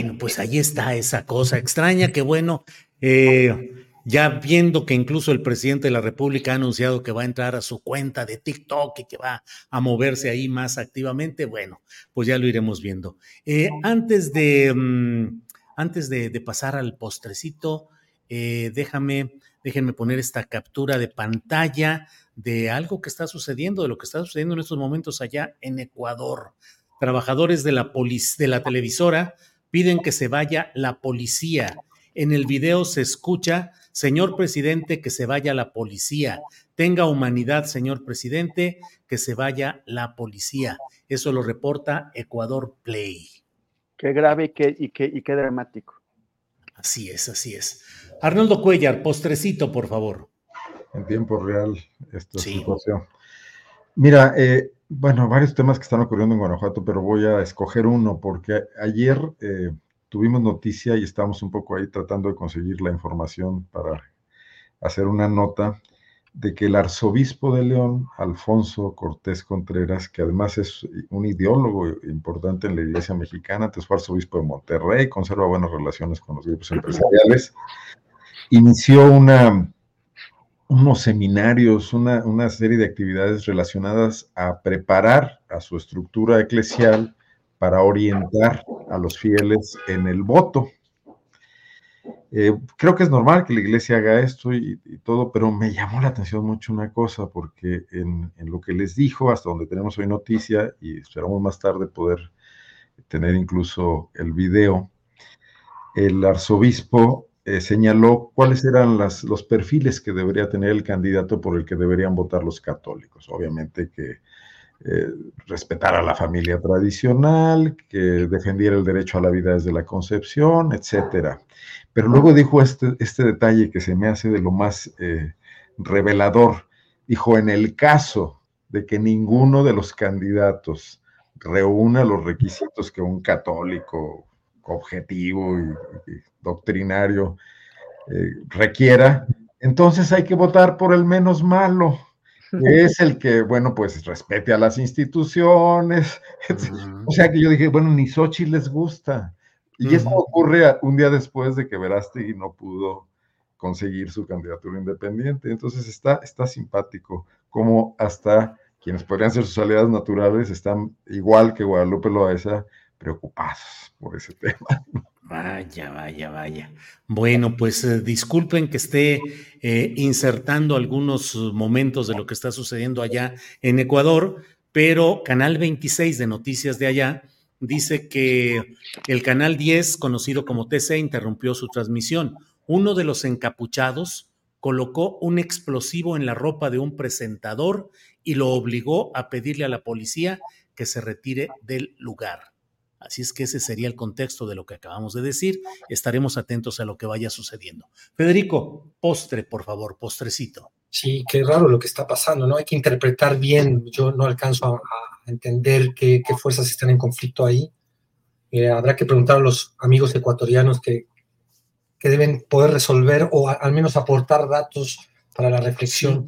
Bueno, pues ahí está esa cosa extraña, que bueno, eh, ya viendo que incluso el presidente de la República ha anunciado que va a entrar a su cuenta de TikTok y que va a moverse ahí más activamente, bueno, pues ya lo iremos viendo. Eh, antes de, mm, antes de, pasar al postrecito, eh, déjame, déjenme poner esta captura de pantalla de algo que está sucediendo, de lo que está sucediendo en estos momentos allá en Ecuador. Trabajadores de la, de la televisora piden que se vaya la policía. En el video se escucha, señor presidente, que se vaya la policía. Tenga humanidad, señor presidente, que se vaya la policía. Eso lo reporta Ecuador Play. Qué grave y qué, y qué, y qué dramático. Así es, así es. Arnoldo Cuellar, postrecito, por favor. En tiempo real, esta situación. Mira, eh, bueno, varios temas que están ocurriendo en Guanajuato, pero voy a escoger uno porque ayer eh, tuvimos noticia y estamos un poco ahí tratando de conseguir la información para hacer una nota de que el arzobispo de León, Alfonso Cortés Contreras, que además es un ideólogo importante en la iglesia mexicana, antes fue arzobispo de Monterrey, conserva buenas relaciones con los grupos empresariales, inició una unos seminarios, una, serie de actividades relacionadas a preparar a su estructura eclesial para orientar a los fieles en el voto. Eh, creo que es normal que la iglesia haga esto y, todo, pero me llamó la atención mucho una cosa, porque en, en, lo que les dijo, hasta donde tenemos hoy noticia, y esperamos más tarde poder tener incluso el video, el arzobispo eh, señaló cuáles eran los perfiles que debería tener el candidato por el que deberían votar los católicos. Obviamente que eh, respetara la familia tradicional, que defendiera el derecho a la vida desde la concepción, etcétera. Pero luego dijo este, este detalle que se me hace de lo más eh, revelador. Dijo, en el caso de que ninguno de los candidatos reúna los requisitos que un católico objetivo y, doctrinario eh, requiera, entonces hay que votar por el menos malo, que es el que, bueno, pues respete a las instituciones. O sea que yo dije, bueno, ni Sochi les gusta. Y eso ocurre un día después de que Verástegui no pudo conseguir su candidatura independiente. Entonces está, está simpático, como hasta quienes podrían ser sus aliados naturales están igual que Guadalupe Loaesa preocupados por ese tema. Vaya, vaya, vaya. Bueno, pues eh, disculpen que esté eh, insertando algunos momentos de lo que está sucediendo allá en Ecuador, pero Canal 26 de Noticias de allá dice que el Canal 10, conocido como TC, interrumpió su transmisión. Uno de los encapuchados colocó un explosivo en la ropa de un presentador y lo obligó a pedirle a la policía que se retire del lugar. Así es que ese sería el contexto de lo que acabamos de decir. Estaremos atentos a lo que vaya sucediendo. Federico, postre, por favor, postrecito. Sí, qué raro lo que está pasando, ¿no? Hay que interpretar bien. Yo no alcanzo a, entender qué, fuerzas están en conflicto ahí. Eh, habrá que preguntar a los amigos ecuatorianos que, que deben poder resolver o al menos aportar datos para la reflexión.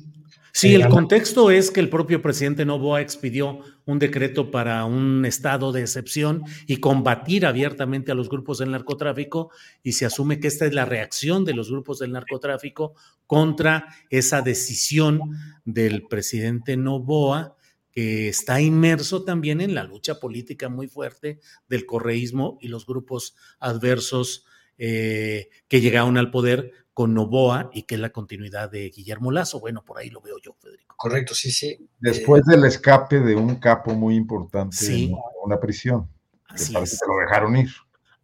Sí, el contexto es que el propio presidente Novoa expidió un decreto para un estado de excepción y combatir abiertamente a los grupos del narcotráfico y se asume que esta es la reacción de los grupos del narcotráfico contra esa decisión del presidente Novoa que está inmerso también en la lucha política muy fuerte del correísmo y los grupos adversos eh, que llegaron al poder con Novoa y que es la continuidad de Guillermo Lazo. Bueno, por ahí lo veo yo, Federico. Correcto, sí, sí. Después del escape de un capo muy importante en una prisión. Así que lo dejaron ir.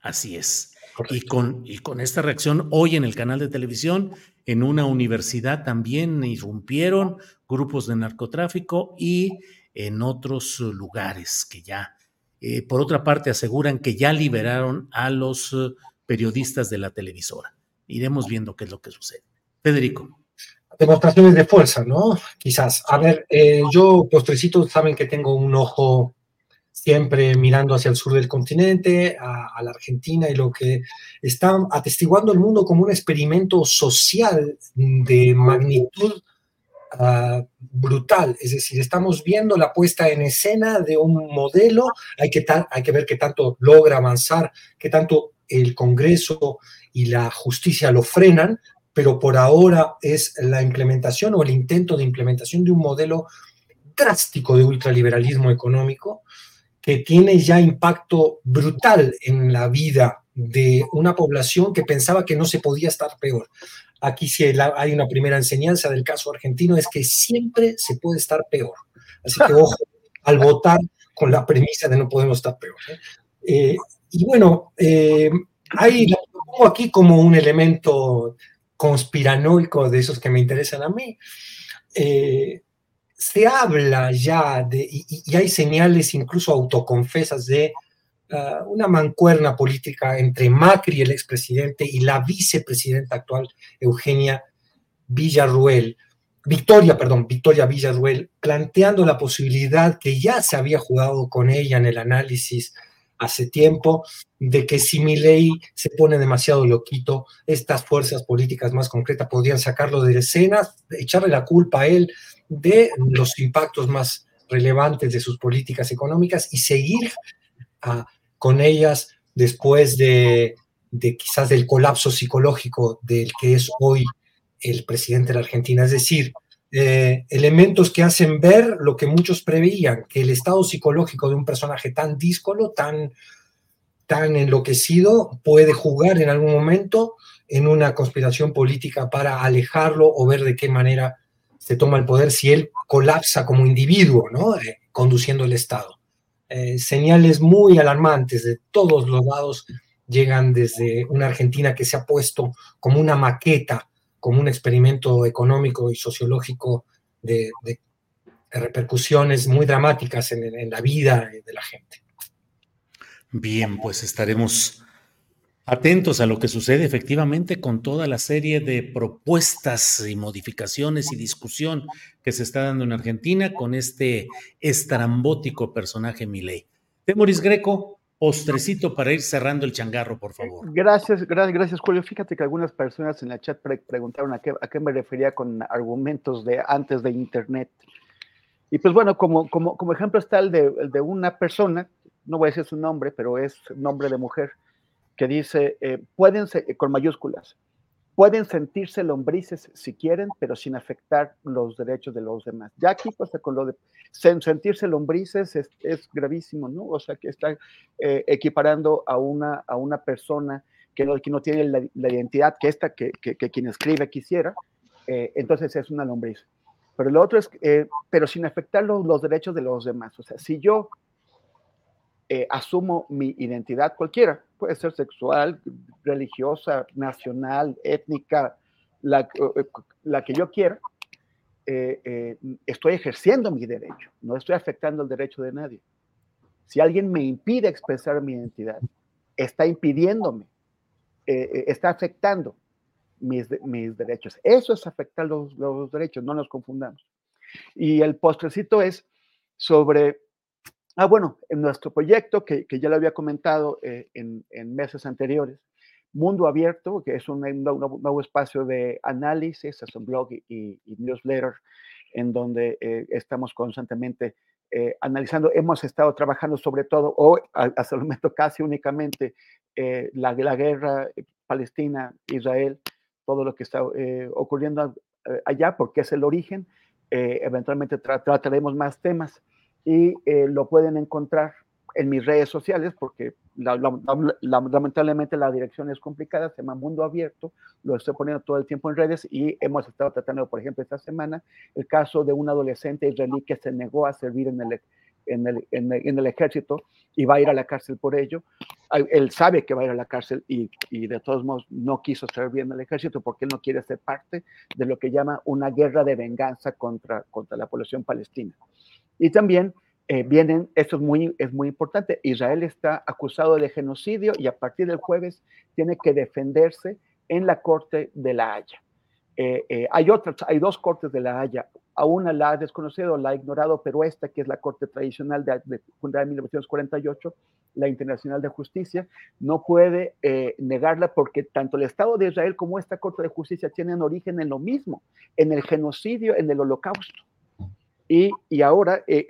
Así es. Y con, y con esta reacción, hoy en el canal de televisión, en una universidad también irrumpieron grupos de narcotráfico y en otros lugares que ya, eh, por otra parte, aseguran que ya liberaron a los eh, periodistas de la televisora iremos viendo qué es lo que sucede. Federico. Demostraciones de fuerza, ¿no? Quizás. A ver, eh, yo, postrecito, saben que tengo un ojo siempre mirando hacia el sur del continente, a, la Argentina y lo que está atestiguando el mundo como un experimento social de magnitud ah, brutal. Es decir, estamos viendo la puesta en escena de un modelo, hay que, hay que ver qué tanto logra avanzar, qué tanto el Congreso y la justicia lo frenan, pero por ahora es la implementación o el intento de implementación de un modelo drástico de ultraliberalismo económico que tiene ya impacto brutal en la vida de una población que pensaba que no se podía estar peor. Aquí sí hay una primera enseñanza del caso argentino, es que siempre se puede estar peor. Así que ojo al votar con la premisa de no podemos estar peor. ¿eh? Eh, y bueno, eh, hay, pongo aquí como un elemento conspiranoico de esos que me interesan a mí. Eh, se habla ya de, y, hay señales incluso autoconfesas de ah, una mancuerna política entre Macri, el expresidente, y la vicepresidenta actual, Eugenia Villarruel, Victoria, perdón, Victoria Villarruel, planteando la posibilidad que ya se había jugado con ella en el análisis hace tiempo de que si mi ley se pone demasiado loquito, estas fuerzas políticas más concretas podrían sacarlo de escenas, echarle la culpa a él de los impactos más relevantes de sus políticas económicas y seguir con ellas después de, de quizás del colapso psicológico del que es hoy el presidente de la Argentina. Es decir, eh, elementos que hacen ver lo que muchos preveían, que el estado psicológico de un personaje tan díscolo, tan, tan enloquecido, puede jugar en algún momento en una conspiración política para alejarlo o ver de qué manera se toma el poder si él colapsa como individuo, ¿no? Eh, conduciendo el Estado. Eh, señales muy alarmantes de todos los lados llegan desde una Argentina que se ha puesto como una maqueta como un experimento económico y sociológico de, repercusiones muy dramáticas en, la vida de la gente. Bien, pues estaremos atentos a lo que sucede efectivamente con toda la serie de propuestas y modificaciones y discusión que se está dando en Argentina con este estrambótico personaje Milei. Temoris Greco, postrecito para ir cerrando el changarro, por favor. Gracias, gracias, gracias, Julio. Fíjate que algunas personas en la chat preguntaron a qué, a qué me refería con argumentos de antes de Internet. Y pues bueno, como, como, como ejemplo está el de, el de, una persona, no voy a decir su nombre, pero es nombre de mujer, que dice, eh, pueden ser, con mayúsculas, pueden sentirse lombrices si quieren, pero sin afectar los derechos de los demás. Ya aquí pasa con lo de sentirse lombrices es, gravísimo, ¿no? O sea, que está eh, equiparando a una, a una persona que no, que no tiene la, identidad que esta, que, que, quien escribe quisiera, eh, entonces es una lombriz. Pero lo otro es, eh, pero sin afectar los, los, derechos de los demás. O sea, si yo eh, asumo mi identidad cualquiera, puede ser sexual, religiosa, nacional, étnica, la, eh, la que yo quiera, estoy ejerciendo mi derecho, no estoy afectando el derecho de nadie. Si alguien me impide expresar mi identidad, está impidiéndome, está afectando mis, mis derechos. Eso es afectar los, los, derechos, no nos confundamos. Y el postrecito es sobre, ah, bueno, en nuestro proyecto, que, ya lo había comentado eh, en, meses anteriores, Mundo Abierto, que es un, nuevo espacio de análisis, es un blog y, y newsletter en donde eh, estamos constantemente eh, analizando, hemos estado trabajando sobre todo, o hasta el momento casi únicamente, la, guerra Palestina-Israel, todo lo que está ocurriendo allá, porque es el origen. Eventualmente trataremos más temas y lo pueden encontrar en mis redes sociales, porque la, la, la, lamentablemente la dirección es complicada, se llama Mundo Abierto, lo estoy poniendo todo el tiempo en redes y hemos estado tratando, por ejemplo, esta semana, el caso de un adolescente israelí que se negó a servir en el, en el, en el, en el ejército y va a ir a la cárcel por ello. Él sabe que va a ir a la cárcel y, y, de todos modos no quiso servir en el ejército porque él no quiere ser parte de lo que llama una guerra de venganza contra, contra la población palestina. Y también eh, vienen, esto es muy, es muy importante, Israel está acusado de genocidio y a partir del jueves tiene que defenderse en la Corte de la Haya. Eh, eh, hay otras, hay dos cortes de la Haya, a una la ha desconocido, la ha ignorado, pero esta, que es la Corte Tradicional de, de, de 1948, la Internacional de Justicia, no puede negarla porque tanto el Estado de Israel como esta Corte de Justicia tienen origen en lo mismo, en el genocidio, en el holocausto. Y, ahora, eh,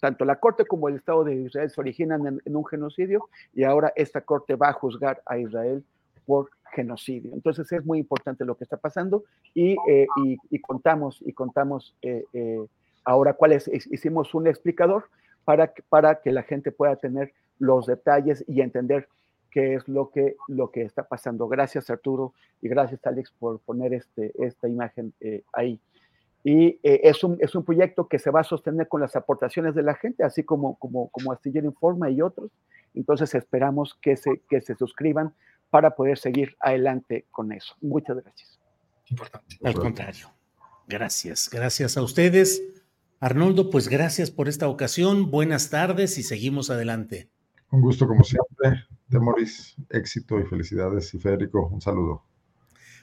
tanto la Corte como el Estado de Israel se originan en, un genocidio y ahora esta Corte va a juzgar a Israel por genocidio. Entonces es muy importante lo que está pasando y, eh, y, contamos, y contamos eh, ahora cuál es, hicimos un explicador para, para que la gente pueda tener los detalles y entender qué es lo que, lo que está pasando. Gracias Arturo y gracias Alex por poner este, esta imagen ahí. Y es, un, es un proyecto que se va a sostener con las aportaciones de la gente, así como, como, como Astillero Informa y otros. Entonces esperamos que se, que se suscriban para poder seguir adelante con eso. Muchas gracias. Importante. Al contrario. Gracias. Gracias a ustedes. Arnoldo, pues gracias por esta ocasión. Buenas tardes y seguimos adelante. Un gusto como siempre. Demoris, éxito y felicidades. Y Federico, un saludo.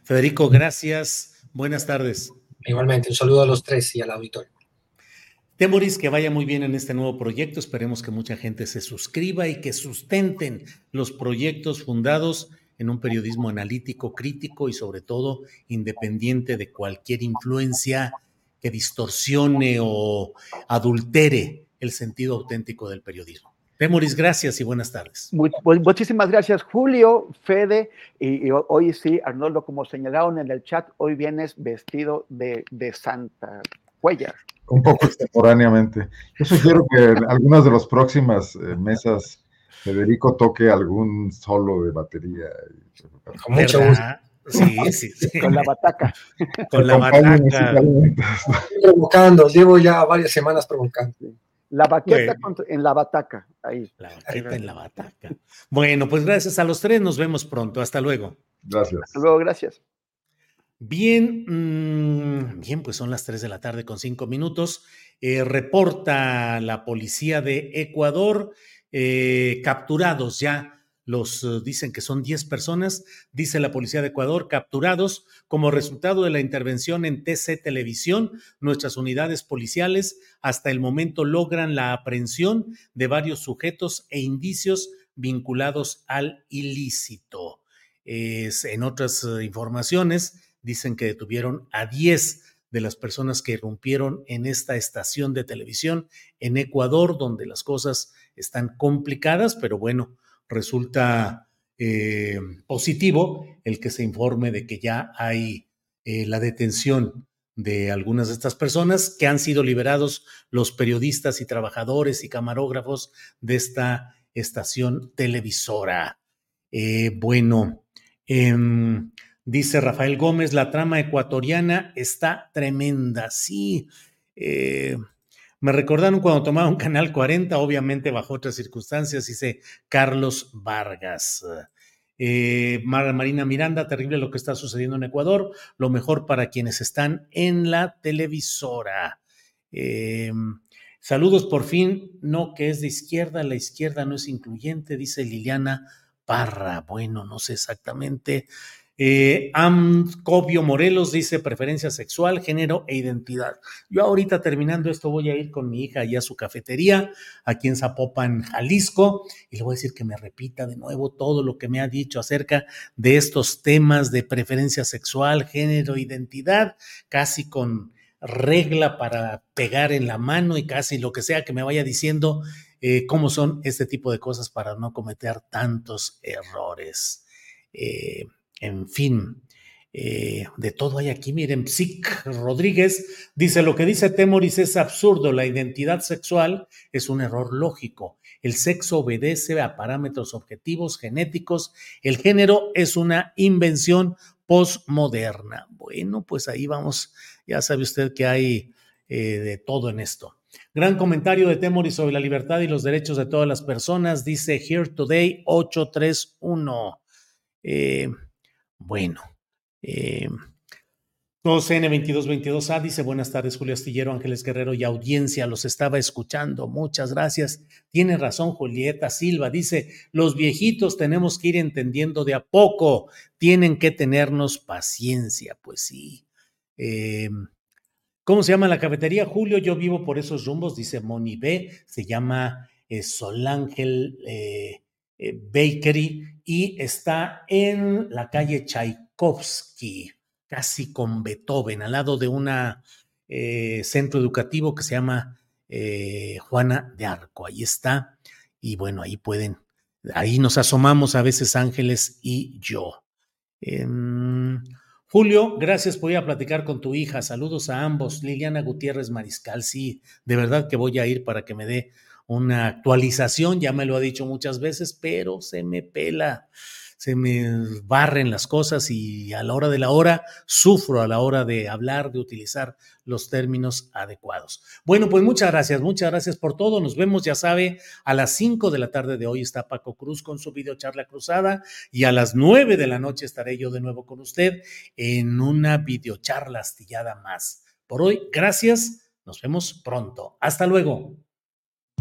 Federico, gracias. Buenas tardes. Igualmente, un saludo a los tres y al auditorio. Temoris, que vaya muy bien en este nuevo proyecto. Esperemos que mucha gente se suscriba y que sustenten los proyectos fundados en un periodismo analítico, crítico y sobre todo independiente de cualquier influencia que distorsione o adultere el sentido auténtico del periodismo. Temoris, gracias y buenas tardes. Muy, muchísimas gracias, Julio, Fede, y, y, hoy sí, Arnoldo, como señalaron en el chat, hoy vienes vestido de, de Santa Cuellar un poco extemporáneamente. Yo sugiero que en algunas de las próximas eh, mesas Federico toque algún solo de batería. Con mucho gusto. Sí, sí, sí. Con la bataca. Con la bataca. Provocando, llevo ya varias semanas provocando. La baqueta bueno. en la bataca, ahí. La baqueta en la bataca. Bueno, pues gracias a los tres, nos vemos pronto. Hasta luego. Gracias. Hasta luego, gracias. Bien, mmm, bien, pues son las 3 de la tarde con 5 minutos. Eh, reporta la policía de Ecuador eh, capturados ya. Los uh, dicen que son 10 personas, dice la policía de Ecuador, capturados como resultado de la intervención en TC Televisión. Nuestras unidades policiales hasta el momento logran la aprehensión de varios sujetos e indicios vinculados al ilícito. Es, en otras uh, informaciones, dicen que detuvieron a 10 de las personas que irrumpieron en esta estación de televisión en Ecuador, donde las cosas están complicadas, pero bueno, resulta eh, positivo el que se informe de que ya hay eh, la detención de algunas de estas personas que han sido liberados los periodistas y trabajadores y camarógrafos de esta estación televisora. Eh, bueno, eh, Dice Rafael Gómez, la trama ecuatoriana está tremenda. Sí, Eh, me recordaron cuando tomaba un canal 40, obviamente bajo otras circunstancias, dice Carlos Vargas. Eh, Marina Miranda, terrible lo que está sucediendo en Ecuador, lo mejor para quienes están en la televisora. Eh, saludos por fin, no que es de izquierda, la izquierda no es incluyente, dice Liliana Parra. Bueno, no sé exactamente. Eh, Amcobio Morelos dice preferencia sexual, género e identidad. Yo ahorita terminando esto voy a ir con mi hija allá a su cafetería, aquí en Zapopan, Jalisco, y le voy a decir que me repita de nuevo todo lo que me ha dicho acerca de estos temas de preferencia sexual, género, identidad, casi con regla para pegar en la mano y casi lo que sea que me vaya diciendo eh, cómo son este tipo de cosas para no cometer tantos errores. Eh, en fin, eh, de todo hay aquí. Miren, Psic Rodríguez dice: Lo que dice Temoris es absurdo. La identidad sexual es un error lógico. El sexo obedece a parámetros objetivos genéticos. El género es una invención postmoderna. Bueno, pues ahí vamos. Ya sabe usted que hay eh, de todo en esto. Gran comentario de Temoris sobre la libertad y los derechos de todas las personas, dice Here Today 831. Eh, bueno, eh, 2N2222A dice buenas tardes Julio Astillero, Ángeles Guerrero y audiencia, los estaba escuchando, muchas gracias. Tiene razón Julieta Silva, dice, los viejitos tenemos que ir entendiendo de a poco, tienen que tenernos paciencia, pues sí. Eh, ¿Cómo se llama la cafetería? Julio, yo vivo por esos rumbos, dice Moni B, se llama eh, Solángel eh, eh, Bakery y está en la calle Tchaikovsky, casi con Beethoven, al lado de un eh, centro educativo que se llama eh, Juana de Arco. Ahí está. Y bueno, ahí pueden, ahí nos asomamos a veces Ángeles y yo. Em, Julio, gracias por ir a platicar con tu hija. Saludos a ambos. Liliana Gutiérrez Mariscal, sí, de verdad que voy a ir para que me dé una actualización, ya me lo ha dicho muchas veces, pero se me pela, se me barren las cosas y a la hora de la hora sufro a la hora de hablar, de utilizar los términos adecuados. Bueno, pues muchas gracias, muchas gracias por todo. Nos vemos, ya sabe, a las 5 de la tarde de hoy está Paco Cruz con su videocharla cruzada y a las 9 de la noche estaré yo de nuevo con usted en una videocharla astillada más. Por hoy, gracias. Nos vemos pronto. Hasta luego.